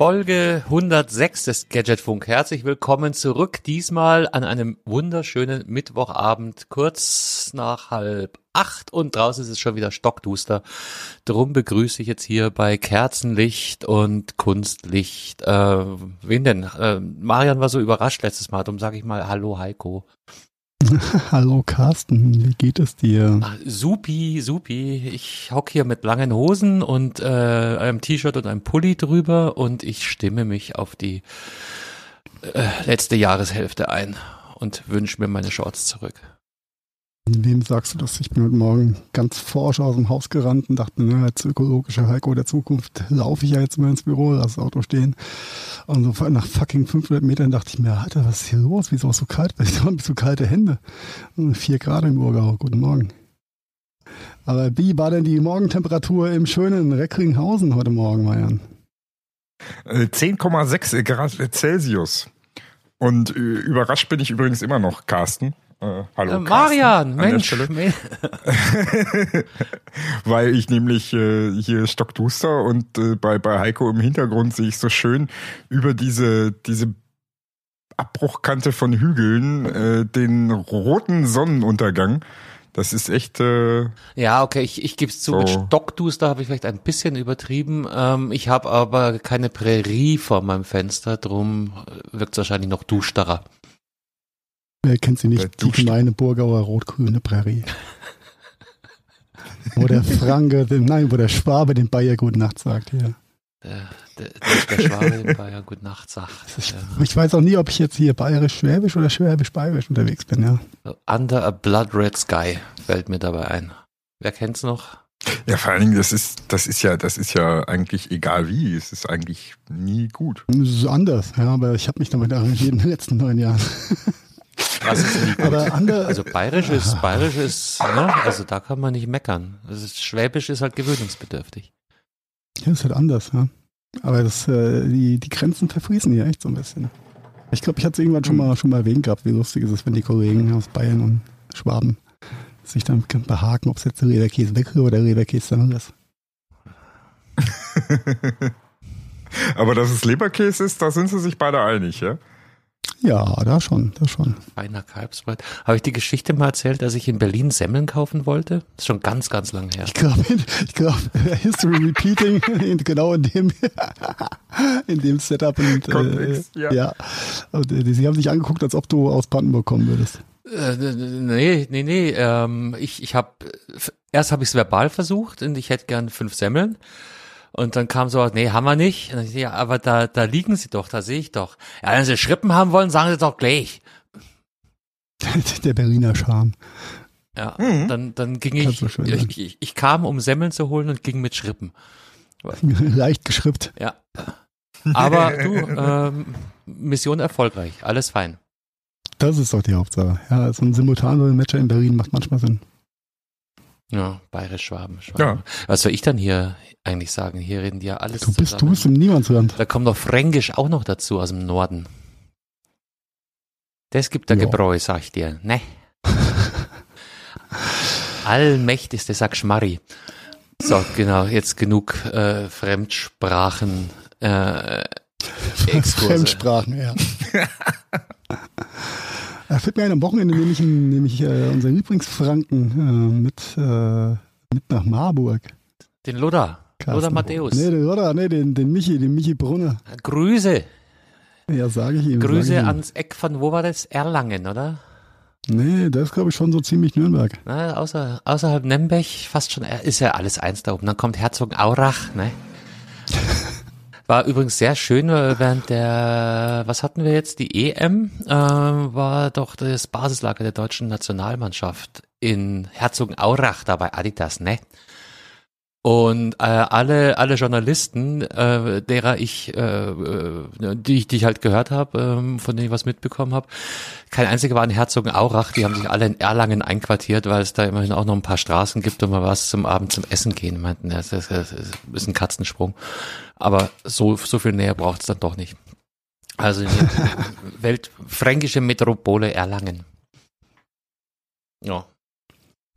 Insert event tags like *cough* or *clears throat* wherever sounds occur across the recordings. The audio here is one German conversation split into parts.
Folge 106 des Gadgetfunk. Herzlich willkommen zurück. Diesmal an einem wunderschönen Mittwochabend, kurz nach halb acht und draußen ist es schon wieder stockduster. Drum begrüße ich jetzt hier bei Kerzenlicht und Kunstlicht. Äh, wen denn? Äh, Marian war so überrascht letztes Mal. Darum sage ich mal Hallo Heiko. *laughs* Hallo Carsten, wie geht es dir? Ach, supi, supi. Ich hock hier mit langen Hosen und äh, einem T-Shirt und einem Pulli drüber und ich stimme mich auf die äh, letzte Jahreshälfte ein und wünsche mir meine Shorts zurück. Wem sagst du das? Ich bin heute Morgen ganz forsch aus dem Haus gerannt und dachte, ne, als ökologischer Heiko der Zukunft laufe ich ja jetzt mal ins Büro, lasse das Auto stehen. Und so nach fucking 500 Metern dachte ich mir, Alter, was ist hier los? Wieso ist so kalt? Ich habe so kalte Hände. Und vier Grad im Urgau. Guten Morgen. Aber wie war denn die Morgentemperatur im schönen Recklinghausen heute Morgen, Marian? 10,6 Grad Celsius. Und äh, überrascht bin ich übrigens immer noch, Carsten. Äh, hallo. Äh, Marian, Mensch. *laughs* Weil ich nämlich äh, hier stockduster und äh, bei, bei Heiko im Hintergrund sehe ich so schön über diese, diese Abbruchkante von Hügeln äh, den roten Sonnenuntergang. Das ist echt. Äh, ja, okay, ich, ich gebe es zu, so. mit Stockduster habe ich vielleicht ein bisschen übertrieben. Ähm, ich habe aber keine Prärie vor meinem Fenster, drum wirkt es wahrscheinlich noch dusterer. Wer kennt sie nicht? Die gemeine Burgauer rot-grüne Prärie. wo der Franke, nein, wo der Schwabe den Bayer Gute Nacht sagt, hier. Der, der, der Schwabe den Bayer Gute Nacht sagt. Ich, ja. ich, weiß auch nie, ob ich jetzt hier bayerisch-schwäbisch oder schwäbisch-bayerisch unterwegs bin, ja. Under a Blood Red Sky fällt mir dabei ein. Wer kennt's noch? Ja, vor allen Dingen, das ist, das ist ja, das ist ja eigentlich egal wie, es ist eigentlich nie gut. Es ist anders, ja, aber ich habe mich damit arrangiert in den letzten neun Jahren. *laughs* Ist Aber andere, also bayerisch ist, bayerisch ist, ne? also da kann man nicht meckern. Ist, Schwäbisch ist halt gewöhnungsbedürftig. Ja, ist halt anders, ja. Aber das, äh, die, die Grenzen verfriesen hier echt so ein bisschen. Ich glaube, ich hatte es irgendwann schon mal, schon mal erwähnt gehabt, wie lustig es ist, wenn die Kollegen aus Bayern und Schwaben sich dann behaken, ob es jetzt der Reederkäse weg oder der Reederkäse dann ist. *laughs* Aber dass es Leberkäse ist, da sind sie sich beide einig, ja? Ja, da schon, da schon. Feiner Kalbsbreit. Habe ich die Geschichte mal erzählt, dass ich in Berlin Semmeln kaufen wollte? Das ist schon ganz, ganz lang her. Ich glaube, ich glaube, *laughs* History Repeating, genau in dem, *laughs* in dem Setup. Und, äh, ja. ja. Und, äh, sie haben sich angeguckt, als ob du aus Brandenburg kommen würdest. Äh, nee, nee, nee. Ähm, ich ich habe erst habe ich es verbal versucht und ich hätte gern fünf Semmeln. Und dann kam so, nee, haben wir nicht. Ich, ja, aber da, da liegen sie doch, da sehe ich doch. Ja, wenn sie Schrippen haben wollen, sagen sie doch gleich. *laughs* Der Berliner Charme. Ja, mhm. dann, dann ging ich, ich, ich, ich, kam, um Semmeln zu holen und ging mit Schrippen. *laughs* Leicht geschrippt. Ja. Aber *laughs* du, ähm, Mission erfolgreich, alles fein. Das ist doch die Hauptsache. Ja, so ein Simultan-Matcher in Berlin macht manchmal Sinn. Ja, bayerisch Schwaben, Schwaben. Ja. Was soll ich dann hier eigentlich sagen? Hier reden die ja alles Du bist, zusammen. du bist im Niemandsland. Da kommt noch Fränkisch auch noch dazu aus dem Norden. Das gibt der ja. Gebräu, sag ich dir. Ne? *laughs* Allmächtig, der sagt Schmarri. So, genau, jetzt genug äh, Fremdsprachen. Äh, *laughs* Fremdsprachen, ja. *laughs* Da fällt mir ein, am Wochenende nehme ich, nehme ich äh, unseren Lieblingsfranken äh, mit, äh, mit nach Marburg. Den Lodder. Lodder Matthäus. Nee, den Lodder, nee, den, den Michi, den Michi Brunner. Grüße. Ja, sage ich ihm. Grüße ich ihm. ans Eck von, wo war das? Erlangen, oder? Nee, das ist, glaube ich, schon so ziemlich Nürnberg. Na, außer, außerhalb Nürnberg, fast schon, ist ja alles eins da oben. Dann kommt Herzogenaurach, ne? War übrigens sehr schön, äh, während der, was hatten wir jetzt, die EM, äh, war doch das Basislager der deutschen Nationalmannschaft in Herzogenaurach, da bei Adidas, ne? Und äh, alle alle Journalisten, äh, derer ich, äh, äh, die ich, die ich halt gehört habe, äh, von denen ich was mitbekommen habe, kein einziger war in Herzogenaurach. Die haben sich alle in Erlangen einquartiert, weil es da immerhin auch noch ein paar Straßen gibt und mal was zum Abend zum Essen gehen. Meinten, das ist, das ist ein Katzensprung. Aber so so viel näher braucht es dann doch nicht. Also *laughs* weltfränkische Metropole Erlangen. Ja.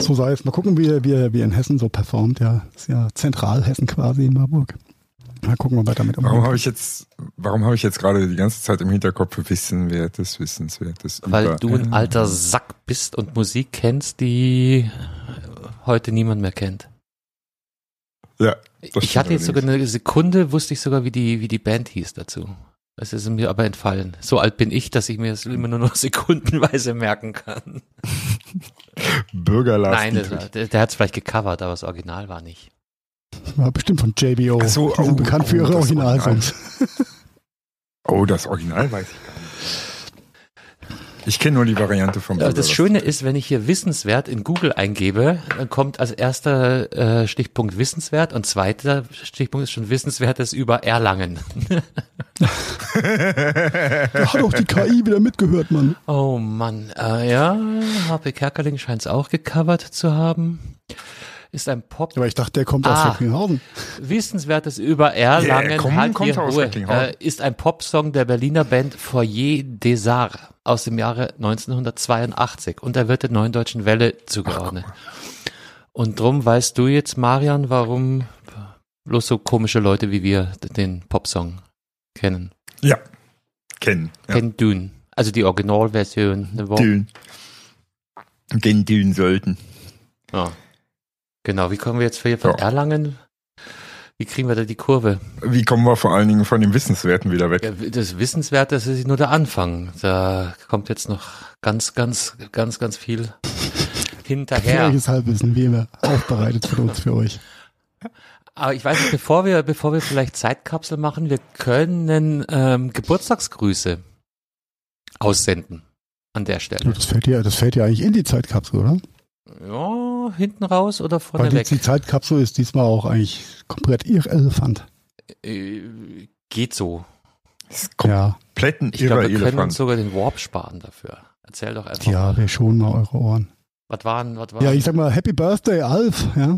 So sei es. Mal gucken, wie, er- wie, wie in Hessen so performt. Ja, ist ja Zentralhessen quasi in Marburg. Mal gucken, ob er damit Warum umgeht. habe ich jetzt, warum habe ich jetzt gerade die ganze Zeit im Hinterkopf Wissenswertes, Wissenswertes? Weil über- du ein alter Sack bist und Musik kennst, die heute niemand mehr kennt. Ja, das ich hatte jetzt sogar eine Sekunde, wusste ich sogar, wie die, wie die Band hieß dazu. Es ist mir aber entfallen. So alt bin ich, dass ich mir das *laughs* immer nur noch sekundenweise merken kann. Bürger Lars Nein, das, der, der hat es vielleicht gecovert, aber das Original war nicht. War bestimmt von JBO. Ach so, die sind oh, bekannt für oh, ihre das Originalsongs. Oh, das Original weiß ich gar nicht. Ich kenne nur die Variante vom Ja, Bürger das Schöne ist, wenn ich hier Wissenswert in Google eingebe, dann kommt als erster äh, Stichpunkt Wissenswert und zweiter Stichpunkt ist schon Wissenswertes über Erlangen. *laughs* Da hat auch die KI wieder mitgehört, Mann. Oh Mann, äh, ja, HP Kerkeling scheint es auch gecovert zu haben. Ist ein Pop. Aber ich dachte, der kommt aus Ah. Recklinghausen. Wissenswertes über Erlangen Yeah, komm, halt kommt hier aus Ruhe. Recklinghausen. Äh, ist ein Popsong der Berliner Band Foyer des Arts aus dem Jahre 1982 und er wird der Neuen Deutschen Welle zugeordnet. Und drum weißt du jetzt, Marian, warum bloß so komische Leute wie wir den Popsong kennen. Ja, kennen. Ja. Kennen Dune. Also die Originalversion. Ne, Düllen. Den Düllen sollten. Ja. Genau, wie kommen wir jetzt hier von Ja. Erlangen? Wie kriegen wir da die Kurve? Wie kommen wir vor allen Dingen von den Wissenswerten wieder weg? Das Wissenswerte das ist nur der Anfang. Da kommt jetzt noch ganz, ganz, ganz, ganz viel *laughs* hinterher. Gefährliches Halbwissen, wie immer, aufbereitet für uns, für euch. Aber ich weiß nicht, bevor wir, bevor wir vielleicht Zeitkapsel machen, wir können ähm, Geburtstagsgrüße aussenden an der Stelle. Das fällt ja, das fällt ja eigentlich in die Zeitkapsel, oder? Ja, hinten raus oder Weil vorne die, weg? die Zeitkapsel ist diesmal auch eigentlich komplett irrelevant. Äh, geht so. Ist Ja, Ich glaube, wir können uns Elefant. sogar den Warp sparen dafür. Erzähl doch einfach ja, wir schonen mal eure Ohren. Was waren, was waren? Ja, ich sag mal, Happy Birthday, Alf, ja.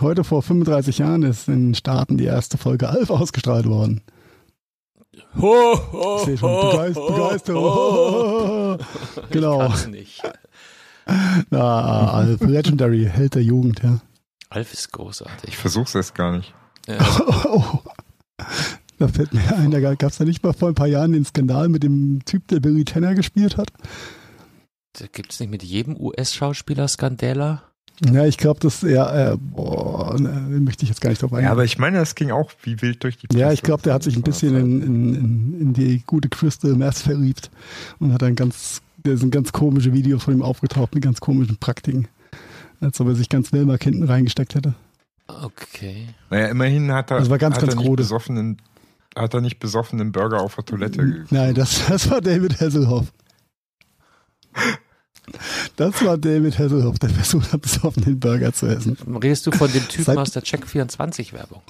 Heute vor 35 Jahren ist in den Staaten die erste Folge Alf ausgestrahlt worden. Ho, ho, Ich sehe schon, begeist, Begeisterung. *laughs* Genau. Ich kann's nicht. Na, Alf, Legendary, Held der Jugend, ja. Alf ist großartig. Ich versuch's erst gar nicht. Ja, Oh, *laughs* da fällt mir ein, da gab es da nicht mal vor ein paar Jahren den Skandal mit dem Typ, der Billy Tanner gespielt hat. Gibt es nicht mit jedem US-Schauspieler Skandäler? Ja, ich glaube, das ja, äh, boah, ne, möchte ich jetzt gar nicht drauf eingehen. Ja, aber ich meine, das ging auch wie wild durch die Ja, Presse. ich glaube, der hat sich ein bisschen in, in, in, die gute Crystal Meth verliebt und hat ein ganz, da sind ganz komische Videos von ihm aufgetaucht mit ganz komischen Praktiken. Als ob er sich ganz Melmark hinten reingesteckt hätte. Okay. Naja, immerhin hat er, Das war ganz, hat ganz er nicht besoffenen, hat er nicht besoffenen Burger auf der Toilette Nein, das, das war David Hasselhoff. Das war David Hasselhoff, der versucht hat, besoffen den Burger zu essen. Redest du von dem Typen Seit- aus der Check24-Werbung?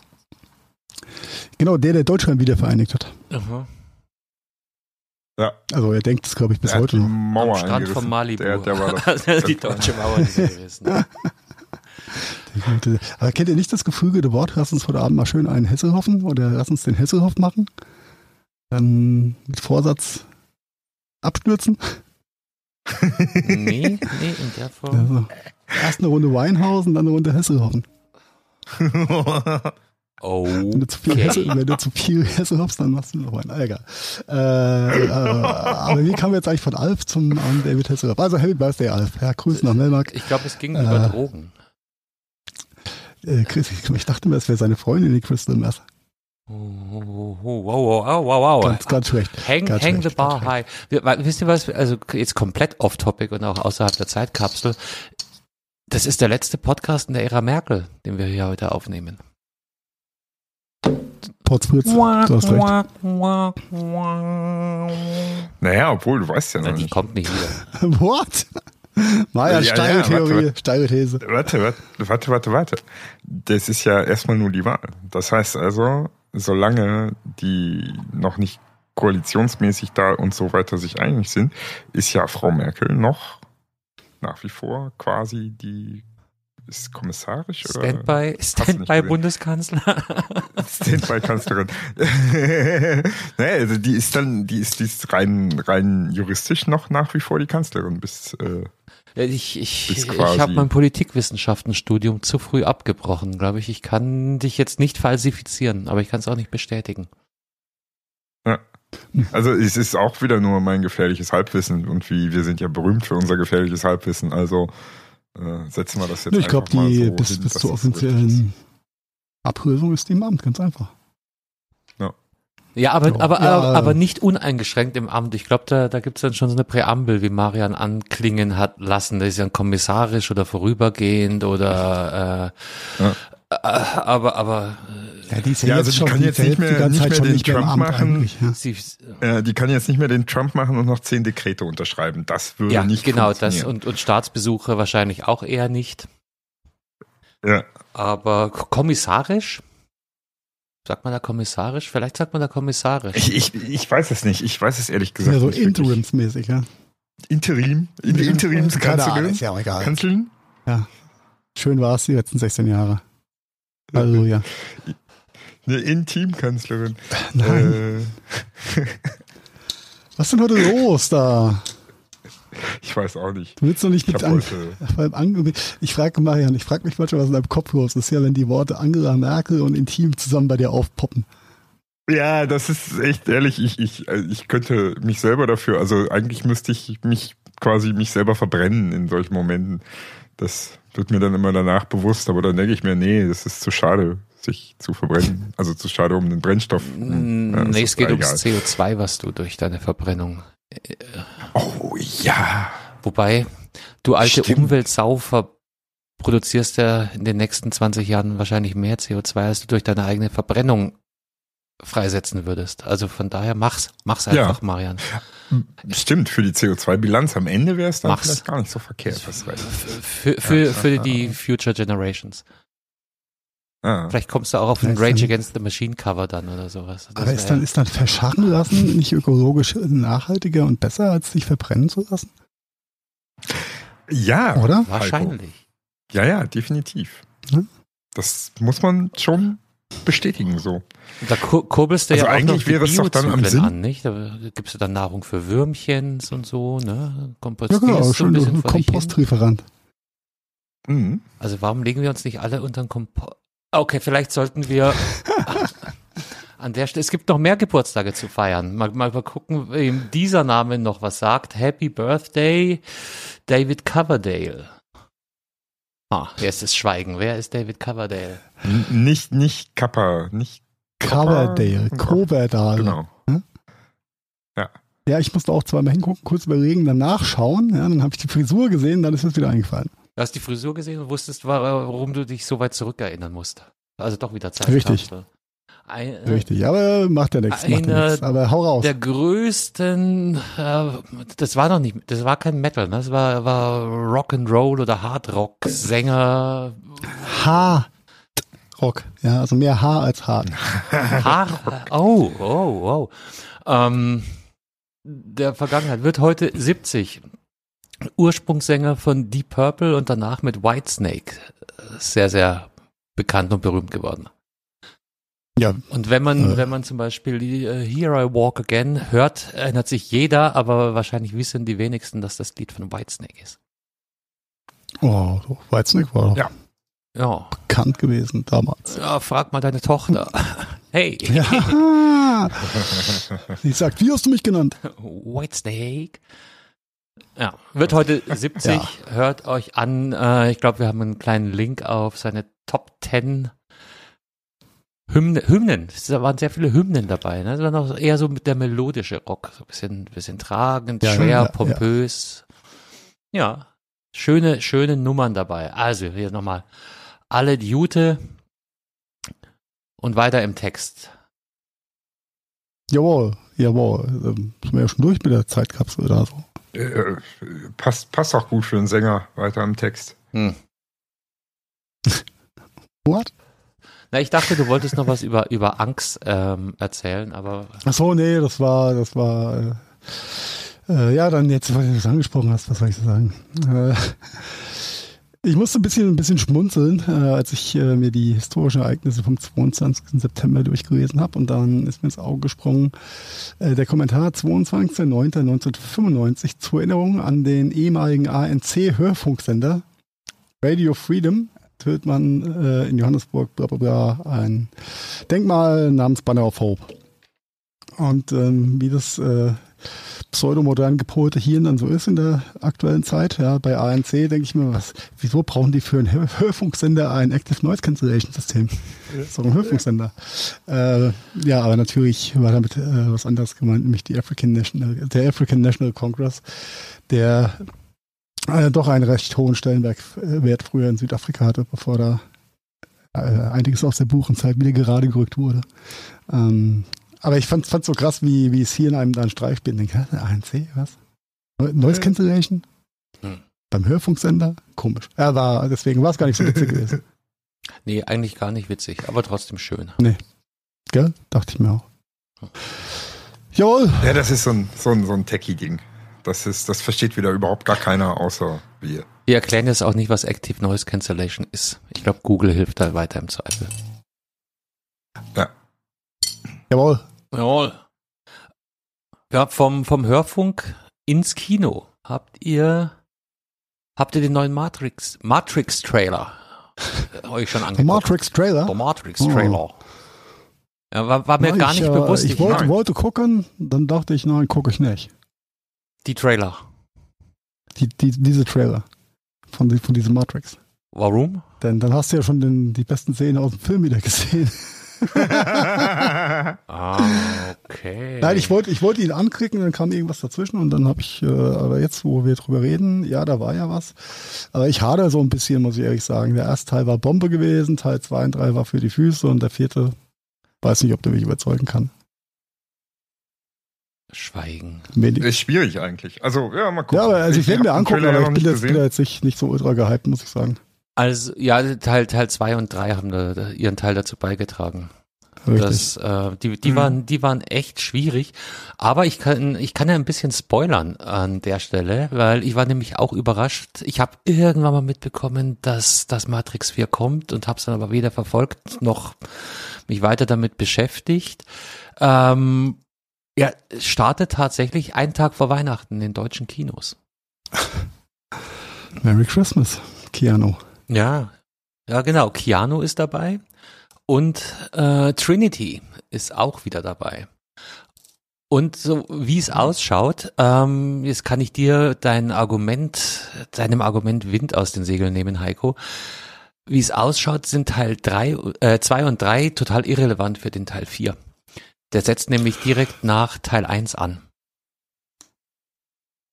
Genau, der, der Deutschland wieder vereinigt hat. Aha. Ja, Also er denkt es, glaube ich, bis der hat heute die noch. Mauer Am Strand von Malibu. Der, der war *laughs* das. die deutsche Mauer, die gerissen. *laughs* Aber kennt ihr nicht das geflügelte Wort? Lass uns heute Abend mal schön einen Hesselhoffen oder lass uns den Hesselhoff machen. Dann mit Vorsatz abstürzen. Nee, nee, in der *laughs* Form. Also, erst eine Runde Weinhausen, dann eine Runde Hesselhoffen. Wenn du zu viel, Hesse, Okay. wenn du zu viel Hesse hoffst, dann machst du noch einen. Ah, Egal. Äh, äh, aber wie kamen wir jetzt eigentlich von Alf zum ähm, David Hasselhoff? Also Happy Birthday, Alf. Ja, Grüße nach Melmark. Ich glaube, es ging über Äh, Drogen. Äh, Chris, ich, dachte mir, es wäre seine Freundin, die Crystal Meth. Oh, oh, oh, wow, wow, wow, wow. Ganz, ganz schlecht. Hang, Ganz hang the schlecht, bar ganz high. Wir, wisst ihr was? Also jetzt komplett off-topic und auch außerhalb der Zeitkapsel. Das ist der letzte Podcast in der Ära Merkel, den wir hier heute aufnehmen. Potzblitz, du hast recht. naja, obwohl, du weißt ja noch Nein, die nicht. kommt nicht wieder. *laughs* What? Maja, Ja, steile ja, Theorie, warte, steile These. Warte, warte, warte, warte, warte. Das ist ja erstmal nur die Wahl. Das heißt also, solange die noch nicht koalitionsmäßig da und so weiter sich einig sind, ist ja Frau Merkel noch nach wie vor quasi die ist kommissarisch oder? Standby, Standby Bundeskanzler. *laughs* Standby Kanzlerin. *laughs* naja, also die ist dann, die ist, die ist rein, rein juristisch noch nach wie vor die Kanzlerin bis, äh, ich, ich, ich habe mein Politikwissenschaftenstudium zu früh abgebrochen, glaube ich. Ich kann dich jetzt nicht falsifizieren, aber ich kann es auch nicht bestätigen. Ja. Also es ist auch wieder nur mein gefährliches Halbwissen und wie wir sind ja berühmt für unser gefährliches Halbwissen. Also äh, setzen wir das jetzt. Ich glaube, die so bis, hin, bis zur offiziellen Ablösung ist die im Amt, ganz einfach. Ja. Ja, aber, ja. aber, ja. aber, nicht uneingeschränkt im Amt. Ich glaube, da, da gibt es dann schon so eine Präambel, wie Marian anklingen hat lassen. Da ist ja ein kommissarisch oder vorübergehend oder äh, ja. äh, aber, aber ja, die ist ja, ja also die kann jetzt nicht mehr, nicht mehr den Trump machen. Ja. Sie, äh, die kann jetzt nicht mehr den Trump machen und noch zehn Dekrete unterschreiben. Das würde ja, nicht genau das und und Staatsbesuche wahrscheinlich auch eher nicht. Ja. Aber kommissarisch? Sagt man da kommissarisch? Vielleicht sagt man da kommissarisch. Ich, ich, ich weiß es nicht. Ich weiß es ehrlich gesagt ja, so nicht. So interimsmäßig, ja. Interim? In, Interimskanzlerin? Ist ja auch egal. Kanzeln? Ja. Schön war es die letzten 16 Jahre. Also ja. Eine Intimkanzlerin. Nein. Äh. Was ist denn heute los da? Ich weiß auch nicht. Du willst doch nicht mit an, an, Ich frage Marian, ich frage mich manchmal, was in deinem Kopf los ist, ja, wenn die Worte Angela Merkel und Intim zusammen bei dir aufpoppen. Ja, das ist echt ehrlich, ich, ich, ich könnte mich selber dafür, also eigentlich müsste ich mich quasi mich selber verbrennen in solchen Momenten. Das wird mir dann immer danach bewusst, aber dann denke ich mir, nee, das ist zu schade sich zu verbrennen. Also zu schade um den Brennstoff. Mm, ja, nee, es geht ums CO2, was du durch deine Verbrennung. Äh, oh ja. Wobei, du alte Stimmt. Umweltsau produzierst ja in den nächsten 20 Jahren wahrscheinlich mehr CO2, als du durch deine eigene Verbrennung freisetzen würdest. Also von daher mach's, mach's einfach, ja. Marian. Stimmt, für die CO2-Bilanz am Ende wäre es dann mach's. vielleicht gar nicht so verkehrt. Für, für, ja, für die Future Generations. Ah. Vielleicht kommst du auch auf ein Rage Against the Machine Cover dann oder sowas. Das aber ist dann, ist dann verscharren lassen nicht ökologisch nachhaltiger und besser, als sich verbrennen zu lassen? Ja. Oder? Wahrscheinlich. Ja, ja, definitiv. Hm? Das muss man schon bestätigen so. Da kurbelst du also ja auch eigentlich wäre es doch dann am Sinn. an, nicht? Da gibst du dann Nahrung für Würmchen und so, ne? Kompostierst ja, genau, schon ein Kompostlieferant. Mhm. Also warum legen wir uns nicht alle unter den Kompost? Okay, vielleicht sollten wir *laughs* an der Stelle, es gibt noch mehr Geburtstage zu feiern. Mal, mal, mal gucken, wem dieser Name noch was sagt. Happy Birthday, David Coverdale. Ah, jetzt ist Schweigen. Wer ist David Coverdale? N nicht, nicht Kappa, nicht Coverdale, Coverdale. Genau. Hm? Ja. Ja, ich musste auch zweimal hingucken, kurz überlegen, dann nachschauen. Ja, dann habe ich die Frisur gesehen, dann ist es wieder eingefallen. Du hast die Frisur gesehen und wusstest, warum du dich so weit zurückerinnern musst. Also doch wieder Zeit. Richtig. Ein, äh, Richtig, aber macht ja nichts. Ja nichts. Aber hau raus. Der größten, äh, das war noch nicht, das war kein Metal, ne? das war, war Rock and Roll oder Hard Rock Sänger. Hard Rock, ja, also mehr Haar als Hard. *laughs* Haar, oh, oh, oh. Ähm, der Vergangenheit wird heute 70. Ursprungssänger von Deep Purple und danach mit Whitesnake sehr, sehr bekannt und berühmt geworden. Ja. Und wenn man, äh. wenn man zum Beispiel uh, Here I Walk Again hört, erinnert sich jeder, aber wahrscheinlich wissen die wenigsten, dass das Lied von Whitesnake ist. Oh, Whitesnake war doch ja. Ja. bekannt gewesen damals. Ja, frag mal deine Tochter. *laughs* Hey. Ja. *laughs* Sie sagt, wie hast du mich genannt? Whitesnake. Ja, wird heute 70. Ja. Hört euch an. Äh, ich glaube, wir haben einen kleinen Link auf seine Top 10 Hymne, Hymnen. Es waren sehr viele Hymnen dabei. Ne? Das war noch eher so mit der melodische Rock. So ein bisschen, bisschen tragend, ja, schwer, ja, pompös. Ja. schöne, schöne Nummern dabei. Also hier nochmal. Alle Jute und weiter im Text. Jawohl, jawohl. Ähm, sind wir ja schon durch mit der Zeitkapsel oder so. Äh, passt, passt auch gut für einen Sänger weiter im Text. Hm. *laughs* What? Na, ich dachte, du wolltest noch was über, über Angst ähm, erzählen, aber. Ach so, nee, das war, das war, äh, äh, ja, dann jetzt, weil du das angesprochen hast, was soll ich sagen? Äh, Ich musste ein bisschen, ein bisschen schmunzeln, äh, als ich äh, mir die historischen Ereignisse vom 22. September durchgelesen habe und dann ist mir ins Auge gesprungen äh, der Kommentar 22.09.1995 zur Erinnerung an den ehemaligen ANC-Hörfunksender Radio Freedom tötet man äh, in Johannesburg bla bla bla ein Denkmal namens Banner of Hope. Und ähm, wie das äh, pseudomodern gepolte Hirn dann so ist in der aktuellen Zeit. Ja, bei ANC denke ich mir, was, wieso brauchen die für einen Hörfunksender ein Active Noise Cancellation System? So ein Hörfunksender. Äh, ja, aber natürlich war damit äh, was anderes gemeint, nämlich die African National, der African National Congress, der äh, doch einen recht hohen Stellenwert früher in Südafrika hatte, bevor da äh, einiges aus der Buchenzeit wieder gerade gerückt wurde. Ähm, aber ich fand es so krass, wie, wie es hier in einem dann Streich bin. Denke, ANC, was? Noise Cancellation? Hm. Beim Hörfunksender? Komisch. Er war, deswegen war es gar nicht so witzig gewesen. *laughs* Nee, eigentlich gar nicht witzig, aber trotzdem schön. Nee. Gell? Dachte ich mir auch. Hm. Jawohl. Ja, das ist so ein, so ein, so ein Techie-Ding. Das ist, das versteht wieder überhaupt gar keiner außer wir. Wir erklären jetzt auch nicht, was Active Noise Cancellation ist. Ich glaube, Google hilft da weiter im Zweifel. Ja. Jawohl. Jawohl. Ja, vom, vom Hörfunk ins Kino. Habt ihr, habt ihr den neuen Matrix, Matrix Trailer euch schon angeguckt? Der Matrix Trailer? Der Matrix Trailer. Oh. Ja, war, war mir Na, gar nicht äh, bewusst. Ich, ich wollte, wollte gucken, dann dachte ich, nein, gucke ich nicht. Die Trailer. Die, die, diese Trailer von, von diesem Matrix. Warum? Denn dann hast du ja schon den, die besten Szenen aus dem Film wieder gesehen. Ah, okay. Nein, ich wollte ich wollte ihn anklicken, dann kam irgendwas dazwischen und dann habe ich, äh, aber jetzt, wo wir drüber reden, ja, da war ja was. Aber ich hader so ein bisschen, muss ich ehrlich sagen. Der erste Teil war Bombe gewesen, Teil 2 und 3 war für die Füße und der vierte, weiß nicht, ob der mich überzeugen kann. Schweigen. Wenig. Ist schwierig eigentlich. Also, ja, mal gucken. Ja, aber also ich, ich werde mir angucken, aber ich bin jetzt, bin jetzt nicht, nicht so ultra gehypt, muss ich sagen. Also ja, Teil Teil zwei und drei haben da, ihren Teil dazu beigetragen. Das, äh, die, die, mhm. waren, die waren echt schwierig. Aber ich kann, ich kann ja ein bisschen spoilern an der Stelle, weil ich war nämlich auch überrascht. Ich habe irgendwann mal mitbekommen, dass das Matrix 4 kommt und habe es dann aber weder verfolgt noch mich weiter damit beschäftigt. Ähm, ja, startet tatsächlich einen Tag vor Weihnachten in deutschen Kinos. Merry Christmas, Keanu. Ja, ja genau. Keanu ist dabei und äh, Trinity ist auch wieder dabei. Und so wie es ausschaut, ähm, jetzt kann ich dir dein Argument, deinem Argument Wind aus den Segeln nehmen, Heiko. Wie es ausschaut, sind Teil drei, äh, zwei und drei total irrelevant für den Teil vier. Der setzt nämlich direkt nach Teil eins an.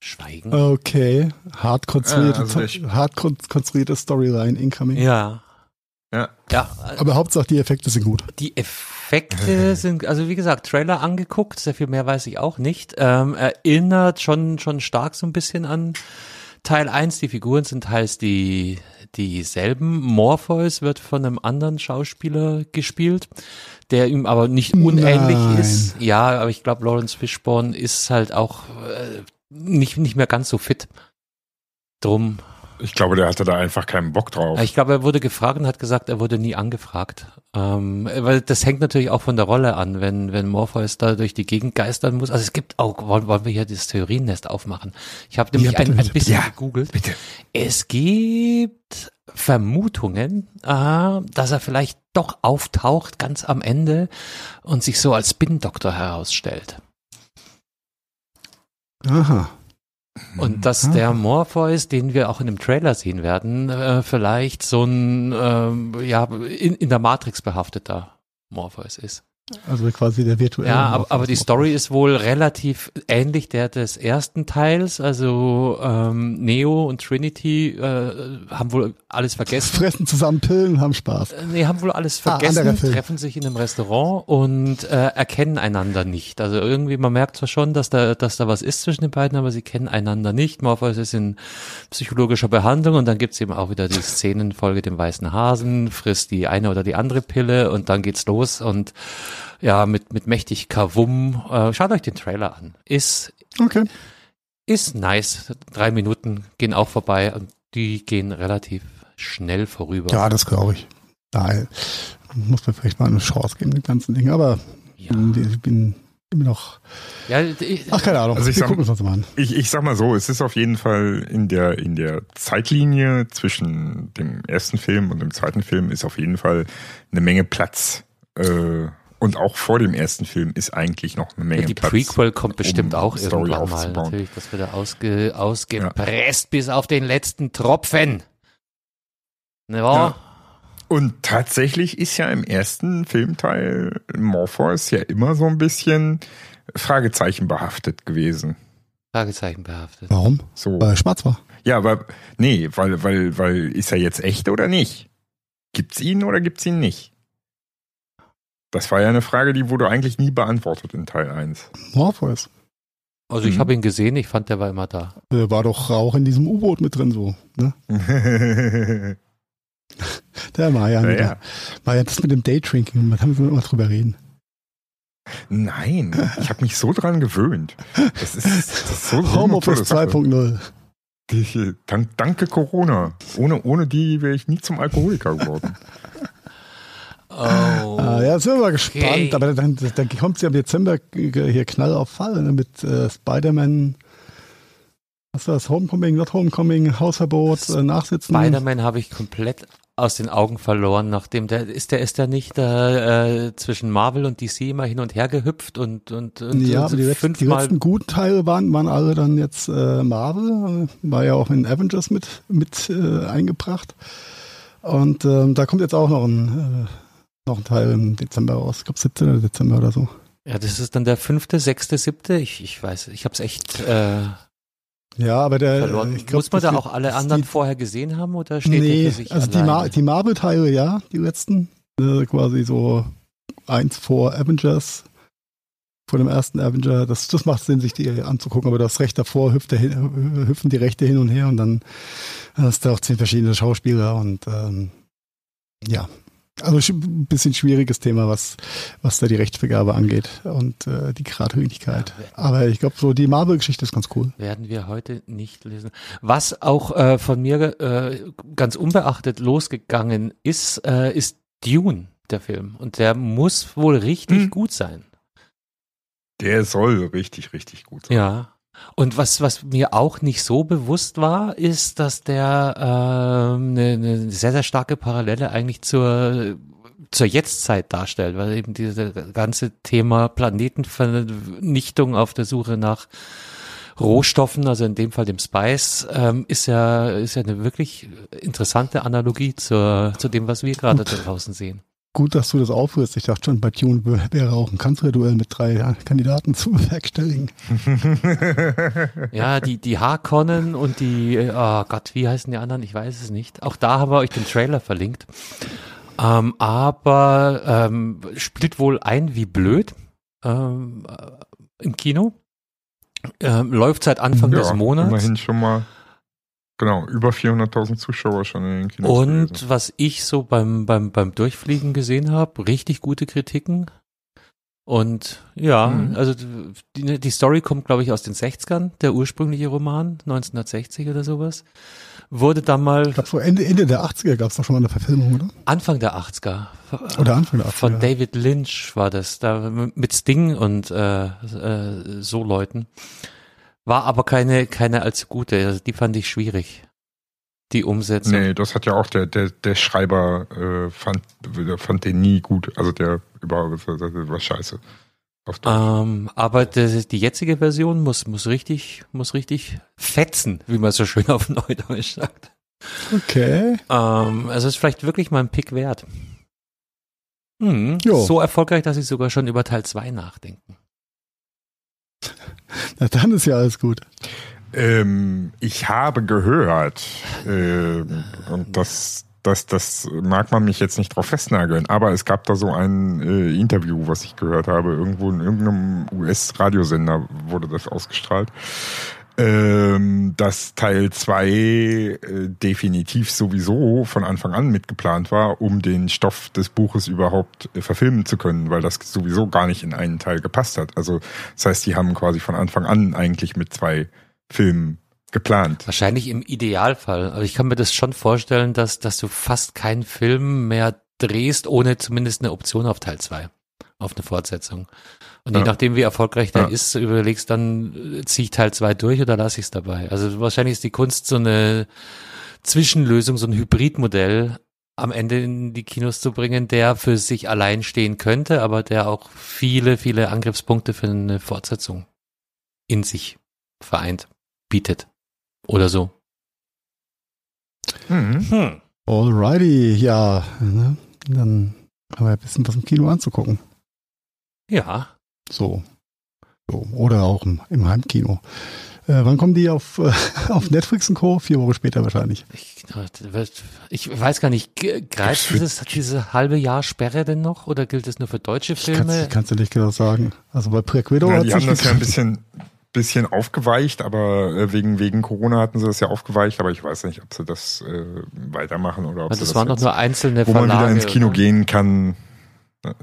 Schweigen. Okay, hart konstruierte, ja, also hart konstruierte Storyline incoming. Ja. Ja. ja. Aber Hauptsache die Effekte sind gut. Die Effekte *laughs* sind, also wie gesagt, Trailer angeguckt, sehr viel mehr weiß ich auch nicht. Ähm, erinnert schon, schon stark so ein bisschen an Teil 1. Die Figuren sind teils die, dieselben. Morpheus wird von einem anderen Schauspieler gespielt, der ihm aber nicht unähnlich Nein. ist. Ja, aber ich glaube, Lawrence Fishburne ist halt auch äh, nicht, nicht mehr ganz so fit. Drum. Ich glaube, der hatte da einfach keinen Bock drauf. Ich glaube, er wurde gefragt und hat gesagt, er wurde nie angefragt. Ähm, weil das hängt natürlich auch von der Rolle an, wenn, wenn Morpheus da durch die Gegend geistern muss. Also es gibt auch, wollen, wollen wir hier das Theoriennest aufmachen? Ich habe nämlich ja, bitte, ein, ein bisschen ja, gegoogelt. Bitte. Es gibt Vermutungen, äh, dass er vielleicht doch auftaucht ganz am Ende und sich so als Spin-Doktor herausstellt. Aha. Und dass der Morpheus, den wir auch in dem Trailer sehen werden, äh, vielleicht so ein ähm, ja in, in der Matrix behafteter Morpheus ist. Also quasi der virtuelle. Ja, aber, aber die Story ist wohl relativ ähnlich der des ersten Teils. Also ähm, Neo und Trinity äh, haben wohl alles vergessen. Fressen zusammen Pillen, haben Spaß. Äh, nee, haben wohl alles ah, vergessen, ah, treffen sich in einem Restaurant und äh, erkennen einander nicht. Also irgendwie, man merkt zwar schon, dass da, dass da was ist zwischen den beiden, aber sie kennen einander nicht. Morpheus ist in psychologischer Behandlung und dann gibt's eben auch wieder die Szenenfolge dem weißen Hasen, frisst die eine oder die andere Pille und dann geht's los und ja, mit, mit mächtig Kavum. Äh, schaut euch den Trailer an. Ist, okay. ist nice. Drei Minuten gehen auch vorbei und die gehen relativ schnell vorüber. Ja, das glaube ich. Da muss man vielleicht mal eine Chance geben, dem ganzen Ding. Aber Ja. ich bin immer noch. Ja, ich, Ach, keine Ahnung. Also ich Wir sag- gucken uns das mal an. Ich, ich sag mal so, es ist auf jeden Fall in der, in der Zeitlinie zwischen dem ersten Film und dem zweiten Film ist auf jeden Fall eine Menge Platz. Äh, und auch vor dem ersten Film ist eigentlich noch eine Menge ja, die Platz. Prequel kommt bestimmt um auch Story irgendwann mal. Natürlich, das wird er ausge, ausgepresst bis auf den letzten Tropfen. Ne? Ja. Und tatsächlich ist ja im ersten Filmteil Morpheus ja immer so ein bisschen Fragezeichen behaftet gewesen. Fragezeichen behaftet. Warum? So. Weil er schwarz war. Ja, aber nee, weil, weil, weil ist er jetzt echt oder nicht? Gibt's ihn oder gibt's ihn nicht? Das war ja eine Frage, die wurde eigentlich nie beantwortet in Teil 1. Morpheus. Also ich Mhm. habe ihn gesehen, ich fand, der war immer da. Der war doch auch in diesem U-Boot mit drin so. Ne? *laughs* Der Marian. Ja, der, ja. Marian, das mit dem Daydrinking, da müssen wir immer drüber reden. Nein, ich habe mich so dran gewöhnt. Das ist, das ist so, *laughs* Homeoffice tolle Sache. 2.0. Die- Dank, danke Corona. Ohne, ohne die wäre ich nie zum Alkoholiker geworden. *laughs* Oh. Ah, ja, sind wir mal gespannt. Okay. Aber dann, dann kommt ja im Dezember hier Knall auf Fall ne, mit äh, Spider-Man. Was war das? Homecoming, not Homecoming, Hausverbot, äh, Nachsitzen. Spider-Man habe ich komplett aus den Augen verloren, nachdem der ist der ist der nicht äh, äh, zwischen Marvel und DC immer hin und her gehüpft und und, und Ja, und die letzten, die letzten guten Teile waren, waren alle dann jetzt äh, Marvel, war ja auch in Avengers mit, mit äh, eingebracht. Und ähm, da kommt jetzt auch noch ein, äh, noch ein Teil im Dezember raus. Ich glaube 17. Dezember oder so. Ja, das ist dann der fünfte, sechste, siebte. Ich, ich weiß, ich habe es echt äh, Ja, aber der verloren. Äh, glaub, Muss man da auch alle anderen die- vorher gesehen haben oder steht der Nee, für sich also die? Mar die Marvel-Teile, ja, die letzten, äh, quasi so eins vor Avengers, vor dem ersten Avenger, das, das macht Sinn, sich die anzugucken, aber das Recht davor hüpft der, hin- hüpfen die Rechte hin und her und dann hast du auch zehn verschiedene Schauspieler und ähm, ja. Also ein bisschen schwieriges Thema, was, was da die Rechtsvergabe angeht und äh, die Geradlinigkeit. Aber ich glaube, so die Marvel-Geschichte ist ganz cool. werden wir heute nicht lesen. Was auch äh, von mir äh, ganz unbeachtet losgegangen ist, äh, ist Dune, der Film. Und der muss wohl richtig Hm. gut sein. Der soll richtig, richtig gut sein. Ja. Und was, was mir auch nicht so bewusst war, ist, dass der ähm, eine, eine sehr, sehr starke Parallele eigentlich zur, zur Jetztzeit darstellt, weil eben dieses ganze Thema Planetenvernichtung auf der Suche nach Rohstoffen, also in dem Fall dem Spice, ähm, ist ja, ist ja eine wirklich interessante Analogie zur, zu dem, was wir gerade da draußen sehen. Gut, dass du das aufhörst. Ich dachte schon, bei Tune wär- wäre auch ein Kanzlerduell mit drei ja, Kandidaten *laughs* zu bewerkstelligen. *laughs* Ja, die, die Harkonnen und die, oh Gott, wie heißen die anderen? Ich weiß es nicht. Auch da haben wir euch den Trailer verlinkt. Ähm, aber ähm, spielt wohl ein wie blöd ähm, äh, im Kino. Ähm, läuft seit Anfang des Monats. Immerhin schon mal, genau, über 400.000 Zuschauer schon in den Kinos. Und gewesen. was ich so beim, beim, beim Durchfliegen gesehen habe, richtig gute Kritiken. Und ja, Mhm. also die, die Story kommt, glaube ich, aus den 60ern, der ursprüngliche Roman, 1960 oder sowas. Wurde dann mal Ich glaube, so Ende, Ende der 80er gab es doch schon mal eine Verfilmung, oder? Anfang der 80er. Oder Anfang der 80er. Von David Lynch war das, da mit Sting und äh, äh, so Leuten. War aber keine, keine allzu gute, also die fand ich schwierig. Die Umsetzung. Nee, das hat ja auch der, der, der Schreiber äh, fand, der fand den nie gut. Also der überhaupt das war scheiße. Ähm, aber das, die jetzige Version muss, muss richtig, muss richtig fetzen, wie man so schön auf Neudeutsch sagt. Okay. Ähm, also ist vielleicht wirklich mal ein Pick wert. Hm, so erfolgreich, dass sie sogar schon über Teil 2 nachdenken. *laughs* Na, dann ist ja alles gut. Ähm, ich habe gehört, äh, und das, das, das mag man mich jetzt nicht drauf festnageln, aber es gab da so ein äh, Interview, was ich gehört habe, irgendwo in irgendeinem US-Radiosender wurde das ausgestrahlt, ähm, dass Teil 2 äh, definitiv sowieso von Anfang an mitgeplant war, um den Stoff des Buches überhaupt äh, verfilmen zu können, weil das sowieso gar nicht in einen Teil gepasst hat. Also das heißt, die haben quasi von Anfang an eigentlich mit zwei Filmen geplant. Wahrscheinlich im Idealfall. Aber ich kann mir das schon vorstellen, dass, dass du fast keinen Film mehr drehst, ohne zumindest eine Option auf Teil 2, auf eine Fortsetzung. Und Ja. je nachdem, wie erfolgreich der Ja. ist, überlegst dann, äh, ziehe ich Teil 2 durch oder lasse ich es dabei. Also wahrscheinlich ist die Kunst so eine Zwischenlösung, so ein Hybridmodell am Ende in die Kinos zu bringen, der für sich allein stehen könnte, aber der auch viele, viele Angriffspunkte für eine Fortsetzung in sich vereint, bietet. Oder so. Mhm. Hm. Alrighty, ja. Ne? Dann haben wir ein bisschen was im Kino anzugucken. Ja, So. so. Oder auch im, im Heimkino. Äh, wann kommen die auf, äh, *laughs* auf Netflix und Co? Vier Wochen später wahrscheinlich. Ich, ich weiß gar nicht, greift dieses, diese halbe Jahr Sperre denn noch oder gilt es nur für deutsche Filme? ich kann's dir nicht genau sagen. Also bei Widow Ja, hat die haben das ja ein *laughs* bisschen, bisschen aufgeweicht, aber äh, wegen, wegen Corona hatten sie das ja aufgeweicht, aber ich weiß nicht, ob sie das äh, weitermachen oder ob Weil sie das das waren doch nur einzelne wo man Verlage. wieder ins Kino oder? gehen kann.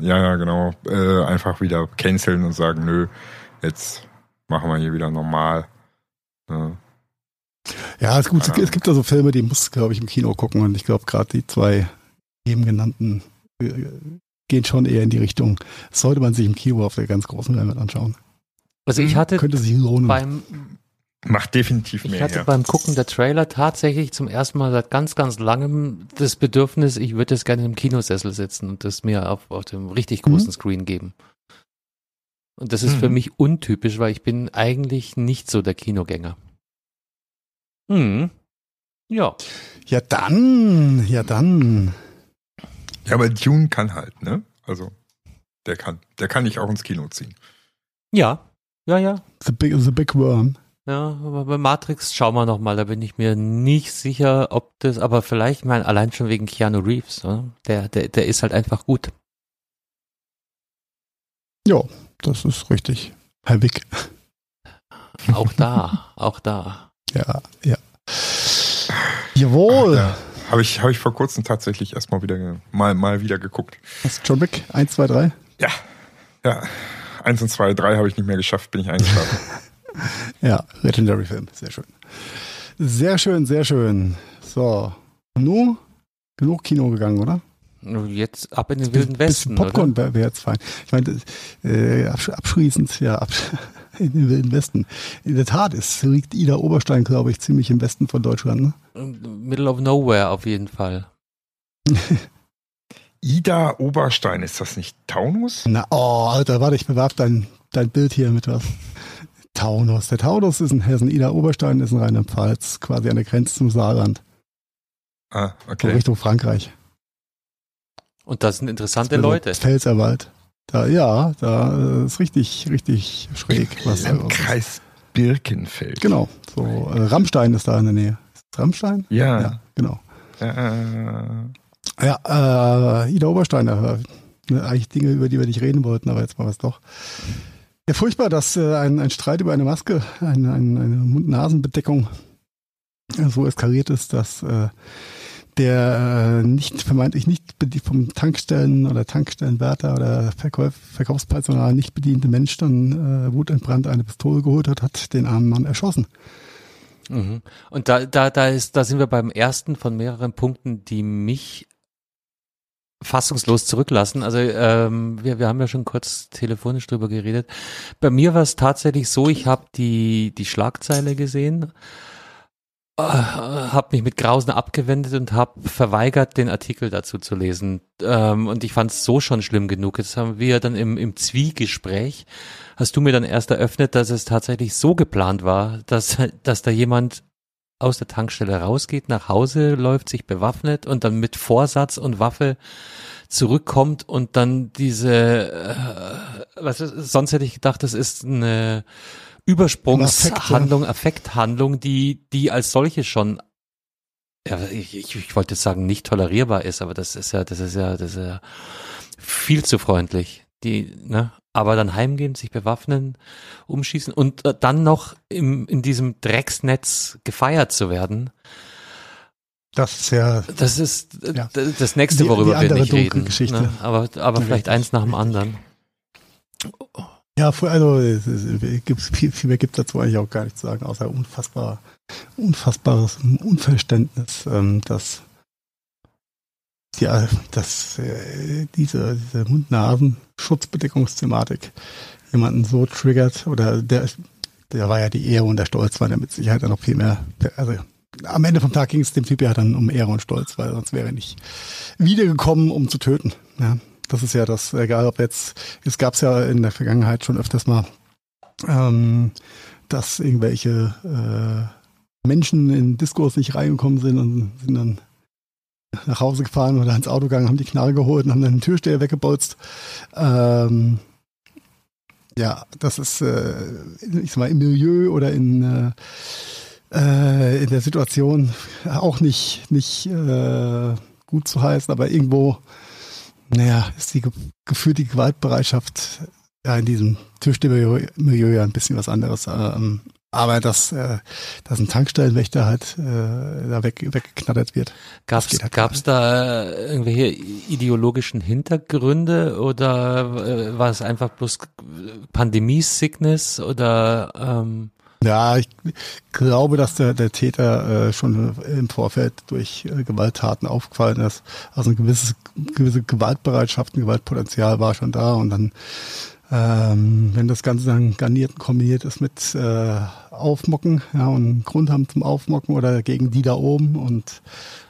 Ja, ja, genau. Äh, einfach wieder canceln und sagen, nö, jetzt machen wir hier wieder normal. Ja. Ja, es, gut, es gibt da so Filme, die muss, glaube ich, im Kino gucken. Und ich glaube, gerade die zwei eben genannten äh, gehen schon eher in die Richtung. Das sollte man sich im Kino auf der ganz großen Leinwand anschauen. Also ich hatte Könnte sich lohnen. beim, Macht definitiv ich mehr hatte her. beim Gucken der Trailer tatsächlich zum ersten Mal seit ganz, ganz langem das Bedürfnis, ich würde es gerne im Kinosessel sitzen und das mir auf, auf dem richtig Mhm. großen Screen geben. Und das ist für Mhm. mich untypisch, weil ich bin eigentlich nicht so der Kinogänger. Hm. Ja. ja, dann, ja, dann. Ja, aber Dune kann halt, ne? Also, der kann. Der kann ich auch ins Kino ziehen. Ja. Ja, ja. The Big, the big Worm. Ja, aber bei Matrix schauen wir noch mal, da bin ich mir nicht sicher, ob das, aber vielleicht, ich meine, allein schon wegen Keanu Reeves, ne? der, der, der ist halt einfach gut. Ja, das ist richtig. Halbig. Auch da, auch da. *laughs* Ja, ja. Jawohl. Ja. Habe ich, hab ich vor kurzem tatsächlich erstmal wieder mal, mal wieder geguckt. Was, John Wick? Eins, zwei, drei? Ja. Ja. Eins und zwei, drei habe ich nicht mehr geschafft, bin ich eingeschlafen. *laughs* *laughs* Ja, Legendary Film. Sehr schön. Sehr schön, sehr schön. So. Nu? Genug Kino gegangen, oder? Jetzt ab in den Wilden Westen, Popcorn wäre wär jetzt fein. Ich meine, äh, absch abschließend, ja, absch *laughs* in den Wilden Westen. In der Tat, es liegt Ida Oberstein, glaube ich, ziemlich im Westen von Deutschland. Ne? Middle of Nowhere auf jeden Fall. *laughs* Ida Oberstein, ist das nicht Taunus? Na, oh, Alter, warte, ich bewerf dein, dein Bild hier mit was. Taunus. Der Taunus ist in Hessen. Ida Oberstein ist in Rheinland-Pfalz, quasi an der Grenze zum Saarland, Ah, so okay. Richtung Frankreich. Und das sind interessante Also Leute. Pfälzerwald. Da, ja, da äh, ist richtig, richtig schräg. Was da. Landkreis Birkenfeld. Genau. So, äh, Rammstein ist da in der Nähe. Ist das Rammstein? Ja. Ja, genau. Äh, Ja, äh, Ida Oberstein, äh, ne, eigentlich Dinge, über die wir nicht reden wollten, aber jetzt mal was doch. Ja, furchtbar, dass äh, ein, ein Streit über eine Maske, eine, eine, eine Mund-Nasen-Bedeckung äh, so eskaliert ist, dass äh, der äh, nicht vermeintlich nicht vom Tankstellen oder Tankstellenwärter oder Verkauf, Verkaufspersonal nicht bediente Mensch dann äh, wutentbrannt eine Pistole geholt hat, hat den armen Mann erschossen. Mhm. Und da, da, da ist, da sind wir beim ersten von mehreren Punkten, die mich fassungslos zurücklassen. Also ähm, wir, wir haben ja schon kurz telefonisch drüber geredet. Bei mir war es tatsächlich so, ich habe die, die Schlagzeile gesehen, äh, habe mich mit Grausen abgewendet und habe verweigert, den Artikel dazu zu lesen. Ähm, und ich fand es so schon schlimm genug. Jetzt haben wir dann im, im Zwiegespräch, hast du mir dann erst eröffnet, dass es tatsächlich so geplant war, dass, dass da jemand aus der Tankstelle rausgeht, nach Hause läuft, sich bewaffnet und dann mit Vorsatz und Waffe zurückkommt und dann diese, äh, was ist, sonst hätte ich gedacht, das ist eine Übersprungshandlung, Affekthandlung, die, die als solche schon, ja, ich, ich, ich wollte jetzt sagen, nicht tolerierbar ist, aber das ist ja, das ist ja, das ist ja viel zu freundlich. Die, ne? Aber dann heimgehen, sich bewaffnen, umschießen und äh, dann noch im, in diesem Drecksnetz gefeiert zu werden. Das ist ja Das ist äh, Ja. das nächste, Die- worüber die wir andere nicht reden. Geschichte. Ne? Aber, aber vielleicht Richtig, eins nach dem richtig. anderen. Ja, also viel, viel mehr gibt es dazu eigentlich auch gar nicht zu sagen, außer unfassbar, unfassbares Unverständnis, ähm, dass ja, dass äh, diese, diese Mund-Nasen-Schutzbedeckungsthematik jemanden so triggert oder der, der war ja die Ehre und der Stolz war der mit Sicherheit dann noch viel mehr. Also am Ende vom Tag ging es dem Typ ja dann um Ehre und Stolz, weil sonst wäre er nicht wiedergekommen, um zu töten. Ja, das ist ja das, egal ob jetzt, es gab es ja in der Vergangenheit schon öfters mal, ähm, dass irgendwelche äh, Menschen in Diskurs nicht reingekommen sind und sind dann nach Hause gefahren oder ins Auto gegangen, haben die Knarre geholt und haben dann den Türsteher weggebolzt. Ähm, ja, das ist, äh, ich sag mal, im Milieu oder in, äh, äh, in der Situation auch nicht, nicht äh, gut zu heißen, aber irgendwo, naja, ist die gefühlt die Gewaltbereitschaft ja in diesem Türsteher-Milieu ja ein bisschen was anderes. Ähm, aber dass, äh, dass ein Tankstellenwächter halt äh, da weg, weggeknattert wird. Gab es halt da äh, irgendwelche ideologischen Hintergründe oder äh, war es einfach bloß Pandemie-Sickness oder ähm ja, ich glaube, dass der, der Täter äh, schon im Vorfeld durch äh, Gewalttaten aufgefallen ist. Also eine gewisse, gewisse Gewaltbereitschaft, ein Gewaltpotenzial war schon da und dann ähm, wenn das Ganze dann garniert und kombiniert ist mit äh, Aufmocken, ja, und einen Grund haben zum Aufmocken oder gegen die da oben und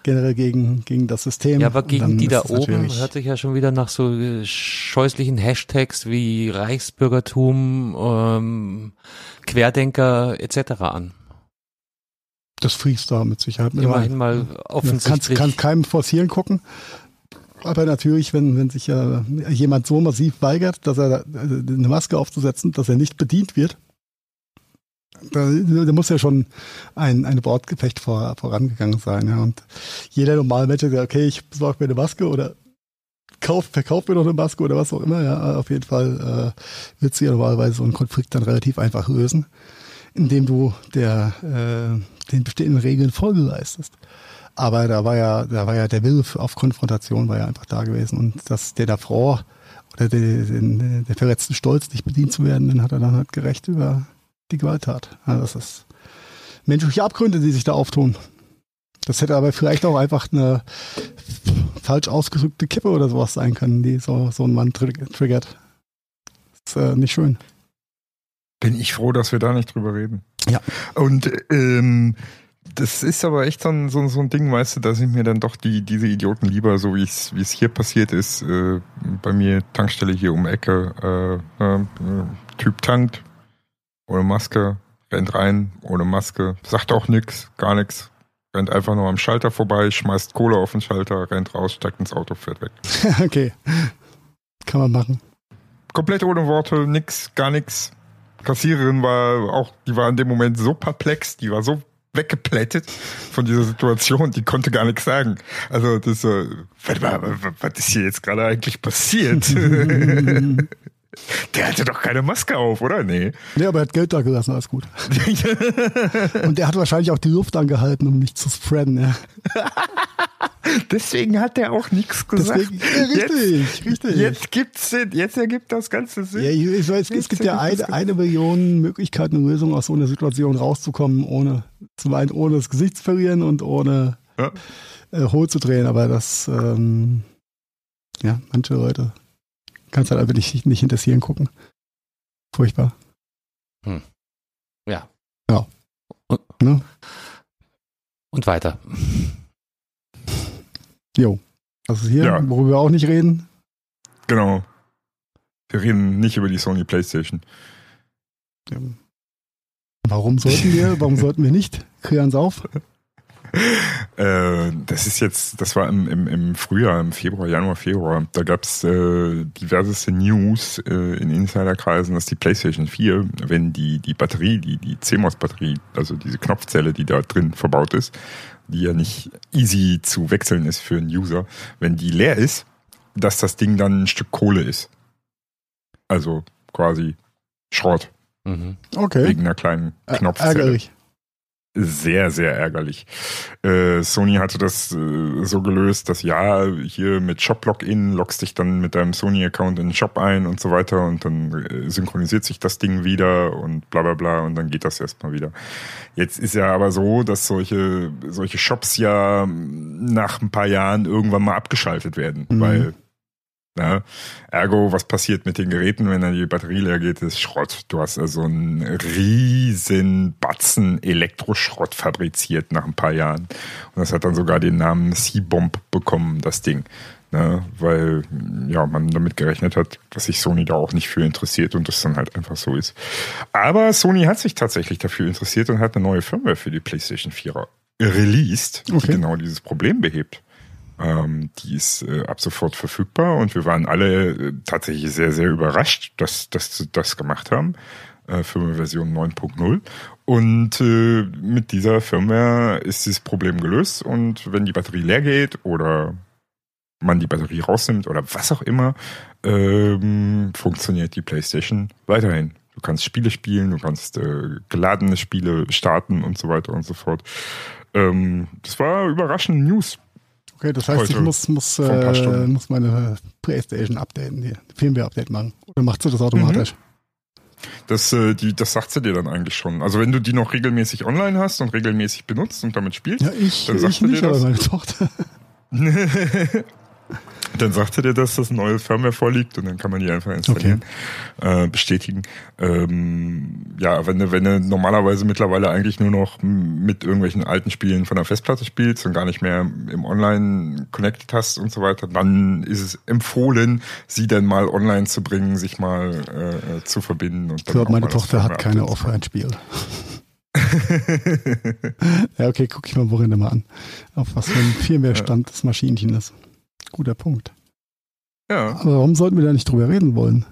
generell gegen, gegen das System. Ja, aber gegen die da oben hört sich ja schon wieder nach so äh, scheußlichen Hashtags wie Reichsbürgertum, ähm, Querdenker etc. an. Das fließt da mit Sicherheit mit Immerhin mal offensichtlich. Kannst, kannst keinem forcieren gucken. Aber natürlich, wenn, wenn sich ja jemand so massiv weigert, dass er eine Maske aufzusetzen, dass er nicht bedient wird, da, da muss ja schon ein, ein Wortgefecht vor, vorangegangen sein. Ja. Und jeder normale Mensch sagt, okay, ich besorge mir eine Maske oder kauf, verkauf mir noch eine Maske oder was auch immer. Ja, auf jeden Fall äh, wird sie ja normalerweise so einen Konflikt dann relativ einfach lösen, indem du der, äh, den bestehenden Regeln Folge leistest. Aber da war ja, da war ja der Wille auf Konfrontation war ja einfach da gewesen. Und dass der davor oder der, der, der verletzten Stolz nicht bedient zu werden, den hat er dann halt gerecht über die Gewalttat. Also das ist menschliche Abgründe, die sich da auftun. Das hätte aber vielleicht auch einfach eine falsch ausgedrückte Kippe oder sowas sein können, die so, so ein Mann triggert. Das ist äh, nicht schön. Bin ich froh, dass wir da nicht drüber reden. Ja. Und ähm, das ist aber echt so ein, so, so ein Ding, weißt du, dass ich mir dann doch die, diese Idioten lieber, so wie es wie es hier passiert ist, äh, bei mir Tankstelle hier um Ecke, äh, äh, Typ tankt, ohne Maske, rennt rein, ohne Maske, sagt auch nix, gar nix, rennt einfach nur am Schalter vorbei, schmeißt Kohle auf den Schalter, rennt raus, steigt ins Auto, fährt weg. *laughs* okay. Kann man machen. Komplett ohne Worte, nix, gar nix. Kassiererin war auch, die war in dem Moment so perplex, die war so weggeplättet von dieser Situation, die konnte gar nichts sagen. Also das so, was ist hier jetzt gerade eigentlich passiert? *laughs* Der hatte doch keine Maske auf, oder? Nee. Nee, aber er hat Geld da gelassen, alles gut. *laughs* Und der hat wahrscheinlich auch die Luft angehalten, um nicht zu spreaden, ja. Deswegen hat er auch nichts gesagt. Deswegen, ja, richtig, jetzt, richtig. Jetzt gibt's Sinn, jetzt ergibt das Ganze Sinn. Ja, ich weiß, es gibt ja eine, eine Million Möglichkeiten, eine Lösung aus so einer Situation rauszukommen, ohne zum einen ohne das Gesicht zu verlieren und ohne ja. äh, hohl zu drehen. Aber das, ähm, ja, manche Leute kannst halt einfach nicht, nicht interessieren gucken. Furchtbar. Hm. Ja. Ja. Und, ne? und weiter. Jo. Also hier, ja. worüber wir auch nicht reden. Genau. Wir reden nicht über die Sony PlayStation. Ja. Warum sollten wir? Warum sollten wir nicht? Klären auf. *laughs* Äh, das ist jetzt, das war im, im, im Frühjahr, im Februar, Januar, Februar. Da gab es äh, diverseste News äh, in Insiderkreisen, dass die PlayStation 4, wenn die, die Batterie, die, die CMOS-Batterie, also diese Knopfzelle, die da drin verbaut ist, die ja nicht easy zu wechseln ist für einen User, wenn die leer ist, dass das Ding dann ein Stück Kohle ist. Also quasi Schrott. Mhm. Okay. Wegen einer kleinen Knopfzelle. Ärgerlich. Sehr, sehr ärgerlich. Äh, Sony hatte das äh, so gelöst, dass ja, hier mit Shop-Login loggst dich dann mit deinem Sony-Account in den Shop ein und so weiter und dann äh, synchronisiert sich das Ding wieder und bla bla bla und dann geht das erstmal wieder. Jetzt ist ja aber so, dass solche, solche Shops ja nach ein paar Jahren irgendwann mal abgeschaltet werden, mhm. weil Ne? Ergo, was passiert mit den Geräten, wenn dann die Batterie leer geht, ist Schrott. Du hast also einen riesen Batzen Elektroschrott fabriziert nach ein paar Jahren. Und das hat dann sogar den Namen C-Bomb bekommen, das Ding. Ne? Weil ja, man damit gerechnet hat, dass sich Sony da auch nicht für interessiert und das dann halt einfach so ist. Aber Sony hat sich tatsächlich dafür interessiert und hat eine neue Firmware für die PlayStation 4 released, die okay. genau dieses Problem behebt. Ähm, die ist äh, ab sofort verfügbar und wir waren alle äh, tatsächlich sehr, sehr überrascht, dass, dass sie das gemacht haben. Äh, Firmware-Version 9.0. Und äh, mit dieser Firmware ist das Problem gelöst und wenn die Batterie leer geht oder man die Batterie rausnimmt oder was auch immer, ähm, funktioniert die PlayStation weiterhin. Du kannst Spiele spielen, du kannst äh, geladene Spiele starten und so weiter und so fort. Ähm, das war überraschende News. Okay, das heißt, ich muss, muss, äh, muss meine Playstation updaten, die Firmware-Update machen. Oder macht sie das automatisch? Mhm. Das, äh, die, das sagt sie dir dann eigentlich schon. Also wenn du die noch regelmäßig online hast und regelmäßig benutzt und damit spielst, ja, ich, dann sagt ich nicht, dir das. meine Tochter. *laughs* *laughs* Dann sagt er dir, dass das neue Firmware vorliegt und dann kann man die einfach installieren, okay. äh, bestätigen. Ähm, ja, wenn du, wenn du normalerweise mittlerweile eigentlich nur noch mit irgendwelchen alten Spielen von der Festplatte spielst und gar nicht mehr im Online connected hast und so weiter, dann ist es empfohlen, sie dann mal online zu bringen, sich mal äh, zu verbinden. Und ich glaube, meine Tochter hat keine Offline-Spiel. *laughs* ja, okay, guck ich mal worin mal an. Auf was für ein Firmware-Stand das Maschinchen ist. Guter Punkt. Ja. Aber warum sollten wir da nicht drüber reden wollen?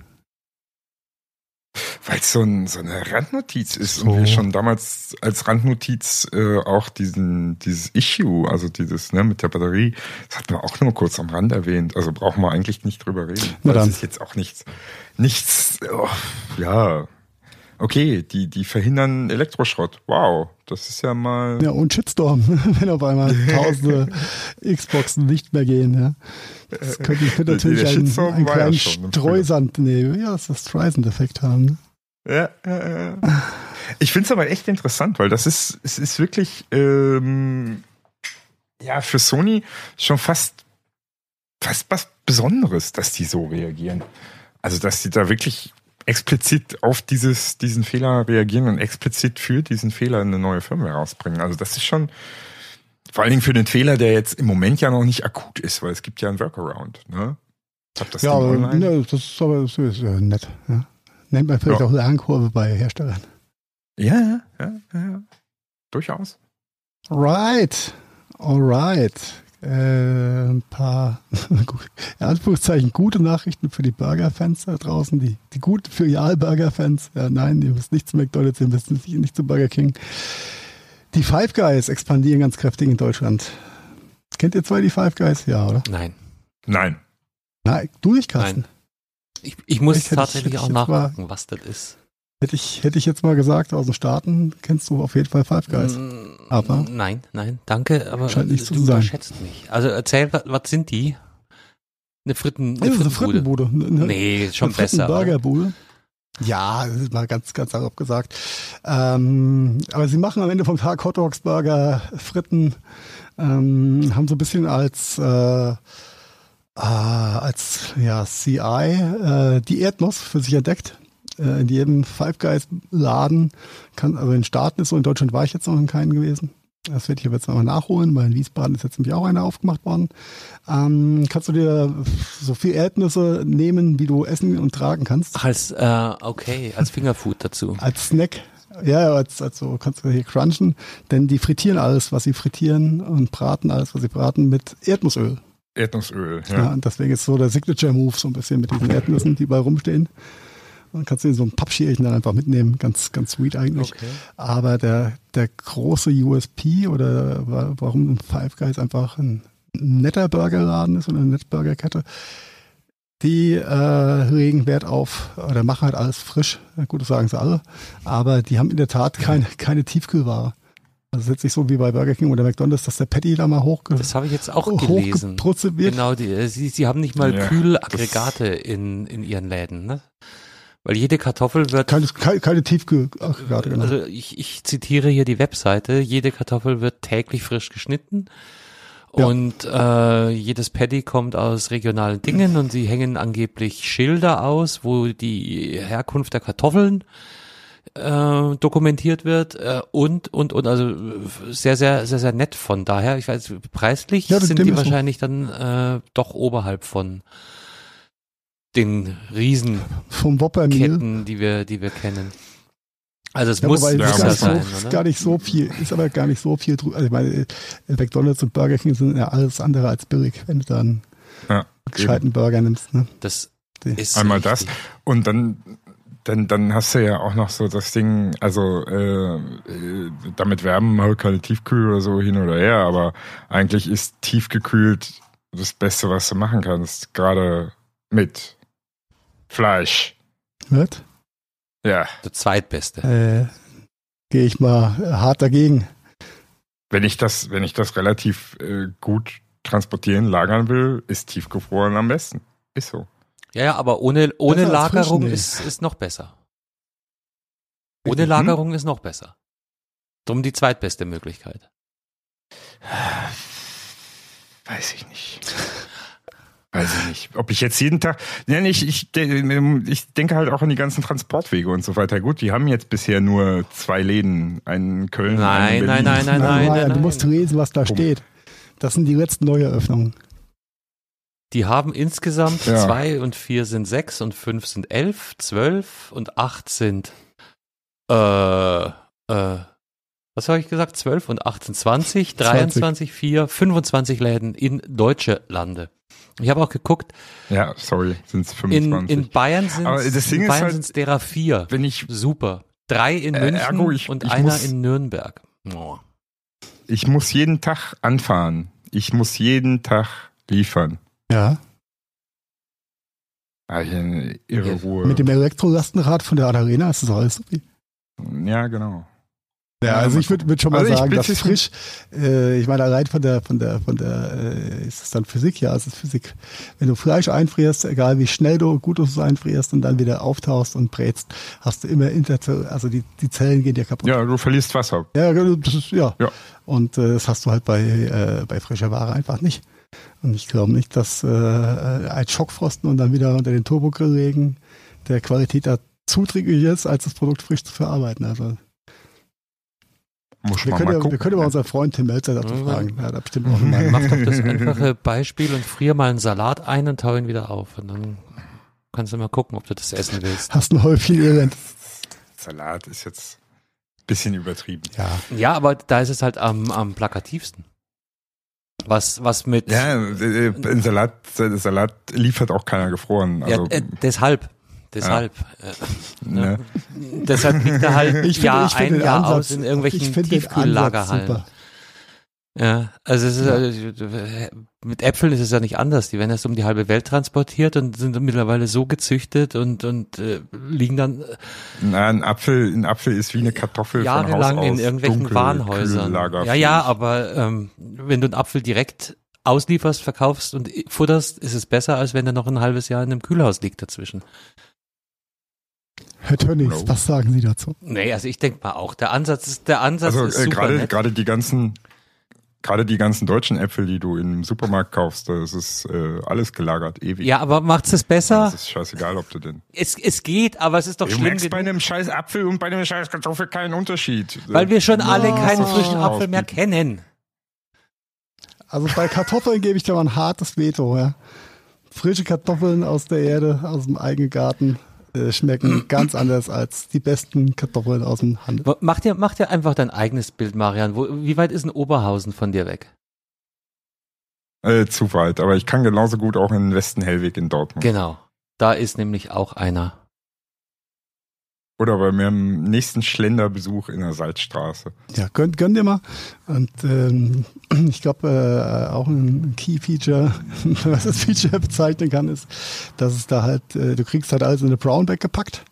Weil es so, ein, so eine Randnotiz ist so. und wir schon damals als Randnotiz äh, auch diesen, dieses Issue, also dieses ne, mit der Batterie, das hatten wir auch nur kurz am Rand erwähnt. Also brauchen wir eigentlich nicht drüber reden. Na. Das ist jetzt auch nichts, nichts, oh, ja, Okay, die, die verhindern Elektroschrott. Wow, das ist ja mal. Ja, und Shitstorm, *laughs* wenn auf einmal tausende *laughs* Xboxen nicht mehr gehen. Ja. Das könnte, könnte natürlich einen, einen kleinen ja Streusand, nee, ja, das ist das Streisand-Effekt haben. Ne? Ja, ja, ja. Ich finde es aber echt interessant, weil das ist, es ist wirklich, ähm, ja, für Sony schon fast, fast was Besonderes, dass die so reagieren. Also, dass die da wirklich explizit auf dieses, diesen Fehler reagieren und explizit für diesen Fehler eine neue Firma rausbringen. Also das ist schon vor allen Dingen für den Fehler, der jetzt im Moment ja noch nicht akut ist, weil es gibt ja einen Workaround. Ne? Das ja, aber, ne, das ist aber das ist, äh, nett. Ja. Nennt man vielleicht ja. auch Lernkurve bei Herstellern. Ja, ja, ja, ja. Durchaus. Right. Alright äh, ein paar *laughs* in Anführungszeichen gute Nachrichten für die Burger-Fans da draußen, die, die guten Filial-Burger-Fans. Ja, nein, ihr müsst nicht zu McDonalds, ihr müsst nicht, nicht zu Burger King. Die Five Guys expandieren ganz kräftig in Deutschland. Kennt ihr zwei die Five Guys? Ja, oder? Nein. Nein. Nein, du nicht, Carsten? Nein. Ich, ich muss Vielleicht tatsächlich ich, auch nachgucken, was das ist. Hätte ich, hätte ich jetzt mal gesagt, aus den Staaten kennst du auf jeden Fall Five Guys. Mm, aber nein, nein, danke, aber scheint nicht du zu sein. überschätzt mich. Also erzähl, was, was sind die? Eine Fritten, eine ja, Frittenbude. Eine Frittenbude. Nee, schon eine besser. Burgerbude. Ja, mal ganz, ganz salopp gesagt. Ähm, aber sie machen am Ende vom Tag Hotdogs, Burger, Fritten, ähm, haben so ein bisschen als äh, äh, als ja, CI äh, die Erdnuss für sich entdeckt äh, in jedem Five Guys Laden kann, also in Staaten ist so, in Deutschland war ich jetzt noch in keinen gewesen. Das werde ich aber jetzt nochmal nachholen, weil in Wiesbaden ist jetzt nämlich auch einer aufgemacht worden. Ähm, kannst du dir so viel Erdnüsse nehmen, wie du essen und tragen kannst? Als, äh, okay, als Fingerfood dazu. *laughs* als Snack. Ja, als, als so kannst du hier crunchen, denn die frittieren alles, was sie frittieren und braten alles, was sie braten mit Erdnussöl. Erdnussöl, ja. ja und deswegen ist so der Signature Move so ein bisschen mit diesen Erdnüssen, die bei rumstehen. Man kann in so ein Pappschälchen dann einfach mitnehmen. Ganz, ganz sweet eigentlich. Okay. Aber der, der große USP oder warum Five Guys einfach ein netter Burgerladen ist und eine nette Burgerkette, die äh, legen Wert auf oder machen halt alles frisch. Gut, das sagen sie alle. Aber die haben in der Tat keine, keine Tiefkühlware. Also es ist jetzt nicht so wie bei Burger King oder McDonalds, dass der Patty da mal hoch Das habe ich jetzt auch gelesen. Genau, die, äh, sie, sie haben nicht mal Ja, Kühlaggregate in, in ihren Läden, ne? Weil jede Kartoffel wird Keine, keine, keine Tiefkühlaggregate, genau. Also ich, ich zitiere hier die Webseite. Jede Kartoffel wird täglich frisch geschnitten. Ja. Und äh, jedes Paddy kommt aus regionalen Dingen und sie hängen angeblich Schilder aus, wo die Herkunft der Kartoffeln äh, dokumentiert wird äh, und und und also sehr sehr sehr sehr nett von daher ich weiß preislich Ja, sind die wahrscheinlich dann äh, doch oberhalb von den Riesenketten, Vom Meal. die wir die wir kennen also es Ja, muss wobei, ist, gar nicht so, sein ist gar nicht so viel, ist aber gar nicht so viel drü- Also ich meine, äh, McDonalds und Burger King sind ja alles andere als billig, wenn du da einen Ja, gescheiten Burger nimmst. Ne? Das Die- ist Einmal das richtig. und dann, dann, dann hast du ja auch noch so das Ding, also äh, äh, damit werben wir keine Tiefkühl oder so hin oder her, aber eigentlich ist tiefgekühlt das Beste, was du machen kannst, gerade mit Fleisch. Wird? Ja, Der zweitbeste. Äh, Gehe ich mal hart dagegen. wenn ich das, wenn ich das relativ äh, gut transportieren, lagern will, ist tiefgefroren am besten. Ist so. Ja, ja, aber ohne, ohne Lagerung ist, ist noch besser. Ohne Mhm. Lagerung ist noch besser. Drum die zweitbeste Möglichkeit. Weiß ich nicht. *laughs* Weiß ich nicht. Ob ich jetzt jeden Tag. Ja, ich, ich, de- ich denke halt auch an die ganzen Transportwege und so weiter. Gut, die haben jetzt bisher nur zwei Läden. Einen in Köln. Nein, nein, nein, nein, nein, nein, du musst nein. lesen, was da steht. Das sind die letzten Neueröffnungen. Die haben insgesamt Ja. zwei und vier sind sechs und fünf sind elf, zwölf und acht sind äh, äh, was habe ich gesagt? Zwölf und acht sind zwanzig, 23, vier, 25 Läden in deutsche Lande. Ich habe auch geguckt, Ja, sorry, sind es in, 25. in Bayern sind in Bayern halt- derer vier. Wenn ich, Super. Drei in Äh, München ergo, ich- und ich einer muss- in Nürnberg. Oh. ich muss jeden Tag anfahren. Ich muss jeden Tag liefern. Ja. Ah, eine irre Ruhe. Mit dem Elektrolastenrad von der Arena ist das alles so wie. ja, genau. Ja, also ich würde würd schon mal Also sagen, dass frisch, äh, ich meine, allein von der, von der, von der, äh, ist es dann Physik? Ja, es ist Physik. Wenn du Fleisch einfrierst, egal wie schnell du, gut du es einfrierst und dann wieder auftauchst und brätst, hast du immer Interzell, also die, die Zellen gehen dir kaputt. Ja, du verlierst Wasser. Ja, das ist, ja. Ja. Und äh, das hast du halt bei, äh, bei frischer Ware einfach nicht. Und ich glaube nicht, dass äh, ein Schockfrosten und dann wieder unter den Turbogrill legen der Qualität da zuträglich ist, als das Produkt frisch zu verarbeiten. Also Muss wir man können, mal ja, gucken. wir können mal unseren Freund Tim Melzer dazu Ja, fragen. Er hat da bestimmt auch *laughs* eine Meinung. Mach doch das einfache Beispiel und frier mal einen Salat ein und tau ihn wieder auf. Und dann kannst du mal gucken, ob du das essen willst. Hast ein Häufchen Elend. Salat ist jetzt ein bisschen übertrieben. Ja. Ja, aber da ist es halt am, am plakativsten. Was, was mit. Ja, äh, ein Salat, Salat liefert auch keiner gefroren. Also, ja, äh, deshalb. Deshalb. Äh, ne? deshalb liegt er halt *laughs* Ich Jahr ich finde ein Jahr Ansatz, aus in irgendwelchen Tiefkühllagerhallen. Ja, also es ist, äh, mit Äpfeln ist es ja nicht anders. Die werden erst um die halbe Welt transportiert und sind mittlerweile so gezüchtet und, und äh, liegen dann äh, Na, ein Apfel, ein Apfel ist wie eine Kartoffel von Haus jahrelang aus. in irgendwelchen dunkel, Warenhäusern. Ja, ja, aber ähm, wenn du einen Apfel direkt auslieferst, verkaufst und futterst, ist es besser, als wenn er noch ein halbes Jahr in einem Kühlhaus liegt dazwischen. Herr Tönnigs, was sagen Sie dazu? Nee, also ich denke mal auch, der Ansatz ist, der Ansatz Also ist äh, gerade gerade die ganzen gerade die ganzen deutschen Äpfel, die du im Supermarkt kaufst, das ist äh, alles gelagert, ewig. Ja, aber macht's es besser? Das ist scheißegal, ob du den. Es, es geht, aber es ist doch Du schlimm, merkst bei einem scheiß Apfel und bei einem scheiß Kartoffel keinen Unterschied. weil wir schon alle keinen frischen Apfel mehr kennen. Also bei Kartoffeln gebe ich dir mal ein hartes Veto. Ja. Frische Kartoffeln aus der Erde, aus dem eigenen Garten, äh, schmecken ganz anders als die besten Kartoffeln aus dem Handel. Mach dir, mach dir einfach dein eigenes Bild, Marian. Wo, wie weit ist ein Oberhausen von dir weg? Äh, zu weit, aber ich kann genauso gut auch in den Westen Hellweg in Dortmund. Genau. Da ist nämlich auch einer. Oder bei meinem nächsten Schlenderbesuch in der Salzstraße. Ja, gönn, gönn dir mal. Und ähm, *clears throat* ich glaube, äh, auch ein Key-Feature, *laughs* was das Feature bezeichnen kann, ist, dass es da halt, äh, du kriegst halt alles in eine Brownback gepackt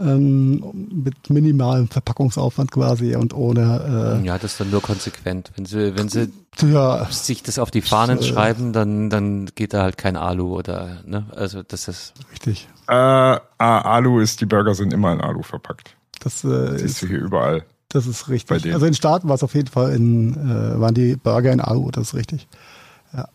ähm, mit minimalem Verpackungsaufwand quasi und ohne ja, das ist dann nur konsequent. Wenn sie, wenn sie äh, ja, sich das auf die Fahnen Äh. schreiben, dann, dann geht da halt kein Alu oder, ne? Also das ist, richtig. Äh, ah, Alu ist, die Burger sind immer in Alu verpackt. Das äh, Siehst ist du hier überall. Das ist richtig. Also in Staaten war es auf jeden Fall in, äh, waren die Burger in Alu, das ist richtig. Ja.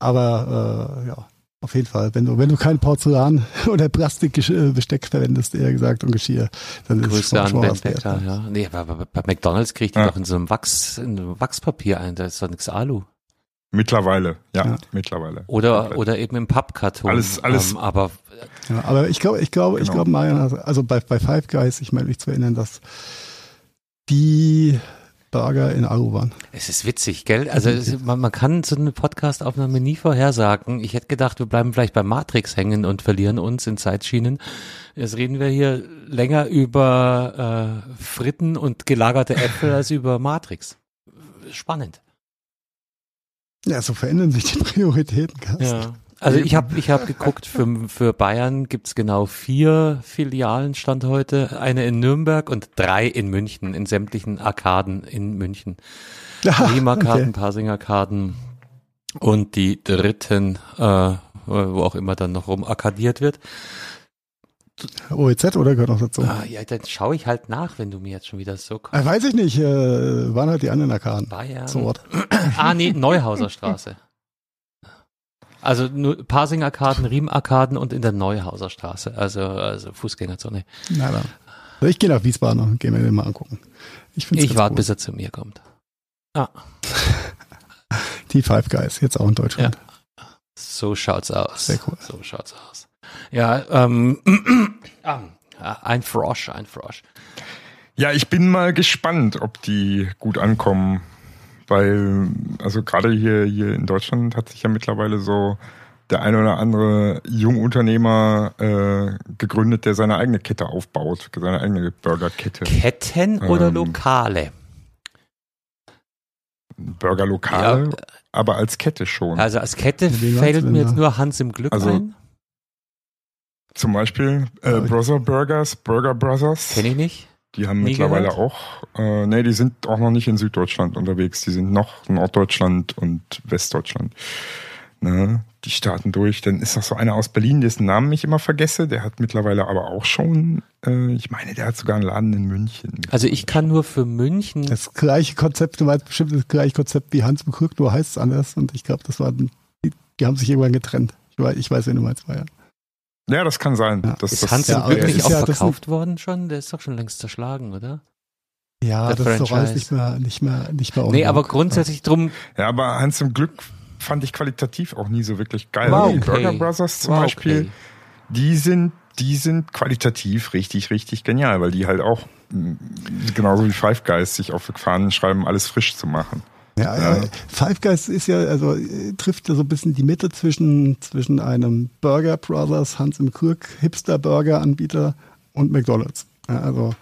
Aber äh, ja, auf jeden Fall, wenn du, wenn du kein Porzellan *laughs* oder Plastikbesteck verwendest, eher gesagt, und Geschirr, dann ist es Grüße schon, schon Ben was wert. Becker, ja. Nee, aber bei, bei McDonalds kriegt die Ja. doch in so einem Wachs, in einem Wachspapier ein, da ist doch nichts Alu. Mittlerweile, ja, Ja. mittlerweile. Oder, oder eben im Pappkarton. Alles- alles- Ähm, aber Ja, aber ich glaube, ich glaube, ich Genau. glaube, Marian, also- bei, bei Five Guys, ich meine mich zu erinnern, dass die Burger in Alu waren. es ist witzig, gell? Also es, man, man kann so eine Podcast-Aufnahme nie vorhersagen. Ich hätte gedacht, wir bleiben vielleicht bei Matrix hängen und verlieren uns in Zeitschienen. Jetzt reden wir hier länger über äh, Fritten und gelagerte Äpfel *laughs* als über Matrix. Spannend. Ja, so verändern sich die Prioritäten. Carsten. Ja. Also ich habe ich hab geguckt, für, für Bayern gibt's genau vier Filialen Stand heute. Eine in Nürnberg und drei in München, in sämtlichen Arkaden in München. *laughs* Riemarkaden, okay. Parsingerkarten und die dritten, äh, wo auch immer dann noch rumarkadiert wird. OEZ oder gehört noch dazu? Ah, ja, dann schaue ich halt nach, wenn du mir jetzt schon wieder so Äh, kommst. weiß ich nicht, äh, waren halt die anderen Arkaden. Bayern. So Ort. Ah, nee, Neuhauser Straße. Also nur Parsingerkarten, Riemarkaden und in der Neuhauser Straße, also, also Fußgängerzone. Na dann. Also ich gehe nach Wiesbaden und gehe mir den mal angucken. Ich, Ich warte, bis er zu mir kommt. Ah, *laughs* Die Five Guys, jetzt auch in Deutschland. so schaut's aus. Sehr cool. So schaut's aus. Ja, ähm, *clears throat* ah, ein Frosch, ein Frosch. Ja, ich bin mal gespannt, ob die gut ankommen, weil, also gerade hier, hier in Deutschland hat sich ja mittlerweile so der ein oder andere Jungunternehmer äh, gegründet, der seine eigene Kette aufbaut, seine eigene Burgerkette. Ketten oder Ähm, Lokale? Burgerlokale, Ja. aber als Kette schon. Also als Kette fällt mir jetzt nur Hans im Glück Also, ein. Zum Beispiel äh, Brother Burgers, Burger Brothers. Kenne ich nicht. Die haben Nie mittlerweile gehört. auch, äh, nee, die sind auch noch nicht in Süddeutschland unterwegs. Die sind noch Norddeutschland und Westdeutschland. Ne? Die starten durch. Dann ist noch so einer aus Berlin, dessen Namen ich immer vergesse. Der hat mittlerweile aber auch schon, äh, ich meine, der hat sogar einen Laden in München. Also ich kann nur für München. Das gleiche Konzept, du meinst bestimmt das gleiche Konzept wie Hans Bekrück, nur heißt es anders. Und ich glaube, das war, die, die haben sich irgendwann getrennt. Ich weiß, ich weiß wen du meinst, Marian. Ja, das kann sein. Ja. Das, ist das, Hans ja, nicht ist auch ja- verkauft worden schon? Der ist doch schon längst zerschlagen, oder? Ja, Der das ist doch alles Franchise. nicht mehr, nicht mehr, nicht mehr Nee, aber grundsätzlich drum, ja, aber Hans im Glück fand ich qualitativ auch nie so wirklich geil. Wow, die okay. Burger Brothers zum Wow, Beispiel, okay. die sind, die sind qualitativ richtig, richtig genial, weil die halt auch mh, genauso wie Five Guys sich auf die Fahnen schreiben, alles frisch zu machen. Ja, Ja. Five Guys ist ja, also äh, trifft ja so ein bisschen die Mitte zwischen, zwischen einem Burger Brothers, Hans im Krück, Hipster Burger Anbieter und McDonalds. Ja, also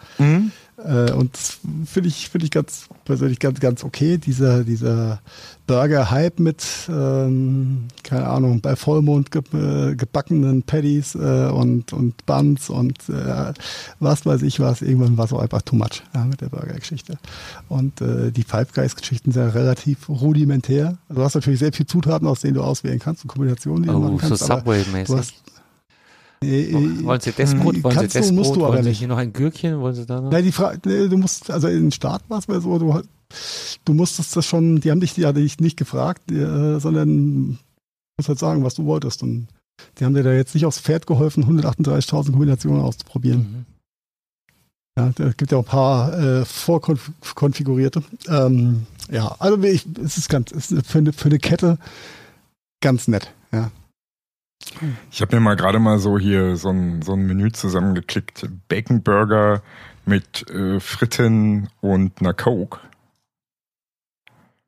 Äh, und finde ich, finde ich ganz persönlich ganz, ganz okay. Dieser, dieser Burger-Hype mit, ähm, keine Ahnung, bei Vollmond ge äh, gebackenen Patties äh, und, und Buns und äh, was weiß ich was. Irgendwann war es auch einfach too much ja, mit der Burger-Geschichte. Und äh, die Five Guys-Geschichten sind ja relativ rudimentär. Also du hast natürlich sehr viele Zutaten, aus denen du auswählen kannst und Kombinationen, die du oh, machen so kannst. aber du Subway-mäßig. Äh, äh, Wollen Sie das Brot? Wollen Sie du, das musst du aber Wollen Sie nicht. hier noch ein Gürkchen? Wollen Sie da noch? Nein, die Frage, du musst, also in den Start war es mal so, du, du musstest das schon, die haben dich ja dich nicht gefragt, äh, sondern musst halt sagen, was du wolltest. Und die haben dir da jetzt nicht aufs Pferd geholfen, 138.000 Kombinationen auszuprobieren. Mhm. Ja, da gibt ja auch ein paar äh, vorkonfigurierte. Ähm, ja, also ich, es ist ganz, es ist für eine, für eine Kette ganz nett. Ja. Ich habe mir mal gerade mal so hier so ein, so ein Menü zusammengeklickt. Bacon Burger mit äh, Fritten und einer Coke.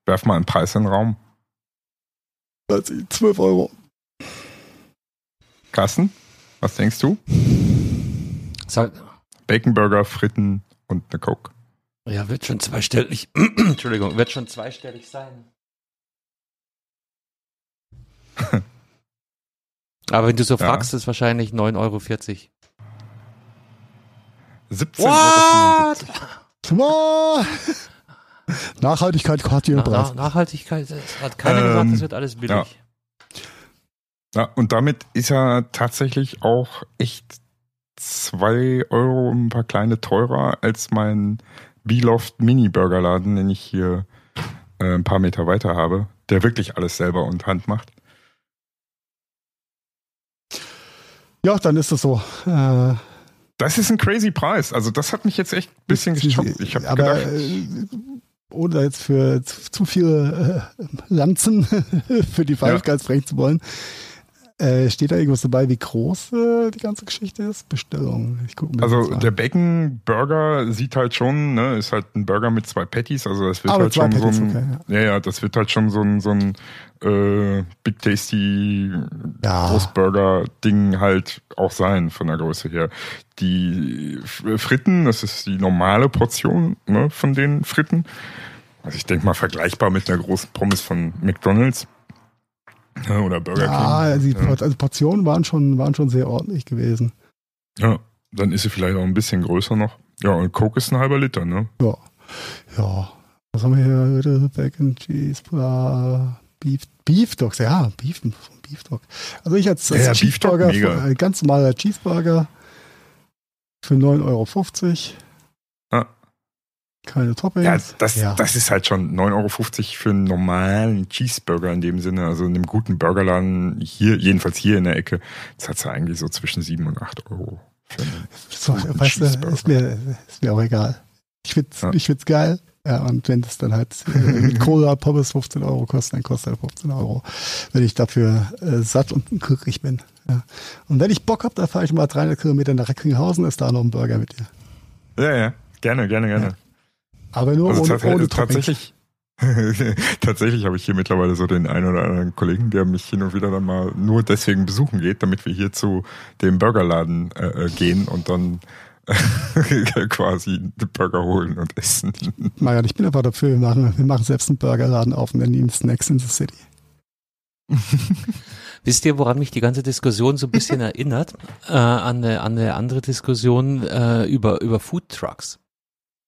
Werf mal einen Preis in den Raum. Also 12 Euro. Carsten, was denkst du? Sag, Bacon Burger, Fritten und eine Coke. ja, wird schon zweistellig. *clears throat* Entschuldigung, wird schon zweistellig sein. Aber wenn du so Ja. fragst, ist wahrscheinlich 9,40 Euro. 17,75 Euro. Wow. Nachhaltigkeit hat ihren Na, Preis. nach, Nachhaltigkeit, es hat keiner Ähm, gesagt, das wird alles billig. ja. Ja, und damit ist er tatsächlich auch echt zwei Euro ein paar kleine teurer als mein Beloft Mini Burgerladen, den ich hier äh, ein paar Meter weiter habe, der wirklich alles selber und Hand macht. Ja, dann ist es so. Äh, Das ist ein crazy Preis. Also das hat mich jetzt echt ein bisschen geschockt. Ich habe aber gedacht, äh, ohne da jetzt für zu, zu viele äh, Lanzen *laughs* für die Five Guys brechen zu wollen, äh, steht da irgendwas dabei, wie groß äh, die ganze Geschichte ist? Bestellung. Das also der. Bacon Burger sieht halt schon, ne, ist halt ein Burger mit zwei Patties, also das wird Ah, halt schon Patties, so ein, okay, ja. ja, das wird halt schon so ein, so ein äh, Big Tasty Ja. Großburger Ding halt auch sein von der Größe her. Die Fritten, das ist die normale Portion ne, von den Fritten. Also ich denke mal vergleichbar mit einer großen Pommes von McDonald's ja, oder Burger King. Ja, also die ja. Also Portionen waren schon, waren schon sehr ordentlich gewesen. Ja, dann ist sie vielleicht auch ein bisschen größer noch. Ja, und Coke ist ein halber Liter, ne? Ja. Ja. Was haben wir hier? Heute? Bacon, Cheese, bla, Beef, Beef Dogs. Ja, Beef, Beef Dog. Also ich als, als Ja, Cheeseburger, ein ganz normaler Cheeseburger für 9,50 Euro. Ja. Keine Toppings. Ja, das, Ja. das ist halt schon 9,50 Euro für einen normalen Cheeseburger in dem Sinne. Also in einem guten Burgerladen hier, jedenfalls hier in der Ecke, das hat ja eigentlich so zwischen 7 und 8 Euro. Für einen so, weißt du, ist mir, ist mir auch egal. Ich find's, Ja. ich find's geil. Ja, und wenn es dann halt äh, mit Cola Pommes 15 Euro kostet, dann kostet er 15 Euro. Wenn ich dafür äh, satt und glücklich bin. Ja. Und wenn ich Bock hab, dann fahre ich mal 300 Kilometer nach Recklinghausen, ist da noch ein Burger mit dir. Ja, ja, gerne, gerne, gerne. Aber nur Also ohne, ohne tatsächlich, *laughs* tatsächlich habe ich hier mittlerweile so den einen oder anderen Kollegen, der mich hin und wieder dann mal nur deswegen besuchen geht, damit wir hier zu dem Burgerladen äh, äh, gehen und dann *laughs* quasi den Burger holen und essen. Marian, ich bin aber dafür, wir machen, wir machen selbst einen Burgerladen auf und nennen ihn Snacks in the City. *laughs* Wisst ihr, woran mich die ganze Diskussion so ein bisschen *laughs* erinnert? Äh, an, eine, an eine andere Diskussion äh, über, über Food Trucks.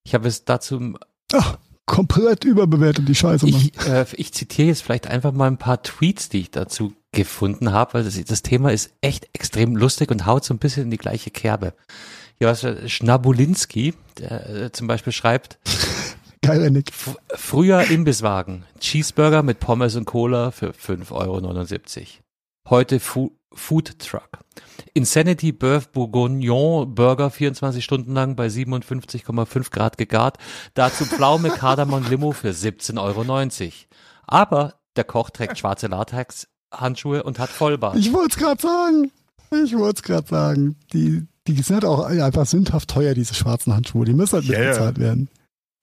Ich habe es dazu, Ach, komplett überbewertet die Scheiße, Mann. ich, äh, ich zitiere jetzt vielleicht einfach mal ein paar Tweets, die ich dazu gefunden habe, weil das, das Thema ist echt extrem lustig und haut so ein bisschen in die gleiche Kerbe. Hier was äh, Schnabulinski, der äh, zum Beispiel schreibt, *laughs* Geiler Nick. Früher Imbisswagen, Cheeseburger mit Pommes und Cola für 5,79 Euro. Heute Fu Food Truck. Insanity Beurre Bourguignon Burger 24 Stunden lang bei 57,5 Grad gegart. Dazu Pflaume *laughs* Kardamom Limo für 17,90 Euro. Aber der Koch trägt schwarze Latex-Handschuhe und hat Vollbart. Ich wollte es gerade sagen. Ich wollte es gerade sagen. Die, die sind halt auch einfach sündhaft teuer, diese schwarzen Handschuhe. Die müssen halt Ja, ja. mitbezahlt werden.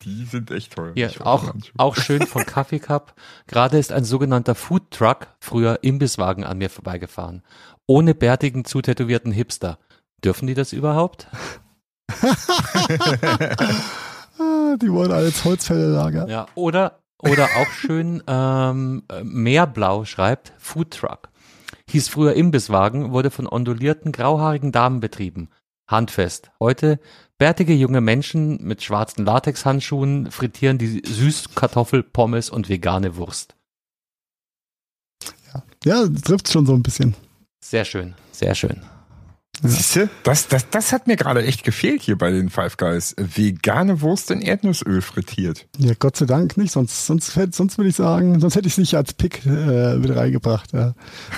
Die sind echt teuer. Weiß auch, auch schön von Kaffee Cup. Gerade ist ein sogenannter Food Truck, früher Imbisswagen, an mir vorbeigefahren. Ohne bärtigen, zutätowierten Hipster. Dürfen die das überhaupt? *laughs* Ah, die wollen als Holzfällelager. Ja, oder, oder auch schön, ähm, äh, Meerblau schreibt, Food Truck. Hieß früher Imbisswagen, wurde von ondulierten, grauhaarigen Damen betrieben. Handfest. Heute bärtige junge Menschen mit schwarzen Latexhandschuhen frittieren die Süßkartoffel, Pommes und vegane Wurst. Ja, trifft schon so ein bisschen. Sehr schön, sehr schön. Siehst du, das, das, das hat mir gerade echt gefehlt hier bei den Five Guys. Vegane Wurst in Erdnussöl frittiert. Ja, Gott sei Dank nicht, sonst, sonst, sonst würde ich sagen, sonst hätte ich es nicht als Pick äh, mit reingebracht. Ja.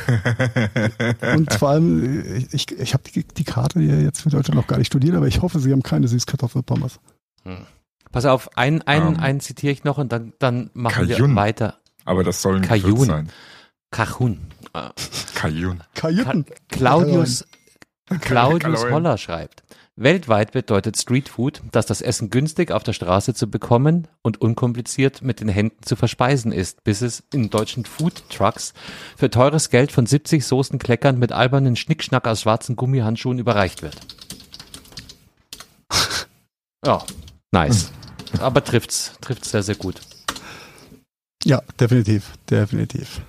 *laughs* Und vor allem, äh, ich, ich habe die, die Karte hier jetzt für Deutschland noch gar nicht studiert, aber ich hoffe, sie haben keine Süßkartoffelpommes. Pass auf, einen, einen, Ähm, einen zitiere ich noch und dann, dann machen wir Cajun. weiter. Aber das soll ein. Gewürz sein. Cajun. Äh, Cajun. Kajüten. Claudius, Claudius. Holler schreibt. Weltweit bedeutet Streetfood, dass das Essen günstig auf der Straße zu bekommen und unkompliziert mit den Händen zu verspeisen ist, bis es in deutschen Food Trucks für teures Geld von 70 Soßenkleckern mit albernen Schnickschnack aus schwarzen Gummihandschuhen überreicht wird. *laughs* Ja, nice. Aber trifft's, trifft's sehr, sehr gut. Ja, definitiv, definitiv.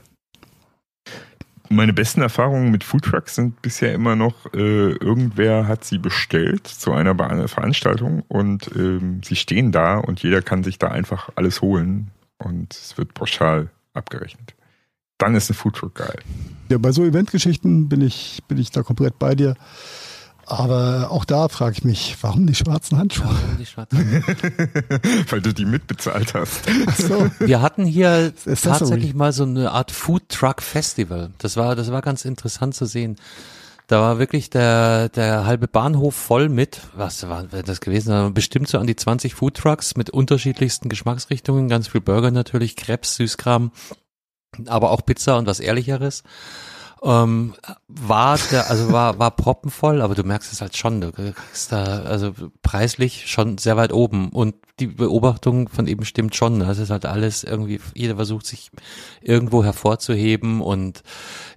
Meine besten Erfahrungen mit Foodtrucks sind bisher immer noch, äh, irgendwer hat sie bestellt zu einer Veranstaltung und ähm, sie stehen da und jeder kann sich da einfach alles holen und es wird pauschal abgerechnet. Dann ist ein Foodtruck geil. Ja, bei so Eventgeschichten bin ich, bin ich da komplett bei dir. Aber auch da frage ich mich, warum die schwarzen Handschuhe? Warum die schwarzen Handschuhe? *laughs* Weil du die mitbezahlt hast. Ach so. Wir hatten hier tatsächlich mal so eine Art Food Truck Festival. Das war, das war ganz interessant zu sehen. Da war wirklich der, der halbe Bahnhof voll mit, was war das gewesen? Bestimmt so an die 20 Food Trucks mit unterschiedlichsten Geschmacksrichtungen, ganz viel Burger natürlich, Krebs, Süßkram, aber auch Pizza und was Ehrlicheres ähm, war der, also war, war proppenvoll, aber du merkst es halt schon, du kriegst da, also preislich schon sehr weit oben und die Beobachtung von eben stimmt schon, das ist halt alles irgendwie, jeder versucht sich irgendwo hervorzuheben und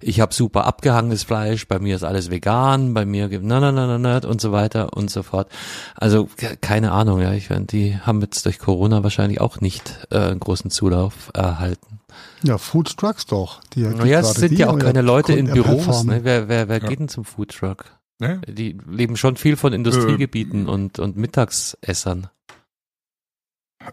ich habe super abgehangenes Fleisch, bei mir ist alles vegan, bei mir gibt na na na na na und so weiter und so fort. Also keine Ahnung, ja, ich die haben jetzt durch Corona wahrscheinlich auch nicht äh, einen großen Zulauf erhalten. Ja, Food Trucks doch. Die, die naja, es sind ja auch keine Leute in Büros. Ne? Wer, wer, wer ja. geht denn zum Food Truck? Ne? Die leben schon viel von Industriegebieten äh, und, und Mittagsessern.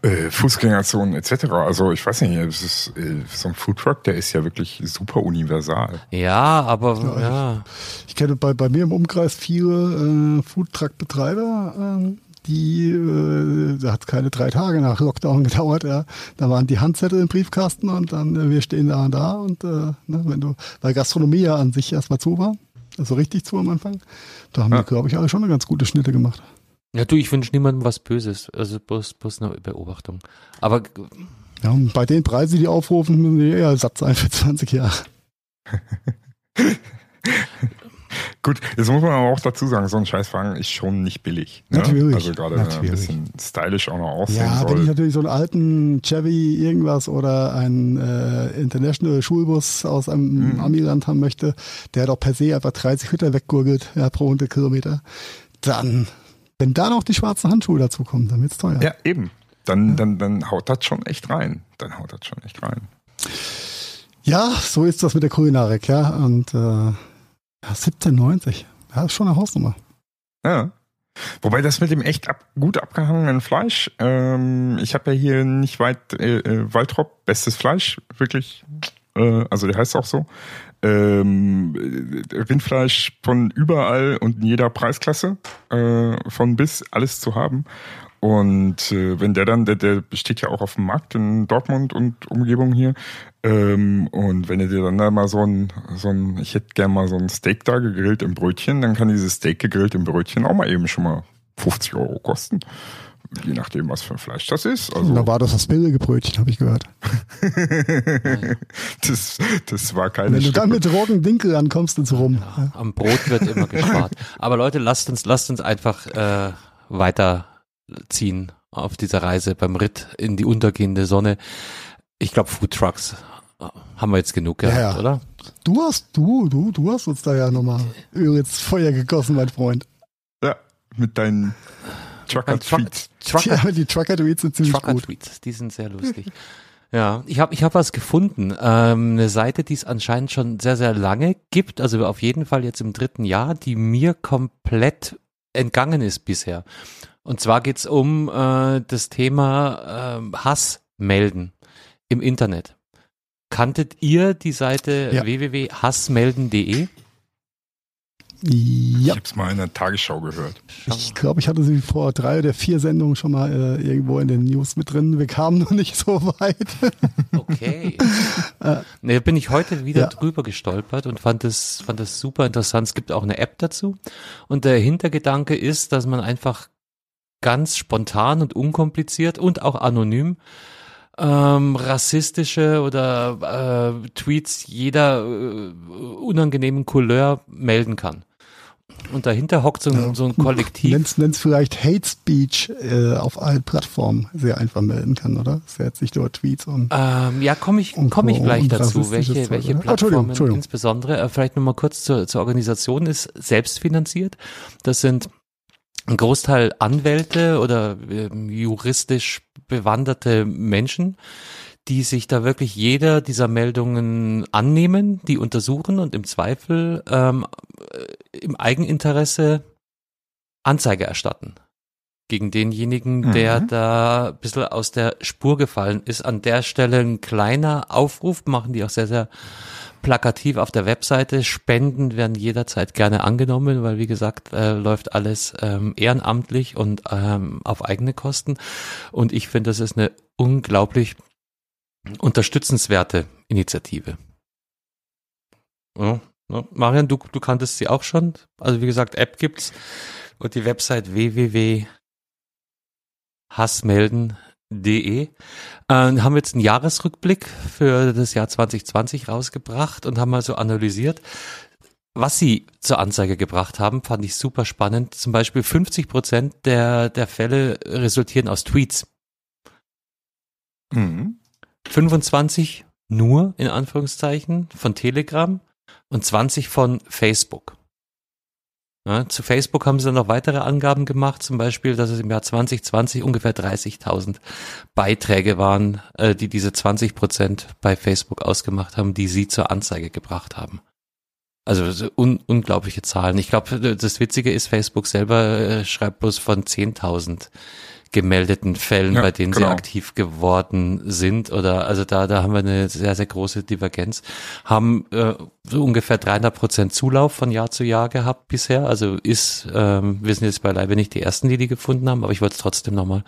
Äh, Fußgängerzonen etc. Also ich weiß nicht, es ist, äh, so ein Foodtruck, der ist ja wirklich super universal. Ja, aber ja. ja. Ich, ich, kenne bei, bei mir im Umkreis viele äh, Foodtruck-Betreiber, äh, die, äh, da hat keine drei Tage nach Lockdown *laughs* gedauert, ja. Da waren die Handzettel im Briefkasten und dann, äh, wir stehen da und da und äh, ne, wenn du, weil Gastronomie ja an sich erstmal zu war, also richtig zu am Anfang, da haben ja. wir, glaube ich, alle schon eine ganz gute Schnitte gemacht. Ja, du, ich wünsche niemandem was Böses, also bloß, bloß eine Beobachtung. Aber ja, bei den Preisen, die aufrufen, müssen die eher satt sein für 20 Jahre. *laughs* Gut, jetzt muss man aber auch dazu sagen, so ein Scheißwagen ist schon nicht billig. Ne? Natürlich. Also gerade wenn er ein bisschen stylisch auch noch aussehen ja, soll. wenn ich natürlich so einen alten Chevy irgendwas oder einen äh, International Schulbus aus einem mhm. Amiland haben möchte, der doch per se einfach 30 Liter weggurgelt ja, pro 100 Kilometer, dann, wenn da noch die schwarzen Handschuhe dazu kommen, dann wird's teuer. Ja, eben. Dann, ja. dann, dann haut das schon echt rein. Dann haut das schon echt rein. Ja, so ist das mit der Kulinarik, ja. Und äh, ja, 17,90. Ja, ist schon eine Hausnummer. Ja. Wobei das mit dem echt ab, gut abgehangenen Fleisch, ähm, ich habe ja hier nicht weit äh, äh, Waldrop, bestes Fleisch, wirklich, äh, also der heißt auch so. Ähm, Rindfleisch von überall und in jeder Preisklasse, äh, von bis alles zu haben. Und äh, wenn der dann, der, der steht ja auch auf dem Markt in Dortmund und Umgebung hier, ähm, und wenn er dir dann da mal so ein, so ein, ich hätte gern mal so ein Steak da gegrillt im Brötchen, dann kann dieses Steak gegrillt im Brötchen auch mal eben schon mal 50 Euro kosten. Je nachdem, was für ein Fleisch das ist. Also da war das das billige Brötchen, habe ich gehört. *laughs* das, das war keine Wenn du dann mit Roggendinkel ankommst, dann rum. Ja, am Brot wird immer gespart. Aber Leute, lasst uns, lasst uns einfach äh, weiter ziehen auf dieser Reise beim Ritt in die untergehende Sonne. Ich glaube, Food Trucks haben wir jetzt genug gehabt, ja, ja. oder? Du hast, du, du, du hast uns da ja nochmal Öl ins Feuer gegossen, mein Freund. Ja, mit deinen Trucker-Tweets. Trucker, ja, die Trucker-Tweets sind ziemlich Trucker gut. Tweets, die sind sehr lustig. Ja, ich habe ich hab was gefunden. Ähm, eine Seite, die es anscheinend schon sehr, sehr lange gibt, also auf jeden Fall jetzt im dritten Jahr, die mir komplett entgangen ist bisher. Und zwar geht's um äh, das Thema äh, Hass melden im Internet. Kanntet ihr die Seite ja. www.hassmelden.de? Ja. Ich habe es mal in der Tagesschau gehört. Ich glaube, ich hatte sie vor drei oder vier Sendungen schon mal äh, irgendwo in den News mit drin. Wir kamen *laughs* noch nicht so weit. Okay. *laughs* äh, ne, bin ich heute wieder ja. drüber gestolpert und fand es fand das super interessant. Es gibt auch eine App dazu. Und der Hintergedanke ist, dass man einfach ganz spontan und unkompliziert und auch anonym ähm, rassistische oder äh, Tweets jeder äh, unangenehmen Couleur melden kann. Und dahinter hockt so ein, ja, so ein Kollektiv. Nenn's, nenn's vielleicht Hate Speech äh, auf allen Plattformen sehr einfach melden kann, oder? Setzt sich dort Tweets und. Ähm, ja, komme ich, komm ich gleich dazu, welche, Zeug, welche Plattformen Entschuldigung, Entschuldigung. insbesondere. Äh, vielleicht nochmal kurz zur, zur Organisation ist selbstfinanziert. Das sind ein Großteil Anwälte oder äh, juristisch bewanderte Menschen, die sich da wirklich jeder dieser Meldungen annehmen, die untersuchen und im Zweifel ähm, äh, im Eigeninteresse Anzeige erstatten gegen denjenigen, Mhm. der da ein bisschen aus der Spur gefallen ist. An der Stelle ein kleiner Aufruf, machen die auch sehr, sehr plakativ auf der Webseite. Spenden werden jederzeit gerne angenommen, weil wie gesagt, äh, läuft alles ähm, ehrenamtlich und ähm, auf eigene Kosten. Und ich finde, das ist eine unglaublich unterstützenswerte Initiative. Ja, ja. Marian, du, du kanntest sie auch schon. Also wie gesagt, App gibt's und die Website www.hassmelden.de. Äh, haben jetzt einen Jahresrückblick für das Jahr 2020 rausgebracht und haben mal so analysiert, was sie zur Anzeige gebracht haben, fand ich super spannend. Zum Beispiel 50 Prozent der, der Fälle resultieren aus Tweets. Mhm. 25 nur in Anführungszeichen von Telegram und 20 von Facebook. Ja, zu Facebook haben sie dann noch weitere Angaben gemacht, zum Beispiel, dass es im Jahr 2020 ungefähr 30.000 Beiträge waren, äh, die diese 20 Prozent bei Facebook ausgemacht haben, die sie zur Anzeige gebracht haben. Also so un unglaubliche Zahlen. Ich glaube, das Witzige ist, Facebook selber äh, schreibt bloß von 10.000 gemeldeten Fällen, Ja, bei denen sie genau. aktiv geworden sind oder also da da haben wir eine sehr sehr große Divergenz. Haben äh, so ungefähr 300 Prozent Zulauf von Jahr zu Jahr gehabt bisher. Also ist ähm, wir sind jetzt beileibe nicht die ersten die die gefunden haben aber ich wollte es trotzdem noch mal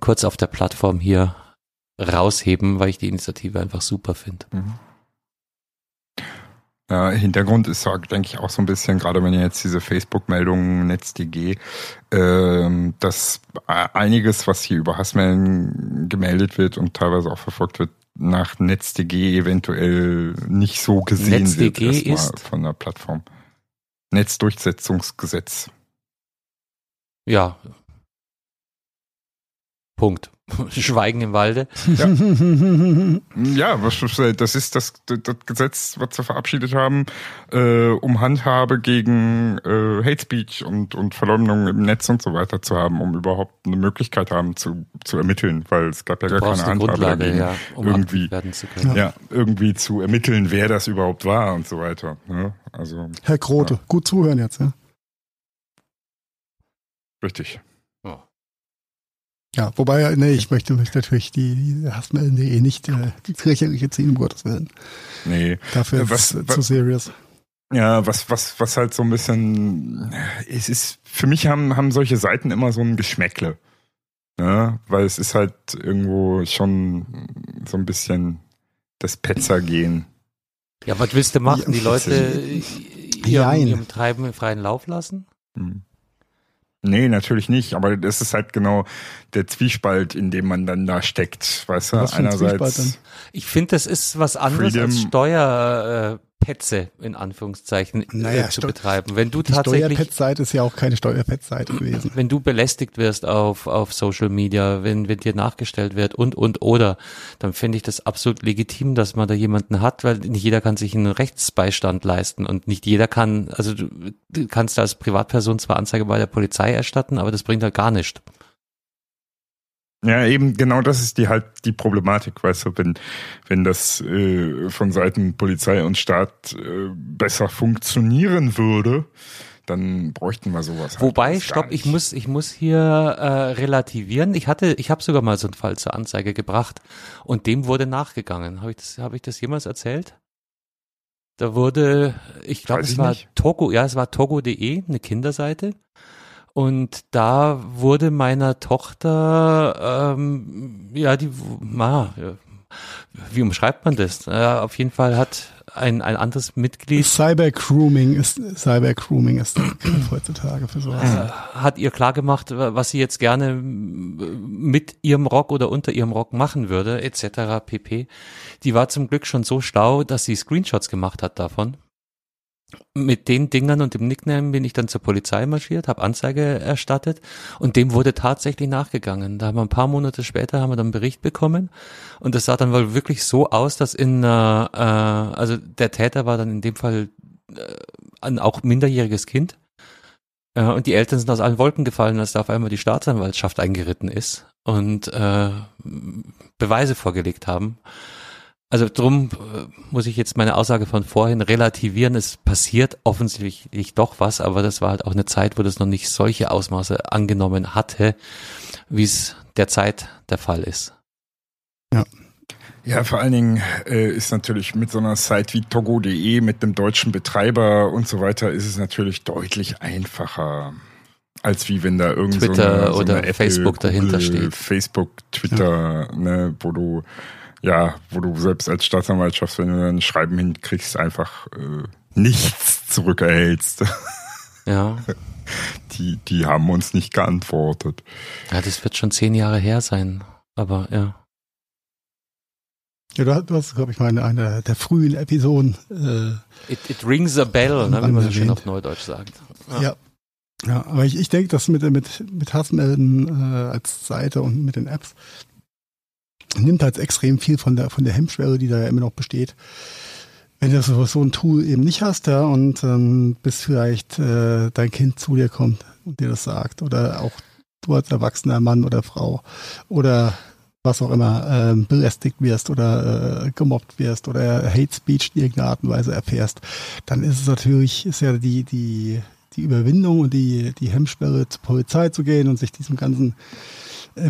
kurz auf der Plattform hier rausheben weil ich die Initiative einfach super finde Ja, Hintergrund ist, denke ich, auch so ein bisschen, gerade wenn ihr jetzt diese Facebook-Meldungen NetzDG, ähm, dass äh, einiges, was hier über Hassmelden gemeldet wird und teilweise auch verfolgt wird, nach NetzDG eventuell nicht so gesehen NetzDG wird erstmal ist? von der Plattform. Netzdurchsetzungsgesetz. ja Punkt *laughs* Schweigen im Walde Ja, *laughs* was das ist das, das Gesetz, was wir verabschiedet haben, äh, um Handhabe gegen äh, Hate Speech und, und Verleumdung im Netz und so weiter zu haben, um überhaupt eine Möglichkeit haben zu, zu ermitteln, weil es gab ja du gar keine eine Handhabe dagegen, ja um irgendwie, zu können ja. irgendwie zu ermitteln, wer das überhaupt war und so weiter. Ne? Also Herr Grote, gut zuhören jetzt, ja. richtig. Ja, wobei, nee, ich möchte mich natürlich die, die Hassmelden.de nicht äh, Lächerliche ziehen, um Gottes Willen. Nee. Dafür Was- ist es was- zu serious. Ja, was, was, was halt so ein bisschen, es ist, für mich haben, haben solche Seiten immer so ein Geschmäckle. Ja, weil es ist halt irgendwo schon so ein bisschen das Petzergehen. Ja, was willst du machen? Ja, Die Leute ihrem, Jein. ihrem Treiben im freien Lauf lassen? Hm. Nee, natürlich nicht, aber das ist halt genau der Zwiespalt, in dem man dann da steckt, weißt du? Was für ein Zwiespalt Einerseits, Ich finde, das ist was anderes Freedom. als Steuerpetze in Anführungszeichen Naja, äh, zu Steu- betreiben. Wenn du Die tatsächlich Steuerpet-Seite ist ja auch keine Steuerpet-Seite gewesen. wenn du belästigt wirst auf, auf Social Media, wenn, wenn dir nachgestellt wird und, und, oder, dann finde ich das absolut legitim, dass man da jemanden hat, weil nicht jeder kann sich einen Rechtsbeistand leisten und nicht jeder kann, also du, du kannst als Privatperson zwar Anzeige bei der Polizei erstatten, aber das bringt halt gar nichts. Ja, eben genau das ist die halt die Problematik, weißt du, wenn wenn das äh, von Seiten Polizei und Staat äh, besser funktionieren würde, dann bräuchten wir sowas. halt Wobei, stopp, ich muss, ich muss hier äh, relativieren. Ich hatte, ich habe sogar mal so einen Fall zur Anzeige gebracht und dem wurde nachgegangen. Habe ich das, habe ich das jemals erzählt? Da wurde, ich glaube, es war nicht. Togo, ja, es war togo.de, eine Kinderseite. Und da wurde meiner Tochter, ähm, ja, die, ja, wie umschreibt man das? Äh, auf jeden Fall hat ein, ein anderes Mitglied Cyber-Grooming ist, Cyber-Grooming ist der Begriff heutzutage für sowas. hat ihr klargemacht, was sie jetzt gerne mit ihrem Rock oder unter ihrem Rock machen würde, etc. pp. Die war zum Glück schon so schlau, dass sie Screenshots gemacht hat davon. Mit den Dingern und dem Nickname bin ich dann zur Polizei marschiert, habe Anzeige erstattet und dem wurde tatsächlich nachgegangen. Da haben wir ein paar Monate später haben wir dann einen Bericht bekommen und das sah dann wohl wirklich so aus, dass in, äh, äh, also der Täter war dann in dem Fall äh, ein auch minderjähriges Kind. Äh, und die Eltern sind aus allen Wolken gefallen, als da auf einmal die Staatsanwaltschaft eingeritten ist und äh, Beweise vorgelegt haben. Also drum äh, muss ich jetzt meine Aussage von vorhin relativieren. Es passiert offensichtlich doch was, aber das war halt auch eine Zeit, wo das noch nicht solche Ausmaße angenommen hatte, wie es derzeit der Fall ist. Ja. Ja, vor allen Dingen äh, ist natürlich mit so einer Site wie togo.de, mit einem deutschen Betreiber und so weiter, ist es natürlich deutlich einfacher, als wie wenn da irgendwie Twitter so eine, so oder eine Apple, Facebook Google, dahinter steht. Facebook, Twitter, ne, wo du ja, wo du selbst als Staatsanwaltschaft, wenn du ein Schreiben hinkriegst, einfach äh, nichts zurückerhältst. Ja. *laughs* Die, die haben uns nicht geantwortet. Ja, das wird schon zehn Jahre her sein. Aber ja. Ja, du hast, glaube ich, mal in einer der frühen Episoden. Äh, It, it rings a bell, ne, wie man so schön auf Neudeutsch sagt. ja. ja. aber ich, ich denke, dass mit, mit, mit Hassmelden äh, als Seite und mit den Apps nimmt halt extrem viel von der, von der Hemmschwelle, die da ja immer noch besteht. Wenn du so, ein Tool eben nicht hast, ja, und ähm, bis vielleicht äh, dein Kind zu dir kommt und dir das sagt, oder auch du als erwachsener Mann oder Frau oder was auch immer, ähm, belästigt wirst oder äh, gemobbt wirst oder Hate Speech in irgendeiner Art und Weise erfährst, dann ist es natürlich, ist ja die, die, die Überwindung und die, die Hemmschwelle zur Polizei zu gehen und sich diesem ganzen äh,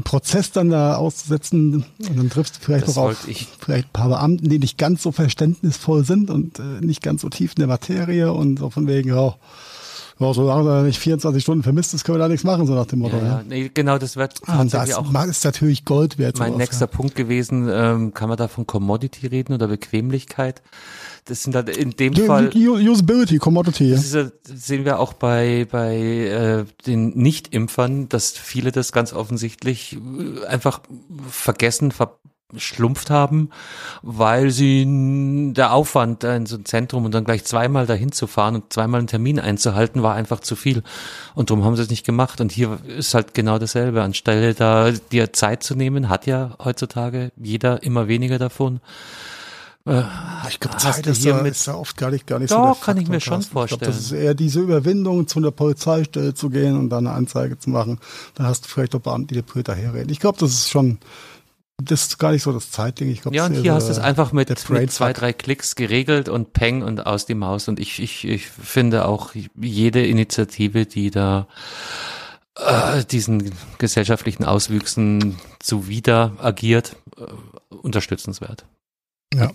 Prozess dann da auszusetzen und dann triffst du vielleicht Das noch auf ich. vielleicht ein paar Beamten, die nicht ganz so verständnisvoll sind und äh, nicht ganz so tief in der Materie und so von wegen, ja, ja solange er nicht 24 Stunden vermisst ist, können wir da nichts machen, so nach dem Motto. Ja, Ja, ja. Nee, genau, das wird Ah, und das auch ist natürlich Gold wert. mein sowas, nächster Punkt gewesen. Ähm, kann man da von Commodity reden oder Bequemlichkeit? Das sind halt in dem ja. Fall. Die, die Usability, Commodity. Das ist ja, sehen wir auch bei, bei äh, den Nicht-Impfern, dass viele das ganz offensichtlich äh, einfach vergessen, verschlumpft haben, weil sie der Aufwand da in so ein Zentrum und dann gleich zweimal dahin zu fahren und zweimal einen Termin einzuhalten, war einfach zu viel. Und darum haben sie es nicht gemacht. Und hier ist halt genau dasselbe. Anstelle da dir Zeit zu nehmen, hat ja heutzutage jeder immer weniger davon. Äh, Ich glaube, Zeit ist da, mit- ist da oft gar nicht, gar nicht so. Doch, kann ich mir schon Carsten. Ich glaube, das ist vorstellen. eher diese Überwindung, zu einer Polizeistelle zu gehen und dann eine Anzeige zu machen. Dann hast du vielleicht auch Beamte, die dir daherreden. Ich glaube, das ist schon, das ist gar nicht so das Zeitding. Ich glaub, Ja, und hier hast du es einfach mit, mit zwei, drei Klicks geregelt und peng und aus die Maus. Und ich, ich, ich finde auch jede Initiative, die da äh, diesen gesellschaftlichen Auswüchsen zuwider agiert, äh, unterstützenswert. Ja.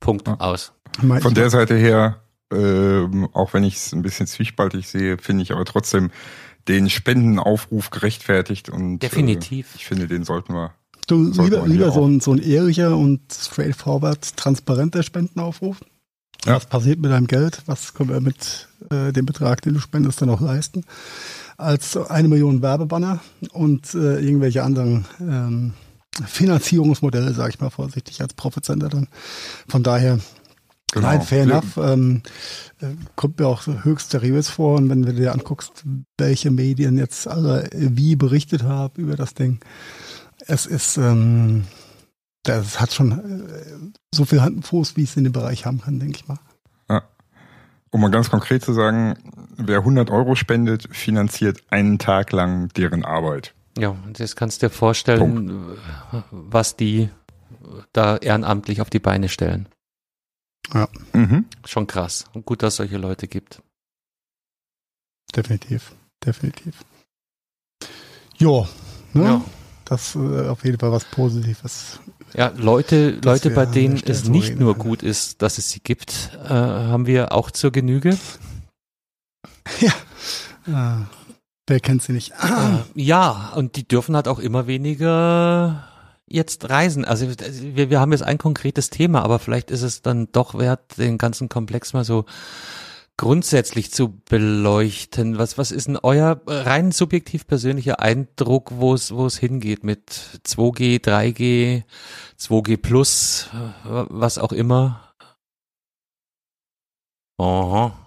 Punkt Ja. aus. Von der Seite her, ähm, auch wenn ich es ein bisschen zwiespaltig sehe, finde ich aber trotzdem den Spendenaufruf gerechtfertigt und Definitiv. Äh, ich finde, den sollten wir. Du, Sollte lieber, lieber so ein, so ein ehrlicher und straightforward, transparenter Spendenaufruf. Ja. Was passiert mit deinem Geld? Was können wir mit äh, dem Betrag, den du spendest, dann auch leisten? Als eine Million Werbebanner und äh, irgendwelche anderen ähm, Finanzierungsmodelle, sage ich mal vorsichtig, als Profitsender dann. Von daher, Genau. nein, fair enough. Ähm, äh, kommt mir auch höchst seriös vor. Und wenn du dir anguckst, welche Medien jetzt alle wie berichtet haben über das Ding, es ist, ähm, das hat schon äh, so viel Hand und Fuß, wie es in dem Bereich haben kann, denke ich mal. Um mal ganz konkret zu sagen, wer 100 Euro spendet, finanziert einen Tag lang deren Arbeit. Ja, und jetzt kannst du dir vorstellen, was die da ehrenamtlich auf die Beine stellen. Mhm. Schon krass. Und gut, dass es solche Leute gibt. Definitiv, definitiv. Jo, ne? Ja. Das äh, auf jeden Fall was Positives. Ja, Leute, Leute, bei denen es nicht nur gut ist, dass es sie gibt, äh, haben wir auch zur Genüge. *laughs* Äh, wer kennt sie nicht? Äh, ja, und die dürfen halt auch immer weniger jetzt reisen. Also wir, wir haben jetzt ein konkretes Thema, aber vielleicht ist es dann doch wert, den ganzen Komplex mal so grundsätzlich zu beleuchten. Was, was ist denn euer rein subjektiv persönlicher Eindruck, wo es, wo es hingeht mit 2G, 3G, 2G Plus, was auch immer? Aha.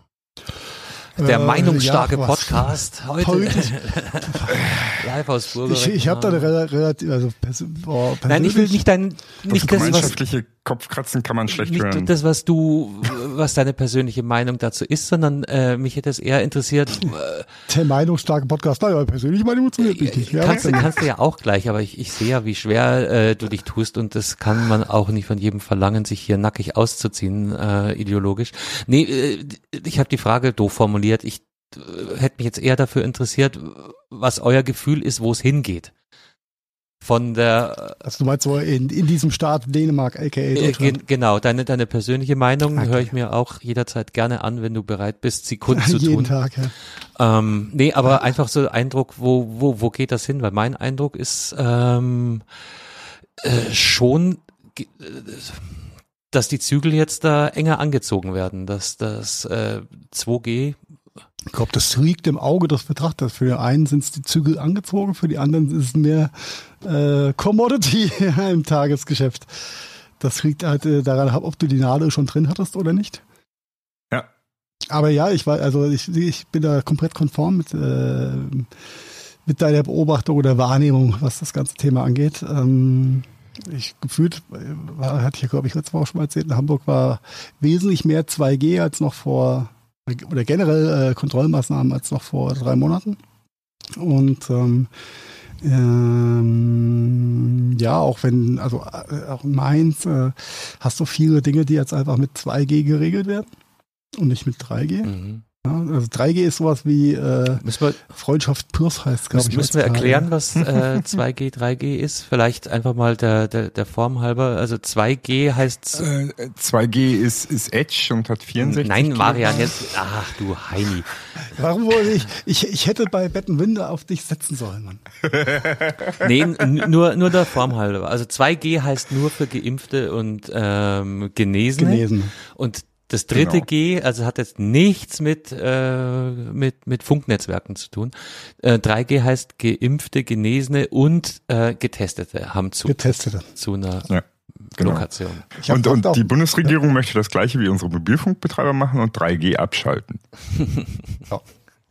Der Äh, meinungsstarke ja, was- Podcast heute Politisch- *laughs* live aus Ich, Burgerrecht. ich habe da eine rela- relativ, also pers boah, Nein, ich will nicht dein, Das nicht das, was, gemeinschaftliche Kopfkratzen kann man schlecht nicht hören. das, was du was deine persönliche Meinung dazu ist, sondern äh, mich hätte es eher interessiert. Äh, Der meinungsstarke Podcast, naja, persönliche Meinung interessiert mich nicht. Ja, kannst, du, kannst du ja auch gleich, aber ich, ich sehe ja, wie schwer äh, du dich tust und das kann man auch nicht von jedem verlangen, sich hier nackig auszuziehen, äh, ideologisch. Nee, äh, ich habe die Frage doof formuliert. Ich äh, hätte mich jetzt eher dafür interessiert, was euer Gefühl ist, wo es hingeht. Von der Also du meinst so in, in diesem Staat Dänemark, aka äh, Deutschland. gen- genau, deine, deine persönliche Meinung Okay. höre ich mir auch jederzeit gerne an, wenn du bereit bist, sie kundzutun. *laughs* Jeden Tag, ja. Ähm, nee, aber einfach so Eindruck, wo, wo, wo geht das hin? Weil mein Eindruck ist ähm, äh, schon, äh, dass die Zügel jetzt da enger angezogen werden, dass das äh, 2G Ich glaube, das liegt im Auge des Betrachters. Für den einen sind es die Zügel angezogen, für die anderen ist es mehr äh, Commodity *laughs* im Tagesgeschäft. Das liegt halt äh, daran, ob du die Nadel schon drin hattest oder nicht. Ja. Aber ja, ich war, also ich, ich bin da komplett konform mit, äh, mit deiner Beobachtung oder Wahrnehmung, was das ganze Thema angeht. Ähm, ich gefühlt, äh, war, hatte ich ja, glaube ich, letzte Woche schon mal erzählt, in Hamburg war wesentlich mehr 2G als noch vor, oder generell äh, Kontrollmaßnahmen als noch vor drei Monaten. Und ähm, ähm, ja, auch wenn, also äh, auch in Mainz äh, hast du viele Dinge, die jetzt einfach mit 2G geregelt werden und nicht mit 3G. mhm. Also 3G ist sowas wie äh, wir Freundschaft Plus heißt, glaube Müssen, ich. müssen wir erklären, was äh, *laughs* 2G, 3G ist? Vielleicht einfach mal der, der, der Form halber. Also 2G heißt. Äh, 2G ist, ist Edge und hat 64. Nein, Marian, Kilobyte. jetzt. Ach du Heini. Warum wollte ich, ich, ich hätte bei Bettenwinde auf dich setzen sollen, Mann. *laughs* Nee, nur, nur der Form halber. Also 2G heißt nur für Geimpfte und ähm, Genesene. Genesen. Und das dritte Genau. G, also hat jetzt nichts mit, äh, mit, mit Funknetzwerken zu tun. Äh, 3G heißt Geimpfte, Genesene und äh, Getestete haben zu, Getestete. zu einer Ja, genau. Lokation. Und, und die Bundesregierung möchte das gleiche wie unsere Mobilfunkbetreiber machen und 3G abschalten. *laughs* *laughs* Ja.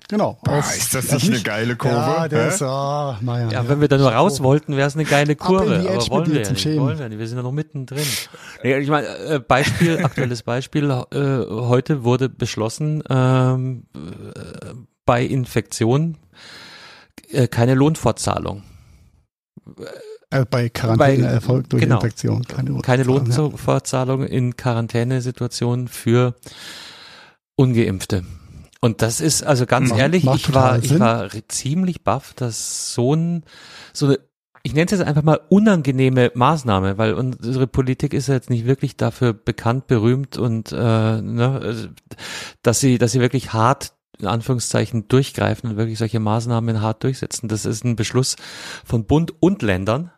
Genau. Boah, ist das also nicht eine geile Kurve? Ja, der ist, ah, Maja. Ja, wenn wir da nur raus wollten, wäre es eine geile Kurve. Aber wollen wir ja nicht. Wollen wir nicht. Wir sind ja noch mittendrin. Nee, ich meine, äh, Beispiel, *laughs* aktuelles Beispiel. Äh, heute wurde beschlossen, ähm, äh, bei Infektion keine Lohnfortzahlung. Äh, bei Quarantäne erfolgt durch genau. Infektion. Keine, Keine Lohnfortzahlung, ja. Lohnfortzahlung in Quarantänesituationen für Ungeimpfte. Und das ist also ganz Macht- ehrlich, macht ich war, ich Sinn. war ziemlich baff, dass so ein, so eine, ich nenne es jetzt einfach mal unangenehme Maßnahme, weil unsere Politik ist ja jetzt nicht wirklich dafür bekannt, berühmt und äh, ne, dass sie, dass sie wirklich hart in Anführungszeichen durchgreifen und wirklich solche Maßnahmen hart durchsetzen. Das ist ein Beschluss von Bund und Ländern.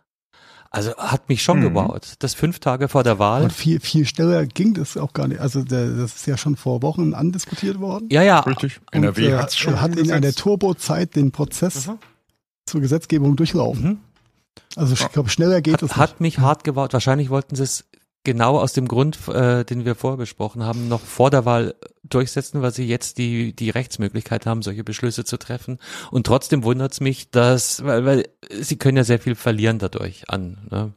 Also hat mich schon Mhm. gebaut. Das fünf Tage vor der Wahl. Und viel, viel schneller ging das auch gar nicht. Also das ist ja schon vor Wochen andiskutiert worden. Ja, ja. Richtig. Und, NRW äh, hat's schon hat in einer. Turbozeit den Prozess Mhm. zur Gesetzgebung durchlaufen. Mhm. Also ich glaube, schneller geht es Hat, hat mich hart gebaut. Wahrscheinlich wollten sie es genau aus dem Grund, äh, den wir vorher besprochen haben, noch vor der Wahl durchsetzen, weil sie jetzt die, die Rechtsmöglichkeit haben, solche Beschlüsse zu treffen. Und trotzdem wundert es mich, dass, weil, weil sie können ja sehr viel verlieren dadurch an. Ne?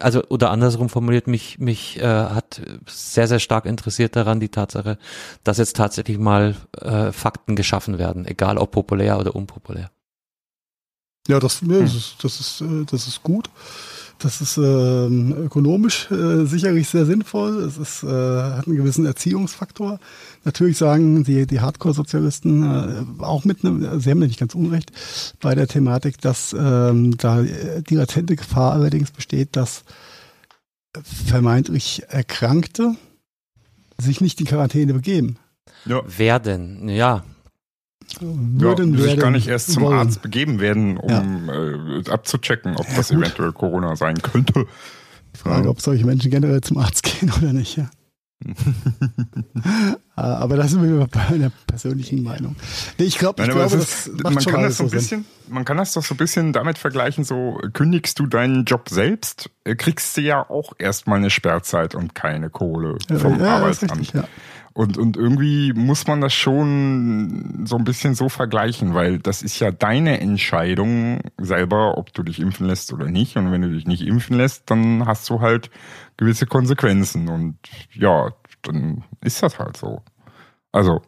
Also oder andersrum formuliert, mich, mich äh, hat sehr, sehr stark interessiert daran die Tatsache, dass jetzt tatsächlich mal äh, Fakten geschaffen werden, egal ob populär oder unpopulär. Ja, das, ja, das, ist, das, ist, äh, das ist gut. Das ist ähm, ökonomisch äh, sicherlich sehr sinnvoll. Es ist, äh, hat einen gewissen Erziehungsfaktor. Natürlich sagen die, die Hardcore-Sozialisten äh, auch mit einem, sie haben ja nicht ganz unrecht bei der Thematik, dass ähm, da die latente Gefahr allerdings besteht, dass vermeintlich Erkrankte sich nicht in Quarantäne begeben. Ja. Werden, ja. Würden, ja, sich werden gar nicht erst zum wollen. Arzt begeben werden, um äh, abzuchecken, ob das gut. eventuell Corona sein könnte. Die Frage, ob solche Menschen generell zum Arzt *laughs* gehen oder nicht. Ja. *laughs* Ah, Aber da sind wir bei einer persönlichen Meinung. Nee, ich glaube, ich Nein, glaube, das ist, man kann das so ein so Sinn. bisschen, man kann das doch so ein bisschen damit vergleichen, so kündigst du deinen Job selbst, äh, kriegst du ja auch erstmal eine Sperrzeit und keine Kohle Ja, vom ja, das Arbeitsamt. richtig, ja. Und, und irgendwie muss man das schon so ein bisschen so vergleichen, weil das ist ja deine Entscheidung selber, ob du dich impfen lässt oder nicht. Und wenn du dich nicht impfen lässt, dann hast du halt gewisse Konsequenzen. Und ja, dann ist das halt so. Also,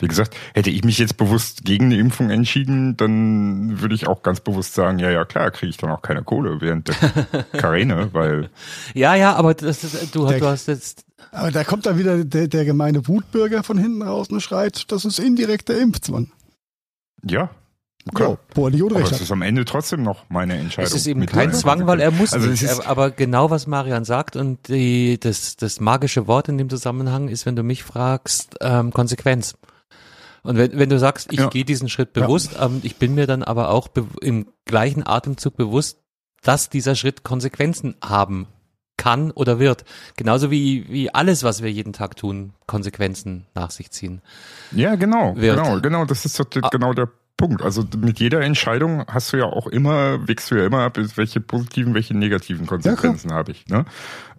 wie gesagt, hätte ich mich jetzt bewusst gegen eine Impfung entschieden, dann würde ich auch ganz bewusst sagen, ja, ja, klar, kriege ich dann auch keine Kohle während der *laughs* Karene, weil. Ja, ja, aber das ist, du, du hast jetzt. Aber da kommt dann wieder der, der gemeine Wutbürger von hinten raus und schreit, das ist indirekter Impfzwang. Ja, Klar. Ja, er nicht Aber es hat. ist am Ende trotzdem noch meine Entscheidung. Es ist eben kein Zwang, weil er muss Also nicht. es ist, Er- aber genau was Marian sagt und die, das, das magische Wort in dem Zusammenhang ist, wenn du mich fragst, ähm, Konsequenz. Und wenn, wenn du sagst, ich Ja. gehe diesen Schritt bewusst, ähm, ich bin mir dann aber auch im gleichen Atemzug bewusst, dass dieser Schritt Konsequenzen haben kann oder wird. Genauso wie, wie alles, was wir jeden Tag tun, Konsequenzen nach sich ziehen. ja, genau, wird. genau, genau, das ist doch Ah. genau der Punkt. Also mit jeder Entscheidung hast du ja auch immer, wägst du ja immer ab, welche positiven, welche negativen Konsequenzen habe ich. Ne?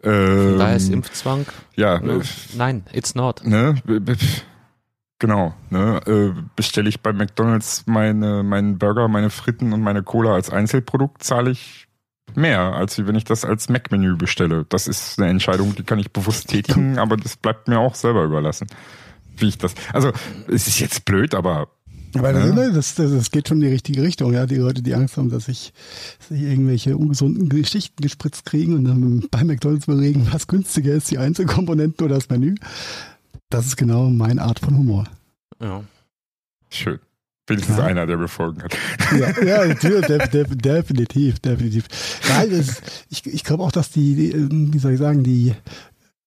Ähm, daher ist Impfzwang, ja, ne? nein, it's not. ne, genau, ne, äh, bestelle ich bei McDonalds meine, meinen Burger, meine Fritten und meine Cola als Einzelprodukt, zahle ich mehr, als wenn ich das als Mac-Menü bestelle. Das ist eine Entscheidung, die kann ich bewusst tätigen, aber das bleibt mir auch selber überlassen. Wie ich das. Also, es ist jetzt blöd, aber Aber Ja. das, das, das, geht schon in die richtige Richtung, ja. Die Leute, die Angst haben, dass sich dass sie irgendwelche ungesunden Geschichten gespritzt kriegen und dann bei McDonalds überlegen, was günstiger ist, die Einzelkomponenten oder das Menü. Das ist genau meine Art von Humor. Ja. schön. Wenigstens Ja. einer, der mir folgen kann. Ja, ja *laughs* natürlich, def, def, definitiv, definitiv. Nein, das, ich, ich glaube auch, dass die, die, ähm, wie soll ich sagen, die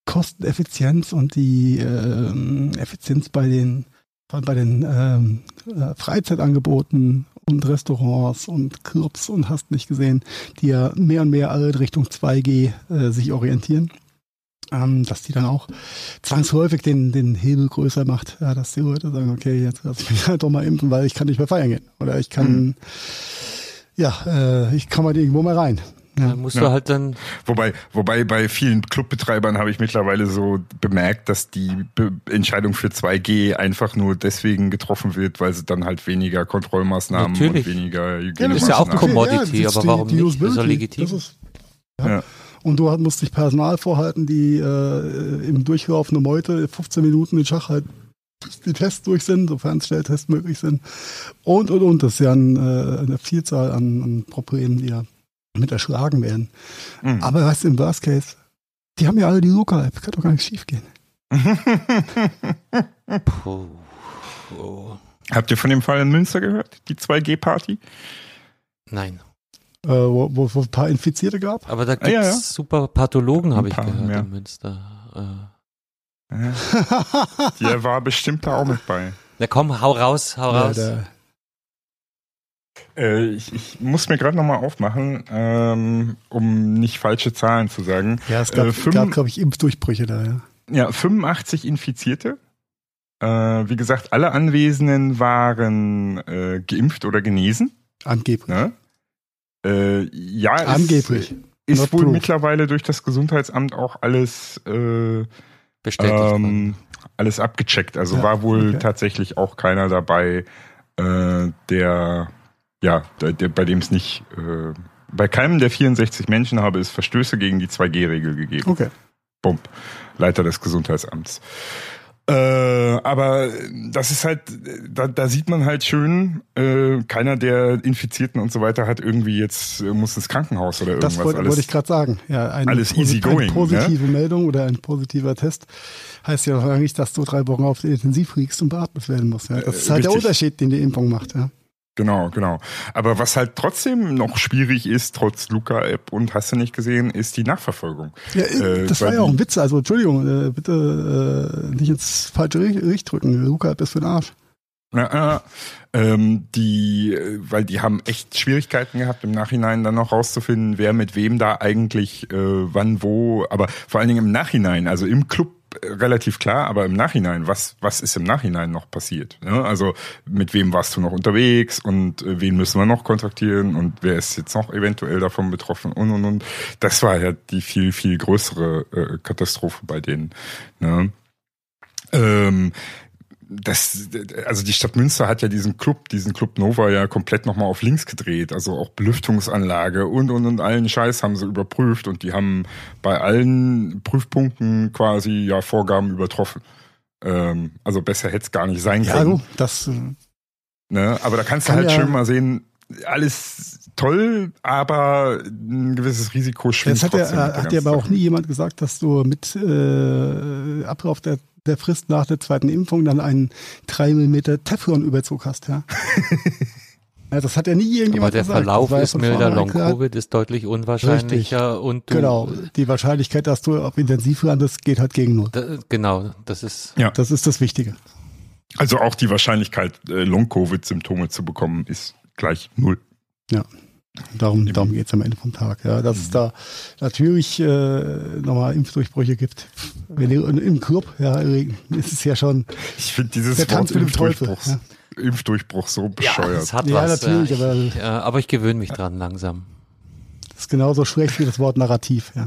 Kosteneffizienz und die ähm, Effizienz bei den bei den ähm, äh, Freizeitangeboten und Restaurants und Clubs und hast nicht gesehen, die ja mehr und mehr alle in Richtung 2G äh, sich orientieren, ähm, dass die dann auch zwangsläufig den, den Hebel größer macht, ja, dass die Leute sagen, okay, jetzt lass ich mich *laughs* halt doch mal impfen, weil ich kann nicht mehr feiern gehen. Oder ich kann, Mhm. ja, äh, ich kann mal irgendwo mal rein. Ja. Dann musst Ja. du halt dann Wobei, wobei bei vielen Clubbetreibern habe ich mittlerweile so bemerkt, dass die Be Entscheidung für 2G einfach nur deswegen getroffen wird, weil sie dann halt weniger Kontrollmaßnahmen Natürlich. und weniger Ja, das ist ja auch Hygienemaßnahmen- Commodity, das ist aber warum nicht? Ist doch Usability. legitim. Das ist, ja. Und du musst dich Personal vorhalten, die äh, im Durchlauf eine Meute 15 Minuten den Schach halt bis die Tests durch sind, sofern Schnelltests möglich sind. Und, und, und. Das ist ja ein, äh, eine Vielzahl an, an Problemen, die ja mit erschlagen werden. Mhm. Aber weißt du, im Worst Case, die haben ja alle die Luca-App, kann doch gar nicht schief gehen. Puh. *laughs* Puh. Habt ihr von dem Fall in Münster gehört? Die 2G-Party? Nein. Äh, wo, wo, wo ein paar Infizierte gab. Aber da Ah, gibt's ja, ja. super Pathologen, habe ich paar, gehört, ja. in Münster. Äh. *laughs* Der war bestimmt da auch mit bei. Na komm, hau raus, hau Ja, raus. Äh, ich, ich muss mir gerade nochmal aufmachen, ähm, um nicht falsche Zahlen zu sagen. ja, es gab, Äh, fünf- gab glaube ich, Impfdurchbrüche da, ja. Ja, 85 Infizierte. Äh, wie gesagt, alle Anwesenden waren äh, geimpft oder genesen. Angeblich. Ne? Äh, ja, es Angeblich. ist Not wohl proof. mittlerweile durch das Gesundheitsamt auch alles äh, Bestätigt. ähm, alles abgecheckt. Also Ja, war wohl okay. tatsächlich auch keiner dabei, äh, der ja, der, der, bei dem es nicht äh, bei keinem der 64 Menschen habe es Verstöße gegen die 2G-Regel gegeben. Okay. Bump, Leiter des Gesundheitsamts. Äh, aber das ist halt, da, da sieht man halt schön, äh, keiner der Infizierten und so weiter hat irgendwie jetzt, äh, muss ins Krankenhaus oder irgendwas. Das wollte, alles. wollte ich gerade sagen. Ja, eine, alles easy going, eine positive Meldung oder ein positiver Test heißt ja noch nicht, dass du drei Wochen auf der Intensiv liegst und beatmet werden musst. Ja. Das ist Äh, halt der richtig. Unterschied, den die Impfung macht. Ja. Genau, genau. Aber was halt trotzdem noch schwierig ist, trotz Luca-App und hast du nicht gesehen, ist die Nachverfolgung. Ja, Äh, das war ja auch ein Witz. Also Entschuldigung, äh, bitte äh, nicht ins falsche Richt drücken. Luca ist für den Arsch. Ja, äh, ähm, die, äh, weil die haben echt Schwierigkeiten gehabt, im Nachhinein dann noch rauszufinden, wer mit wem da eigentlich äh, wann wo, aber vor allen Dingen im Nachhinein, also im Club äh, relativ klar, aber im Nachhinein, was, was ist im Nachhinein noch passiert? Ne? Also mit wem warst du noch unterwegs und äh, wen müssen wir noch kontaktieren und wer ist jetzt noch eventuell davon betroffen und und und. Das war ja die viel, viel größere äh, Katastrophe bei denen. Ne? Ähm, das, also die Stadt Münster hat ja diesen Club, diesen Club Nova ja komplett nochmal auf links gedreht. Also auch Belüftungsanlage und, und, und allen Scheiß haben sie überprüft und die haben bei allen Prüfpunkten quasi ja Vorgaben übertroffen. Ähm, also besser hätte es gar nicht sein Ja, können. du, das, äh, Ne? Aber da kannst du halt ja- schön mal sehen, alles toll, aber ein gewisses Risiko schwingt das hat, ja, hat ja ganzen aber auch nie jemand gesagt, dass du mit äh, Ablauf der, der Frist nach der zweiten Impfung dann einen 3 mm Teflon-Überzug hast, ja. *laughs* ja. Das hat ja nie Aber irgendjemand der gesagt. Verlauf ja ist milder. Long-Covid ist deutlich unwahrscheinlicher und du, Genau, die Wahrscheinlichkeit, dass du auf Intensiv landest, geht halt gegen null. Da, genau, das ist, Ja. Das ist das Wichtige. Also auch die Wahrscheinlichkeit, äh, Long-Covid-Symptome zu bekommen, ist gleich null. Darum, darum geht's am Ende vom Tag. Ja, dass es da natürlich äh, nochmal Impfdurchbrüche gibt. Wenn ihr im Club, ja, ist es ja schon Ich finde dieses Der Tanz Wort mit dem Teufel, Impfdurchbruch, so ja, bescheuert. es hat Ja, was. natürlich, ich, aber- äh, aber ich gewöhne mich dran langsam. das ist genauso schlecht wie das Wort Narrativ. Ja.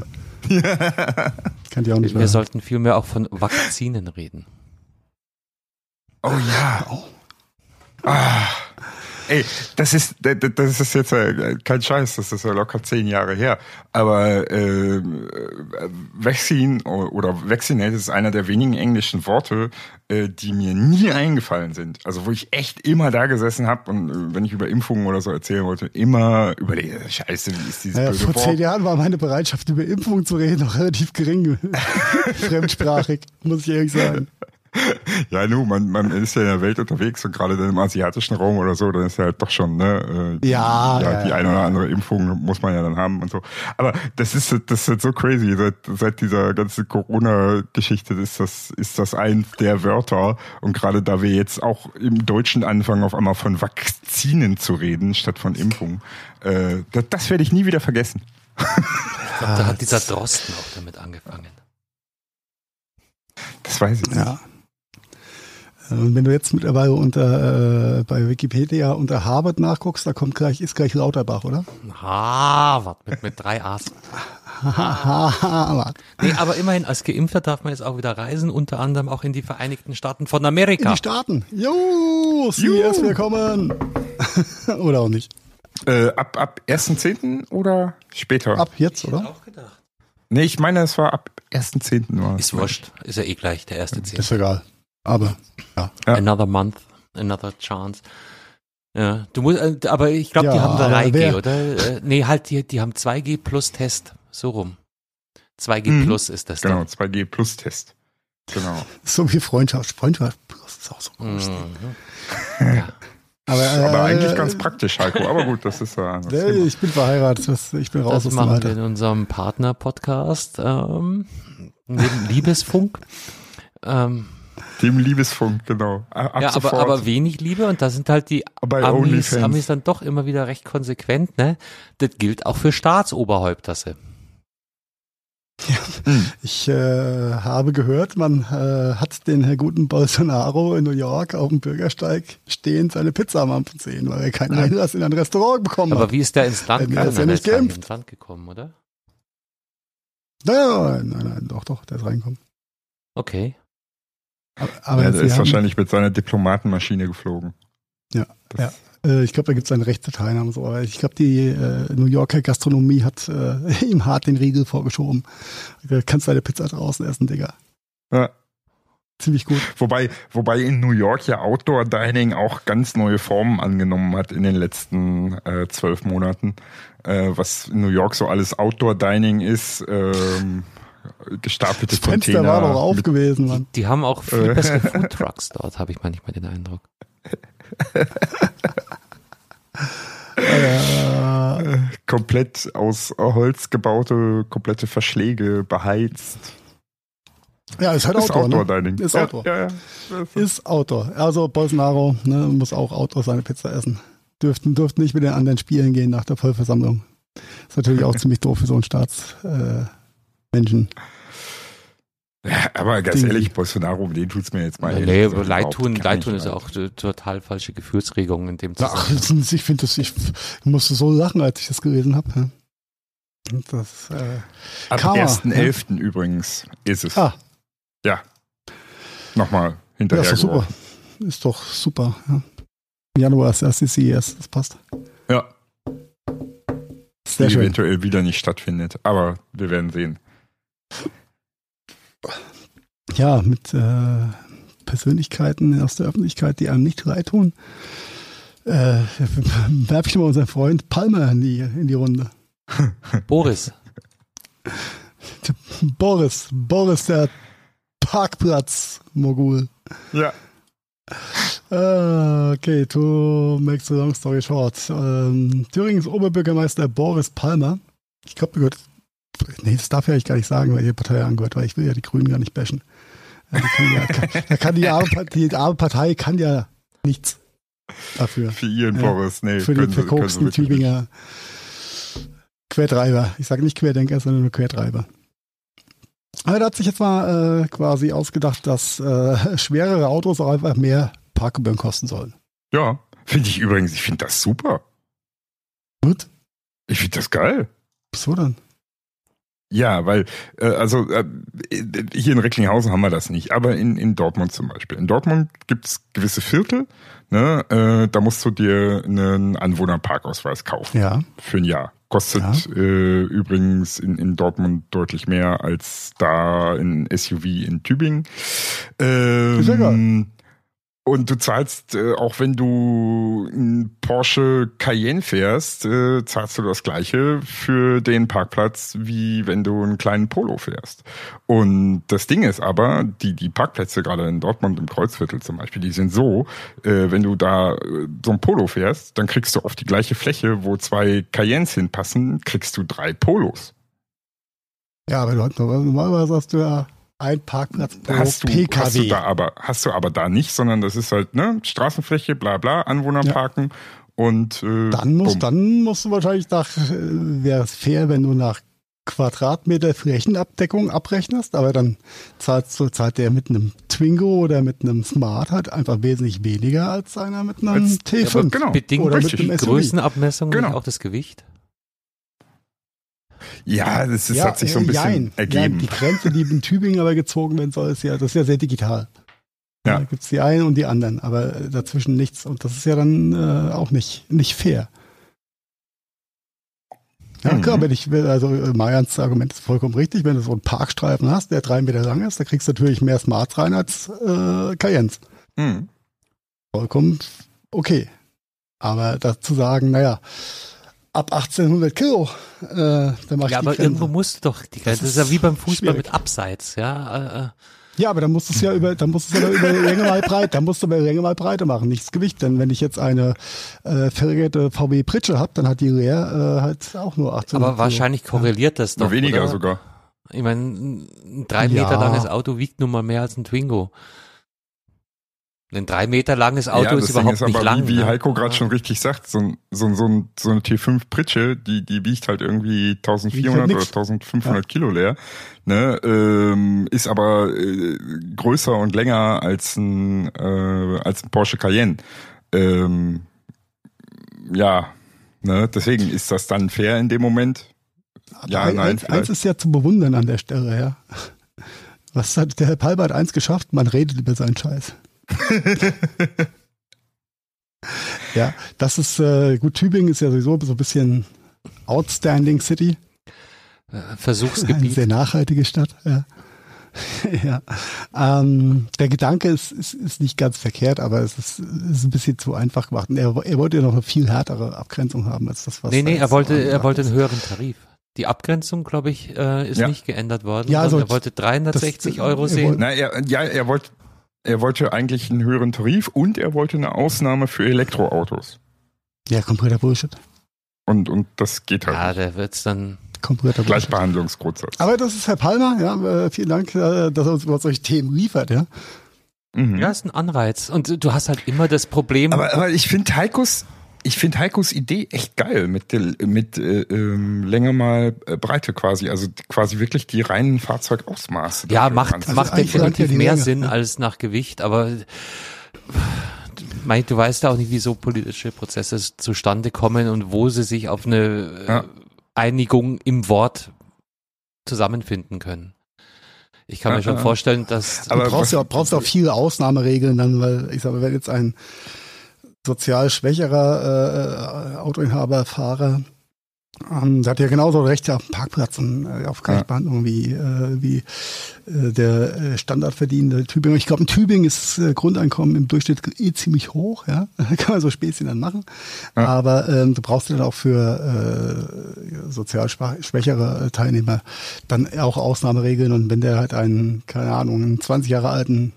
*laughs* Kann die auch nicht Wir mehr. sollten vielmehr auch von Vakzinen reden. oh ja. Ah. Ey, das ist, das ist jetzt äh, kein Scheiß, das ist ja locker zehn Jahre her. Aber äh, Vaccine oder Vaccinate ist einer der wenigen englischen Worte, äh, die mir nie eingefallen sind. Also wo ich echt immer da gesessen habe und äh, wenn ich über Impfungen oder so erzählen wollte, immer überlege, Scheiße, wie ist dieses Naja, blöde vor zehn Wort? Jahren war meine Bereitschaft, über Impfungen zu reden, noch relativ gering. *laughs* Fremdsprachig, muss ich ehrlich sagen. *laughs* Ja, nu, man, man ist ja in der Welt unterwegs und gerade dann im asiatischen Raum oder so, dann ist ja halt doch schon, ne, äh, Ja, ja, die ja. eine oder andere Impfung muss man ja dann haben und so. Aber das ist, das ist halt so crazy. Seit, seit dieser ganzen Corona-Geschichte ist das, ist das eins der Wörter. Und gerade da wir jetzt auch im Deutschen anfangen, auf einmal von Vakzinen zu reden, statt von Impfung, äh, das, das werde ich nie wieder vergessen. Ich glaube, da hat dieser Drosten auch damit angefangen. Das weiß ich nicht. Ja. Und wenn du jetzt mittlerweile unter äh, bei Wikipedia unter Harvard nachguckst, da kommt gleich, ist gleich Lauterbach, oder? Harvard mit, mit drei A's. Harvard. Nee, aber immerhin, als Geimpfter darf man jetzt auch wieder reisen, unter anderem auch in die Vereinigten Staaten von In Amerika. die Staaten. Jo, CS, willkommen. oder auch nicht. Äh, ab, ab 1.10. oder später? Ab jetzt, oder? auch gedacht. Nee, ich meine, es war ab 1.10. war es. Ist wurscht. Ist ja eh gleich der erste Zehn. Ist egal. Aber, ja. Another month, another chance. Ja, du musst, äh, aber ich glaube, die Ja, haben aber 3G, wer- oder? Äh, nee, halt, die, die haben 2G plus Test. So rum. 2G Mhm. plus ist das Genau, dann. 2G Plus Test. Genau. *laughs* So wie Freundschaft. Freundschaft plus ist auch so groß. Mhm. Ja. *laughs* Aber, äh, Aber eigentlich ganz praktisch, Heiko. Aber gut, das ist ja äh, Thema. Ich bin verheiratet. Das, ich bin raus Das aus dem machen wir Alter. in unserem Partner-Podcast, ähm, neben Liebesfunk. *laughs* Ähm, Dem Liebesfunk, genau. Ab ja, aber, aber wenig Liebe und da sind halt die bei Amis. Amis dann doch immer wieder recht konsequent, ne? Das gilt auch für Staatsoberhäupter. se. Ich äh, habe gehört, man äh, hat den Herr guten Bolsonaro in New York auf dem Bürgersteig stehend seine Pizza am Ampfen sehen, weil er keinen Einlass in ein Restaurant bekommen Aber hat. wie ist der ins Land Er gegangen? ist ja nicht geimpft. ins Land gekommen, oder? Nein, nein, nein, doch, doch, der ist reingekommen. Okay. Aber, aber ja, der ist wahrscheinlich mit seiner Diplomatenmaschine geflogen. Ja, Das, Äh, ich glaube, da gibt es eine Rechtsdateien und so, ich glaube, die äh, New Yorker Gastronomie hat äh, *laughs* ihm hart den Riegel vorgeschoben. Du kannst deine Pizza draußen essen, Digga. Ja. Ziemlich gut. Wobei, wobei in New York ja Outdoor Dining auch ganz neue Formen angenommen hat in den letzten äh, zwölf Monaten. Äh, was in New York so alles Outdoor Dining ist, ähm, gestapelte Das Fenster Container. war doch auf mit- gewesen, Mann. Die haben auch viel Äh. bessere Food Trucks dort, habe ich manchmal den Eindruck. Äh, *laughs* komplett aus Holz gebaute, komplette Verschläge beheizt. ja, ist halt ist Outdoor, Outdoor ne? Dining. Ist ja, Outdoor. Ja, ja. Ist Outdoor. Also Bolsonaro ne, muss auch Outdoor seine Pizza essen. Dürften, dürften nicht mit den anderen Spielen gehen nach der Vollversammlung. Ist natürlich auch *laughs* ziemlich doof für so einen Staatsmenschen. Äh, Menschen. Ja, aber ganz Ding. ehrlich, Bolsonaro, den tut's mir jetzt mal ehrlich nee, aber Leid überhaupt tun, gar Leid nicht tun ist ja auch total falsche Gefühlsregung in dem Ach, Zusammenhang. *laughs* ich finde das, ich musste so lachen, als ich das gelesen habe. Ja. Das, äh, Karma, 1.11. übrigens ist es. ah, Nochmal ja, hinterher ist doch super. ist doch super. Ja. Im Januar ist erst die CES, das passt. Ja, Sehr die schön. eventuell wieder nicht stattfindet. Aber wir werden sehen. Ja, mit äh, Persönlichkeiten aus der Öffentlichkeit, die einem nicht leid tun, äh, *laughs* werfe ich mal unseren Freund Palmer in die, in die Runde. *laughs* Boris. Boris, Boris, der Parkplatz-Mogul. Ja. Äh, okay, to make the long story short. Ähm, Thüringens Oberbürgermeister Boris Palmer, ich glaube, gehört, nee, das darf ich eigentlich gar nicht sagen, welche Partei er angehört, weil ich will ja die Grünen gar nicht bashen. Ja, die kann ja, *laughs* kann, da kann die, arme, Partei- die arme Partei kann ja nichts dafür. Für Ja. Boris, nee. Für sie verkoksten Tübinger Quertreiber. Ich sage nicht Querdenker, sondern nur Quertreiber. Aber da hat sich jetzt mal äh, quasi ausgedacht, dass äh, *laughs* schwerere Autos auch einfach mehr Parkgebühren kosten sollen. nicht. Ja, finde ich übrigens, ich finde das super. Gut. Ich finde das geil. Wieso dann? Ja, weil, äh, also äh, hier in Recklinghausen haben wir das nicht, aber in, in Dortmund zum Beispiel. In Dortmund gibt's gewisse Viertel, ne, äh, da musst du dir einen Anwohnerparkausweis kaufen Ja. für ein Jahr. Kostet äh, übrigens in, in Dortmund deutlich mehr als da in SUV in Tübingen. Ähm, Ist ja geil. Und du zahlst, äh, auch wenn du einen Porsche Cayenne fährst, äh, zahlst du das gleiche für den Parkplatz, wie wenn du einen kleinen Polo fährst. Und das Ding ist aber, die, die Parkplätze gerade in Dortmund im Kreuzviertel zum Beispiel, die sind so, äh, wenn du da äh, so ein Polo fährst, dann kriegst du auf die gleiche Fläche, wo zwei Cayennes hinpassen, kriegst du drei Polos. Ja, aber normalerweise hast du ja einen Parkplatz pro hast du, PKW. hast du da aber, hast du aber da nicht, sondern das ist halt, ne, Straßenfläche, bla bla, Anwohner Ja. parken und äh, dann musst, bumm. dann musst du wahrscheinlich nach, äh, wäre es fair, wenn du nach Quadratmeter Flächenabdeckung abrechnest, aber dann zahlst du, zahlt der mit einem Twingo oder mit einem Smart halt einfach wesentlich weniger als einer mit einem Als- T5. Ja, genau. Bedingt Oder mit einem SUV. Größenabmessung Genau. auch das Gewicht? Ja, das, das hat sich so ein bisschen jein. ergeben. Ja, die Grenze, die in Tübingen aber gezogen werden soll, ist ja, das ist ja sehr digital. Ja. Da gibt's die einen und die anderen, aber dazwischen nichts. Und das ist ja dann äh, auch nicht, nicht fair. Ja, Mhm. klar, wenn ich will, also äh, Marians Argument ist vollkommen richtig, wenn du so einen Parkstreifen hast, der drei Meter lang ist, da kriegst du natürlich mehr Smarts rein als äh, Cayennes. Hm. Vollkommen okay. Aber dazu sagen, naja, ab 1800 Kilo, äh, da mach ich Ja, die aber Grenze. irgendwo musst du doch die Grenze. Das ist ja wie beim Fußball schwierig. mit Abseits, ja. Äh, äh. Ja, aber dann musst du es ja über, dann musst du es ja über Länge mal breit, dann musst du über Länge mal breiter machen, nicht das Gewicht. Denn wenn ich jetzt eine äh, verringerte VW Pritsche habe, dann hat die Rear äh, halt auch nur 18. Aber wahrscheinlich korreliert das doch. Noch weniger oder? sogar. Ich meine, ein drei Ja. Meter langes Auto wiegt nun mal mehr als ein Twingo. Ein drei Meter langes Auto ja, ist überhaupt ist aber, nicht lang. wie, wie ne? Heiko gerade Ja. schon richtig sagt, so, ein, so, ein- so, ein, so eine T5 Pritsche, die, die wiegt halt irgendwie Wiegt 1400 halt oder nix. 1500 Kilo leer, ne, ähm, ist aber äh, größer und länger als ein, äh, als ein Porsche Cayenne. Ähm, ja, ne, deswegen ist das dann fair in dem Moment. Ja, ein, nein, eins, eins ist ja zu bewundern an der Stelle, ja. Was hat der Herr Palmer hat eins geschafft? Man redet über seinen Scheiß. *laughs* ja, das ist äh, gut. Tübingen ist ja sowieso so ein bisschen outstanding City. Äh, Eine Versuchsgebiet. sehr nachhaltige Stadt, ja. *laughs* ja. Ähm, der Gedanke ist, ist, ist nicht ganz verkehrt, aber es ist, ist ein bisschen zu einfach gemacht. Und er, er wollte ja noch eine viel härtere Abgrenzung haben als das, was Nee, nee, er wollte, er wollte einen höheren Tarif. Die Abgrenzung, glaube ich, äh, ist Ja. nicht geändert worden. Ja, also er wollte 360 das- Euro er sehen. wollte- Na, er, ja, er wollte, er wollte eigentlich einen höheren Tarif und er wollte eine Ausnahme für Elektroautos. Ja, kompletter Bullshit. Und, und das geht halt Ja, nicht. der wird's dann. Kompletter Bullshit. Gleichbehandlungsgrundsatz. Aber das ist Herr Palmer, ja, äh, vielen Dank, äh, dass er uns über solche Themen liefert, ja. Mhm. Ja, ist ein Anreiz. Und du hast halt immer das Problem. Aber, aber ich finde Heikos, ich finde Heikos Idee echt geil mit mit äh, ähm, länger mal äh, Breite quasi, also quasi wirklich die reinen Fahrzeugausmaße. ja, macht, macht eigentlich definitiv ja mehr Länge, Sinn ja. als nach Gewicht, aber mein, du weißt ja auch nicht, wie so politische Prozesse zustande kommen und wo sie sich auf eine äh, Ja. Einigung im Wort zusammenfinden können. Ich kann mir schon vorstellen, dass. Aber du brauchst ja, brauchst auch viele Ausnahmeregeln dann, weil ich sage, wenn jetzt ein sozial schwächerer äh, Autoinhaber, Fahrer ähm, der hat ja genauso Rechte auf dem Parkplatz und äh, auf Gleichbehandlung ja. wie, äh, wie äh, der äh, standardverdienende Tübinger. Ich glaube, in Tübingen ist das äh, Grundeinkommen im Durchschnitt eh ziemlich hoch, ja. *laughs* Da kann man so Späßchen dann machen. Ja. Aber ähm, du brauchst dann auch für äh, sozial schwächere Teilnehmer dann auch Ausnahmeregeln. Und wenn der halt einen, keine Ahnung, einen 20 Jahre alten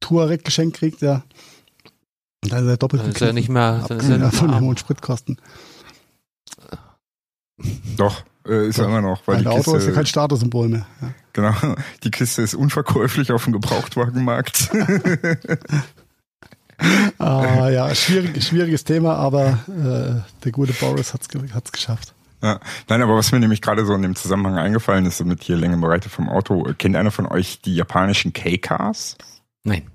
Touareg geschenkt kriegt, ja, dann ist er doppelt dann ist er nicht mehr, dann ist er nicht von den hohen Spritkosten. Doch, äh, ist ja immer noch. Weil Ein Auto Kiste, ist ja kein Statussymbol mehr. Ja. Genau, die Kiste ist unverkäuflich auf dem Gebrauchtwagenmarkt. *laughs* ah, ja, schwierig, schwieriges Thema, aber äh, der gute Boris hat's, hat's geschafft. Ja. Nein, aber was mir nämlich gerade so in dem Zusammenhang eingefallen ist, mit hier Länge Breite vom Auto, kennt einer von euch die japanischen K-Cars? Nein.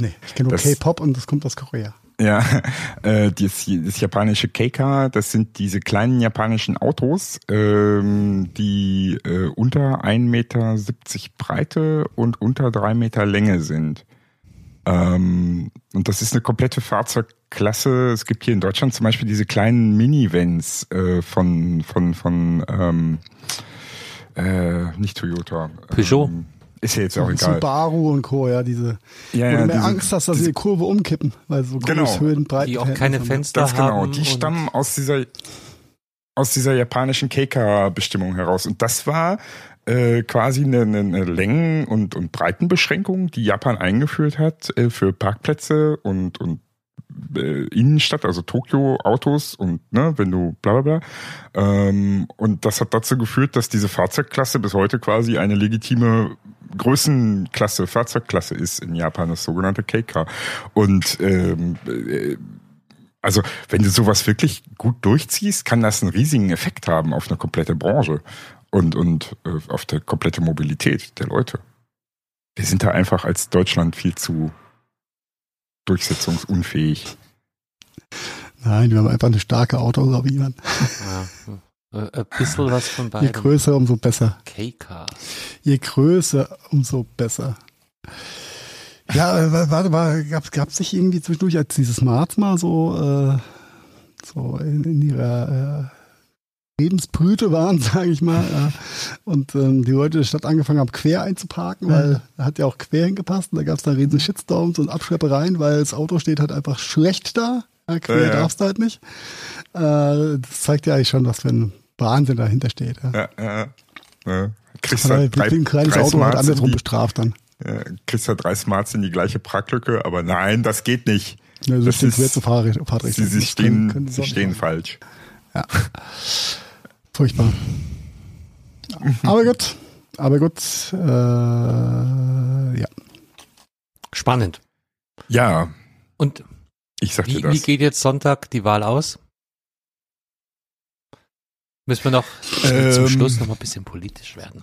Nee, ich kenne nur K-Pop und das kommt aus Korea. Ja, *laughs* äh, das, das japanische Keika, das sind diese kleinen japanischen Autos, ähm, die äh, unter 1,70 Meter Breite und unter 3 Meter Länge sind. Ähm, und das ist eine komplette Fahrzeugklasse. Es gibt hier in Deutschland zum Beispiel diese kleinen Minivans äh, von, von, von ähm, äh, nicht Toyota. Peugeot. Ähm, ist ja jetzt auch egal. Subaru und Co., ja, diese. Ja, ja, mehr Angst hast, dass sie die Kurve umkippen, weil so genau, große Höhen, Breiten. Die auch keine Fenster haben. Genau, die stammen aus dieser, aus dieser japanischen Keika-Bestimmung heraus. Und das war äh, quasi eine, eine Längen- und, und Breitenbeschränkung, die Japan eingeführt hat äh, für Parkplätze und, und Innenstadt, also Tokio Autos und ne, wenn du bla bla bla. Ähm, und das hat dazu geführt, dass diese Fahrzeugklasse bis heute quasi eine legitime Größenklasse, Fahrzeugklasse ist in Japan, das sogenannte K-Car. Und ähm, äh, also wenn du sowas wirklich gut durchziehst, kann das einen riesigen Effekt haben auf eine komplette Branche und, und äh, auf die komplette Mobilität der Leute. Wir sind da einfach als Deutschland viel zu durchsetzungsunfähig. Nein, wir haben einfach eine starke Autolobby. Ja, äh, ein bisschen was von beiden. Je größer, umso besser. K-Cars. Je größer, umso besser. Ja, äh, warte mal, gab es sich irgendwie zwischendurch, als diese Smarts mal so, äh, so in, in ihrer Lebensbrüte waren, *laughs* sage ich mal, und ähm, die Leute der Stadt angefangen haben, quer einzuparken, weil da hat ja auch quer hingepasst und da gab es dann riesen Shitstorms und Abschleppereien, weil das Auto steht halt einfach schlecht da. Ja, quer ja, darfst du halt nicht. Äh, das zeigt ja eigentlich schon, was für ein Wahnsinn dahinter steht. Ja, ja, ja. Kriegst halt drei, ein kleines Auto halt andersrum bestraft dann. Ja, kriegst halt drei Smarts in die gleiche Parklücke, aber nein, das geht nicht. Ja, so das ist, Fahrrad, Sie, sie stehen, können, können sie stehen falsch. Ja. Furchtbar. Aber gut. Aber gut. Äh, ja. Spannend. Ja. Und ich sag wie, dir das. wie geht jetzt Sonntag die Wahl aus? Müssen wir noch ähm, zum Schluss noch mal ein bisschen politisch werden.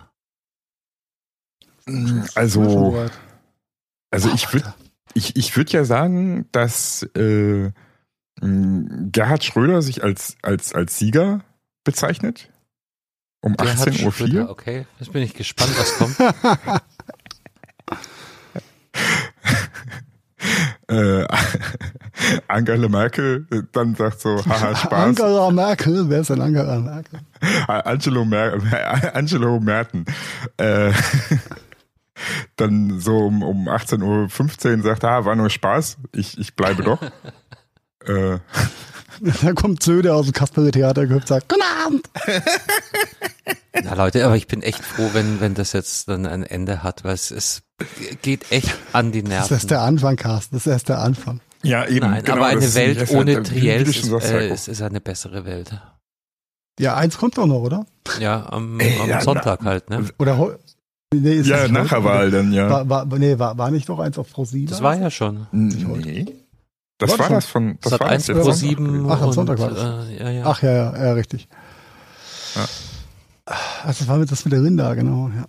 Also, also ich würde ich, ich würde ja sagen, dass äh, Gerhard Schröder sich als, als, als Sieger bezeichnet. Um 18.04 Uhr. Okay, jetzt bin ich gespannt, was kommt. *laughs* äh, *laughs* Angela Merkel dann sagt so, haha, *laughs* Spaß. Angela Merkel, wer ist denn Angela Merkel? Angelo, Mer Angelo Merten. Äh, dann so um, um 18.15 Uhr sagt, ah, war nur Spaß, ich, ich bleibe doch. äh, *laughs* da kommt Söder aus dem Kasperle-Theater und sagt, Guten Abend! *laughs* Na Leute, aber ich bin echt froh, wenn, wenn das jetzt dann ein Ende hat, weil es, es geht echt an die Nerven. Das ist erst der Anfang, Carsten, das ist erst der Anfang. Ja, eben. Nein, genau, aber eine Welt ohne Triel ist, äh, ist, ist eine bessere Welt. Ja, eins kommt doch noch, oder? Ja, am, Ey, am ja, Sonntag na, halt, ne? Oder nee, ist Ja, das nach der Wahl dann, ja. War, war, nee, war, war nicht doch eins auf Pro 7? Das war ja schon. Nee. Das War das von, das hat war eins das pro jetzt sieben Sonntag Ach, am und, Sonntag war das. Äh, ja, ja. Ach ja, ja, ja, richtig. Ja. Ach, das war mit, das mit der Linda, genau. Ja.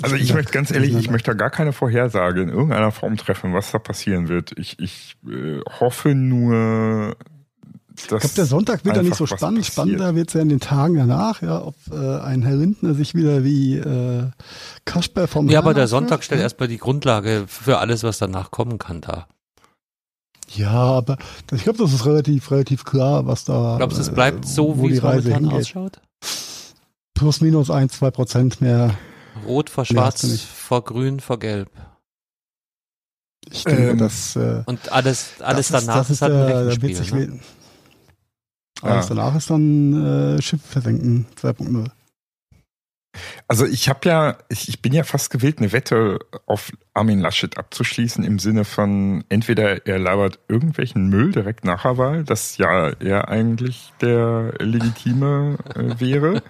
Also ich möchte ganz ehrlich, ich möchte da gar keine Vorhersage in irgendeiner Form treffen, was da passieren wird. Ich, ich äh, hoffe nur, Ich glaube, der Sonntag wird ja nicht so spannend. Spannender wird es ja in den Tagen danach, ja, ob äh, ein Herr Lindner sich wieder wie äh, Kasper vom Ja, aber der Sonntag stellt erstmal die Grundlage für alles, was danach kommen kann da. Ja, aber ich glaube, das ist relativ, relativ klar, was da. Glaubst du, es bleibt so, wie es momentan ausschaut? Plus minus ein, zwei Prozent mehr. Rot vor Schwarz, vor Grün, vor Gelb. Ich denke, ähm, dass, äh, und alles, alles das danach ist, das ist, halt ein Rechenspiel. Ne? Alles ja. danach ist dann äh, Schiff versenken 2.0. Also ich habe ja, ich, ich, bin ja fast gewillt, eine Wette auf Armin Laschet abzuschließen im Sinne von entweder er labert irgendwelchen Müll direkt nach der Wahl, das ja er eigentlich der legitime äh, *laughs* wäre,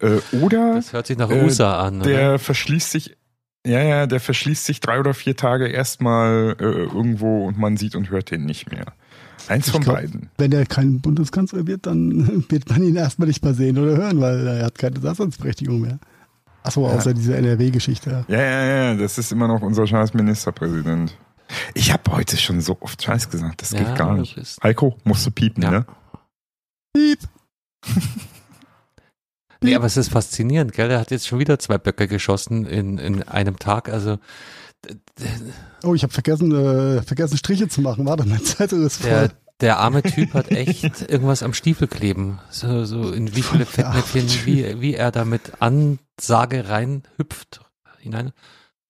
äh, oder das hört sich nach USA äh, an. Der oder? verschließt sich, ja ja, der verschließt sich drei oder vier Tage erstmal äh, irgendwo und man sieht und hört den nicht mehr. Eins ich von glaub, beiden. Wenn er kein Bundeskanzler wird, dann *laughs* wird man ihn erstmal nicht mehr sehen oder hören, weil er hat keine Daseinsberechtigung mehr. Achso, ja. außer diese NRW-Geschichte. Ja, ja, ja, das ist immer noch unser scheiß Ministerpräsident. Ich habe heute schon so oft Scheiß gesagt, das ja, geht gar nicht. Heiko, musst du piepen, ja. ne? Piep. *laughs* nee, aber es ist faszinierend, gell? Er hat jetzt schon wieder zwei Böcke geschossen in, in einem Tag, also Oh, ich habe vergessen, äh, vergessen Striche zu machen. Warte, mein Zettel ist voll. Der, der arme Typ hat echt *laughs* irgendwas am Stiefel kleben. So, so in wie viele Fettnäpfchen, wie, wie er da mit Ansage reinhüpft hinein.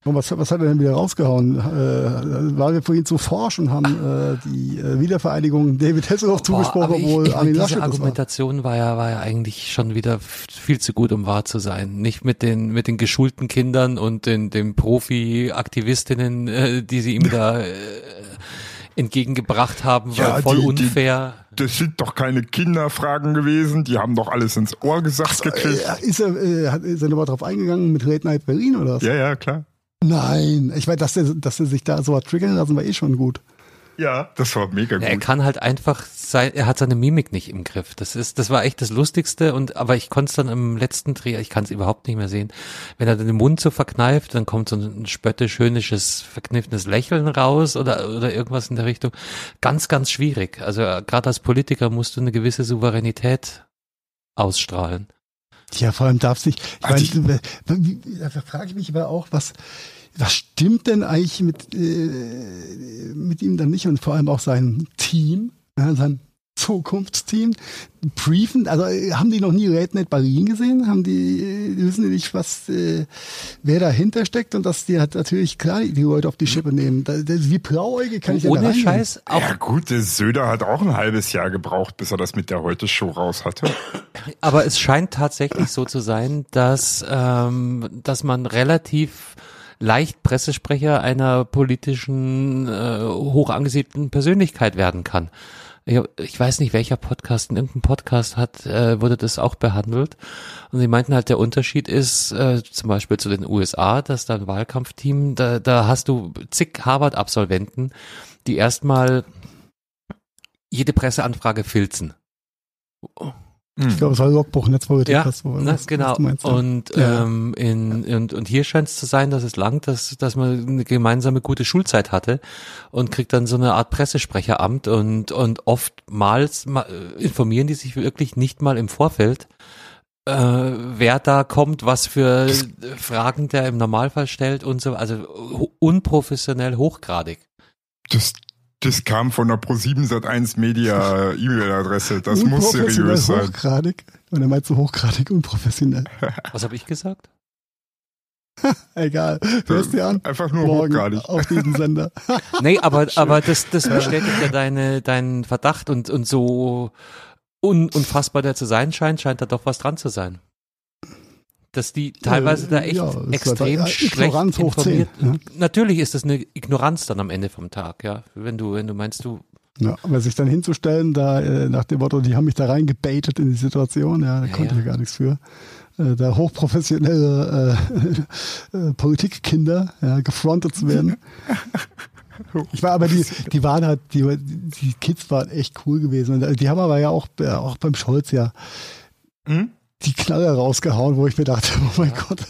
Und was, was hat er denn wieder rausgehauen? Äh, weil wir vorhin zu forschen haben äh, die äh, Wiedervereinigung David Hasselhoff zugesprochen, obwohl ich, ich Armin Laschet Diese Argumentation war. war. ja war ja eigentlich schon wieder viel zu gut, um wahr zu sein. Nicht mit den mit den geschulten Kindern und den, den Profi-Aktivistinnen, äh, die sie ihm *laughs* da äh, entgegengebracht haben, war ja, voll die, unfair. Die, das sind doch keine Kinderfragen gewesen, die haben doch alles ins Ohr gesagt Ach, gekriegt. Äh, ist er, äh, ist er nochmal drauf eingegangen mit Red Night Berlin oder was? Ja, ja, klar. Nein, ich weiß, dass er, dass er sich da so hat triggern lassen, war eh schon gut. Ja, das war mega gut. Er kann halt einfach sein, er hat seine Mimik nicht im Griff. Das ist, das war echt das Lustigste und, aber ich konnte es dann im letzten Dreh, ich kann es überhaupt nicht mehr sehen. Wenn er den Mund so verkneift, dann kommt so ein spöttisch, höhnisches, verkniffenes Lächeln raus oder, oder irgendwas in der Richtung. Ganz, ganz schwierig. Also, gerade als Politiker musst du eine gewisse Souveränität ausstrahlen. Ja, vor allem darf sich, ich also meine, da frage ich mich aber auch, was, was stimmt denn eigentlich mit, äh, mit ihm dann nicht und vor allem auch seinem Team, ja, seinem Zukunftsteam briefen? Also haben die noch nie Rednet Berlin gesehen? Haben die, wissen die nicht, was, äh, wer dahinter steckt und dass die halt natürlich klar die Leute auf die Schippe nehmen. Das, das, wie blauäugig kann ich Ohne da Scheiß. Auch ja gut, der Söder hat auch ein halbes Jahr gebraucht, bis er das mit der Heute-Show raus hatte. Aber es scheint tatsächlich so zu sein, dass, ähm, dass man relativ leicht Pressesprecher einer politischen, äh, hoch angesiedelten Persönlichkeit werden kann ich, ich weiß nicht, welcher Podcast, in irgendeinem Podcast hat, äh, wurde das auch behandelt. Und sie meinten halt, der Unterschied ist, äh, zum Beispiel zu den USA, dass da ein Wahlkampfteam, da, da hast du zig Harvard-Absolventen, die erstmal jede Presseanfrage filzen. Ich glaube, es war Logbuch, Netzpolitik. Ja, das, was, na, genau. Was meinst, ja. Und, ja. ähm, in, und, und hier scheint es zu sein, dass es langt, dass, dass man eine gemeinsame gute Schulzeit hatte und kriegt dann so eine Art Pressesprecheramt und, und oftmals informieren die sich wirklich nicht mal im Vorfeld, äh, wer da kommt, was für Fragen der im Normalfall stellt und so, also unprofessionell hochgradig. Das, das kam von der Pro7 Sat1 Media *laughs* E-Mail-Adresse. Das muss seriös sein. Hochgradig. Und er meint so hochgradig unprofessionell. *laughs* Was habe ich gesagt? *laughs* Egal. Hörst dir an? Einfach nur Morgen hochgradig. Auf diesem Sender. nee, aber, aber das, das bestätigt ja deine, deinen Verdacht und, und so un, unfassbar der zu sein scheint, scheint da doch was dran zu sein dass die teilweise da echt ja, extrem halt schlecht informiert. 10, ja. Natürlich ist das eine Ignoranz dann am Ende vom Tag, ja. Wenn du, wenn du meinst, du. Ja, aber sich dann hinzustellen, da äh, nach dem Motto, die haben mich da reingebaitet in die Situation, ja, da ja, konnte ich ja gar nichts für. Äh, da hochprofessionelle äh, *laughs* äh, Politikkinder ja, gefrontet zu werden. *laughs* Ich war aber die, die waren halt, die, die Kids waren echt cool gewesen. Und die haben aber ja auch, auch beim Scholz ja. Hm? Die Knaller rausgehauen, wo ich mir dachte, oh mein Gott.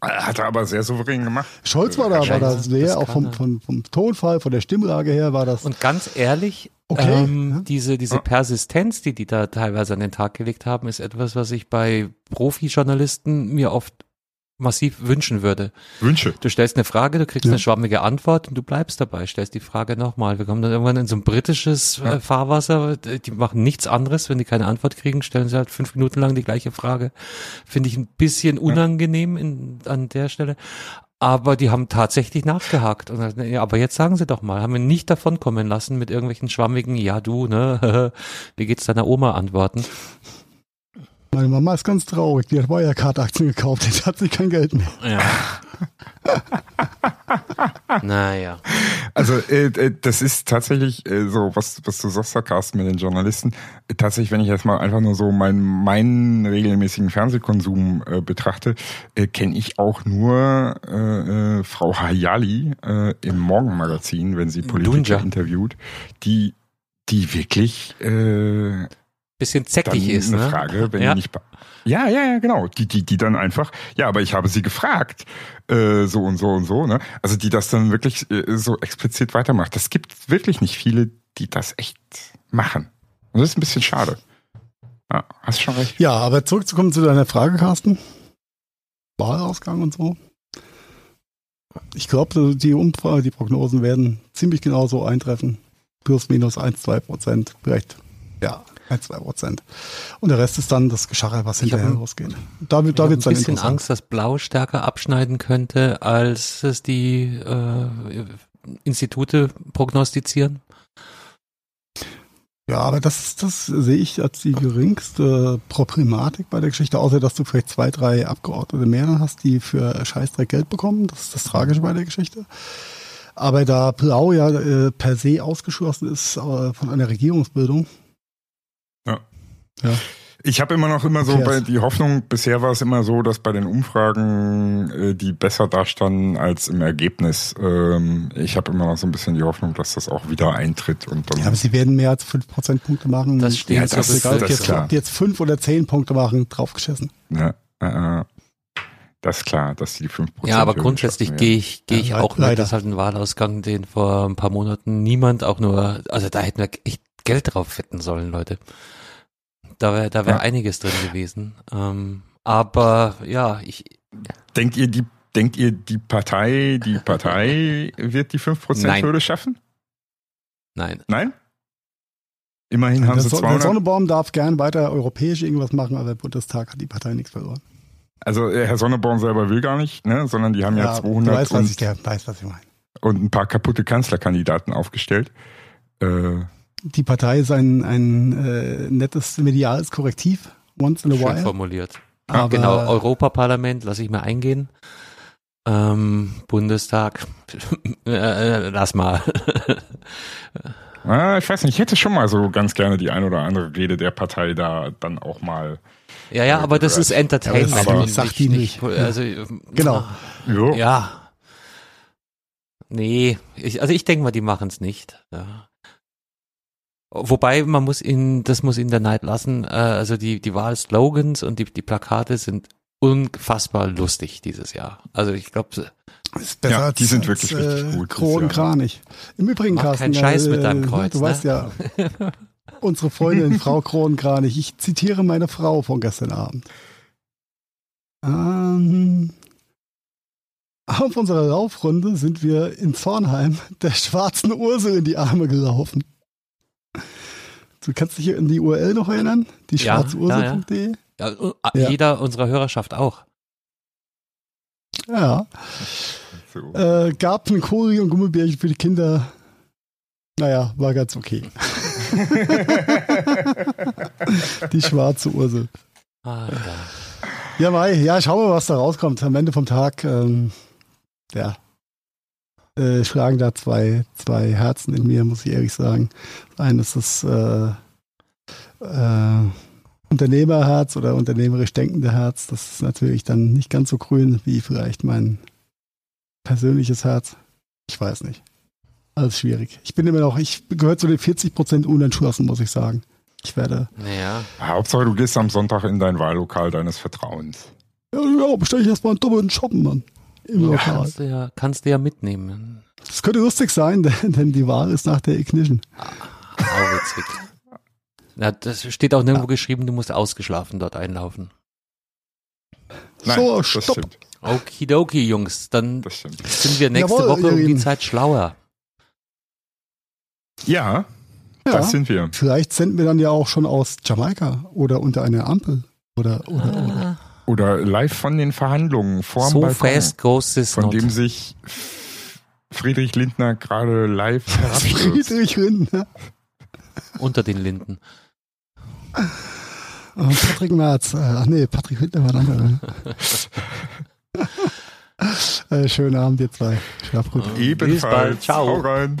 Hat er aber sehr souverän gemacht. Scholz war da, war da sehr, das auch vom, vom, vom Tonfall, von der Stimmlage her war das. Und ganz ehrlich, Okay, ähm, ja. diese, diese Persistenz, die die da teilweise an den Tag gelegt haben, ist etwas, was ich bei Profi-Journalisten mir oft massiv wünschen würde. Wünsche. Du stellst eine Frage, du kriegst Ja. eine schwammige Antwort und du bleibst dabei, stellst die Frage nochmal. Wir kommen dann irgendwann in so ein britisches äh, Fahrwasser, die machen nichts anderes, wenn die keine Antwort kriegen, stellen sie halt fünf Minuten lang die gleiche Frage. Finde ich ein bisschen unangenehm in, an der Stelle. Aber die haben tatsächlich nachgehakt. Und, ja, aber jetzt sagen sie doch mal, haben wir nicht davon kommen lassen mit irgendwelchen schwammigen, ja du, ne, *laughs* wie geht's deiner Oma antworten. Meine Mama ist ganz traurig, die hat Wirecard-Aktien gekauft, jetzt hat sie kein Geld mehr. Ja. *laughs* naja. Also äh, äh, das ist tatsächlich äh, so, was, was du sagst, Carsten, mit den Journalisten. Äh, tatsächlich, wenn ich jetzt mal einfach nur so meinen meinen regelmäßigen Fernsehkonsum äh, betrachte, äh, kenne ich auch nur äh, äh, Frau Hayali äh, im Morgenmagazin, wenn sie Politiker Dunja. interviewt, die die wirklich äh, Bisschen dann zeckig ist, eine ne? Frage, wenn Ja. nicht ja, ja, ja, genau. Die, die, die dann einfach, ja, aber ich habe sie gefragt, äh, so und so und so, ne? Also die das dann wirklich äh, so explizit weitermacht. Das gibt wirklich nicht viele, die das echt machen. Und das ist ein bisschen schade. Ja, hast schon recht. Ja, aber zurückzukommen zu deiner Frage, Carsten. Wahlausgang und so. Ich glaube, die Umfrage, die Prognosen werden ziemlich genau so eintreffen. Plus, minus 1, 2 Prozent. Vielleicht, ja, 1, 2 Prozent. Und der Rest ist dann das Geschacher, was Ich hab hinterher ein- losgeht. Da, wird- da habe wird ein dann bisschen. Angst, dass Blau stärker abschneiden könnte, als es die äh, Institute prognostizieren. Ja, aber das, das sehe ich als die geringste Problematik bei der Geschichte, außer dass du vielleicht zwei, drei Abgeordnete mehr hast, die für Scheißdreck Geld bekommen. Das ist das Tragische bei der Geschichte. Aber da Blau ja äh, per se ausgeschlossen ist äh, von einer Regierungsbildung. Ja. Ja. Ich habe immer noch immer so bei die Hoffnung, bisher war es immer so, dass bei den Umfragen äh, die besser dastanden als im Ergebnis. Ähm, ich habe immer noch so ein bisschen die Hoffnung, dass das auch wieder eintritt und dann Ja, aber sie werden mehr als fünf Prozentpunkte machen. Das steht ja, so das ist egal, das die ist jetzt, klar. ob die jetzt fünf oder zehn Punkte machen, draufgeschissen. Ja, äh, äh, das ist klar, dass die 5% Ja, aber grundsätzlich gehe ich, gehe Ja, ich le- auch mit, leider. dass halt ein Wahlausgang, den vor ein paar Monaten niemand auch nur, also da hätten wir echt Geld drauf wetten sollen, Leute. Da wäre da wär Ja. einiges drin gewesen. Ähm, aber ja, ich, Denkt ihr, die, denkt ihr, die Partei, die *laughs* Partei wird die 5% Nein. Hürde schaffen? nein. Nein? Immerhin haben Der, sie So- der 200. Sonnebaum darf gern weiter europäisch irgendwas machen, aber im Bundestag hat die Partei nichts verloren. Also äh, Herr Sonneborn selber will gar nicht, ne, sondern die haben ja, du 200 weißt, was ich, und, der weiß, was ich meine. und ein paar kaputte Kanzlerkandidaten aufgestellt. Äh, Die Partei ist ein, ein äh, nettes mediales Korrektiv, once in a Schön while. formuliert. Aber Genau, Europaparlament, lasse ich mir eingehen. Ähm, Bundestag, *laughs* äh, lass mal. *laughs* ah, ich weiß nicht, ich hätte schon mal so ganz gerne die ein oder andere Rede der Partei da dann auch mal. ja, ja, aber das ist Entertainment. Ja, aber das und sagt die nicht. Also, Genau. Ja. Nee, ich, also ich denke mal, die machen es nicht. Ja. Wobei man muss ihnen, das muss ihnen der Neid lassen, äh, also die, die Wahlslogans und die, die Plakate sind unfassbar lustig dieses Jahr. Also ich glaube, Ja, als, die sind als, wirklich richtig äh, gut Kronenkranich. Im Übrigen, Mach Carsten, keinen Scheiß mit deinem äh, Kreuz, du ne? weißt ja, *laughs* unsere Freundin Frau Kronenkranich, ich zitiere meine Frau von gestern Abend. Ähm, auf unserer Laufrunde sind wir in Zornheim der schwarzen Ursel in die Arme gelaufen. Du kannst dich an die URL noch erinnern? Die Ja, schwarzeursel.de? ja, Ja. jeder unserer Hörerschaft auch. Ja. So. Äh, gab ein Kori und Gummibärchen für die Kinder. Naja, war ganz okay. *laughs* die schwarze Ursel. Ah, ja. Ja, Mai, ja, schauen wir, was da rauskommt. Am Ende vom Tag, ähm, ja, äh, schlagen da zwei, zwei Herzen in mir, muss ich ehrlich sagen. Das eine ist das äh, äh, Unternehmerherz oder unternehmerisch denkende Herz. Das ist natürlich dann nicht ganz so grün wie vielleicht mein persönliches Herz. Ich weiß nicht. Alles schwierig. Ich bin immer noch, ich gehöre zu den 40 Prozent unentschlossen, muss ich sagen. Ich werde, Naja, Hauptsache, du gehst am Sonntag in dein Wahllokal deines Vertrauens. Ja, ja bestelle ich erstmal einen doppelten Shoppen, Mann. Im Ja, Lokal. kannst, du ja, kannst du ja mitnehmen. Das könnte lustig sein, *laughs* denn, die Wahl ist nach der Ignition. Au, witzig. Na, das steht auch nirgendwo geschrieben, du musst ausgeschlafen dort einlaufen. Nein, So, das stopp. stimmt. Okidoki, Jungs, dann sind wir nächste Jawohl, Woche um die. Zeit schlauer. Ja, Ja, das sind wir. vielleicht senden wir dann ja auch schon aus Jamaika oder unter einer Ampel. Oder, oder, oder. Ah, Oder live von den Verhandlungen vorm so fast goes this von not. dem sich Friedrich Lindner gerade live. *laughs* Friedrich Lindner. Unter den Linden. Oh, Patrick Merz. Äh, Ach nee, Patrick Lindner war ein anderer. *laughs* äh, schönen Abend, ihr zwei. Schlaf gut. Ebenfalls. Bis bald. Ciao. Hau rein.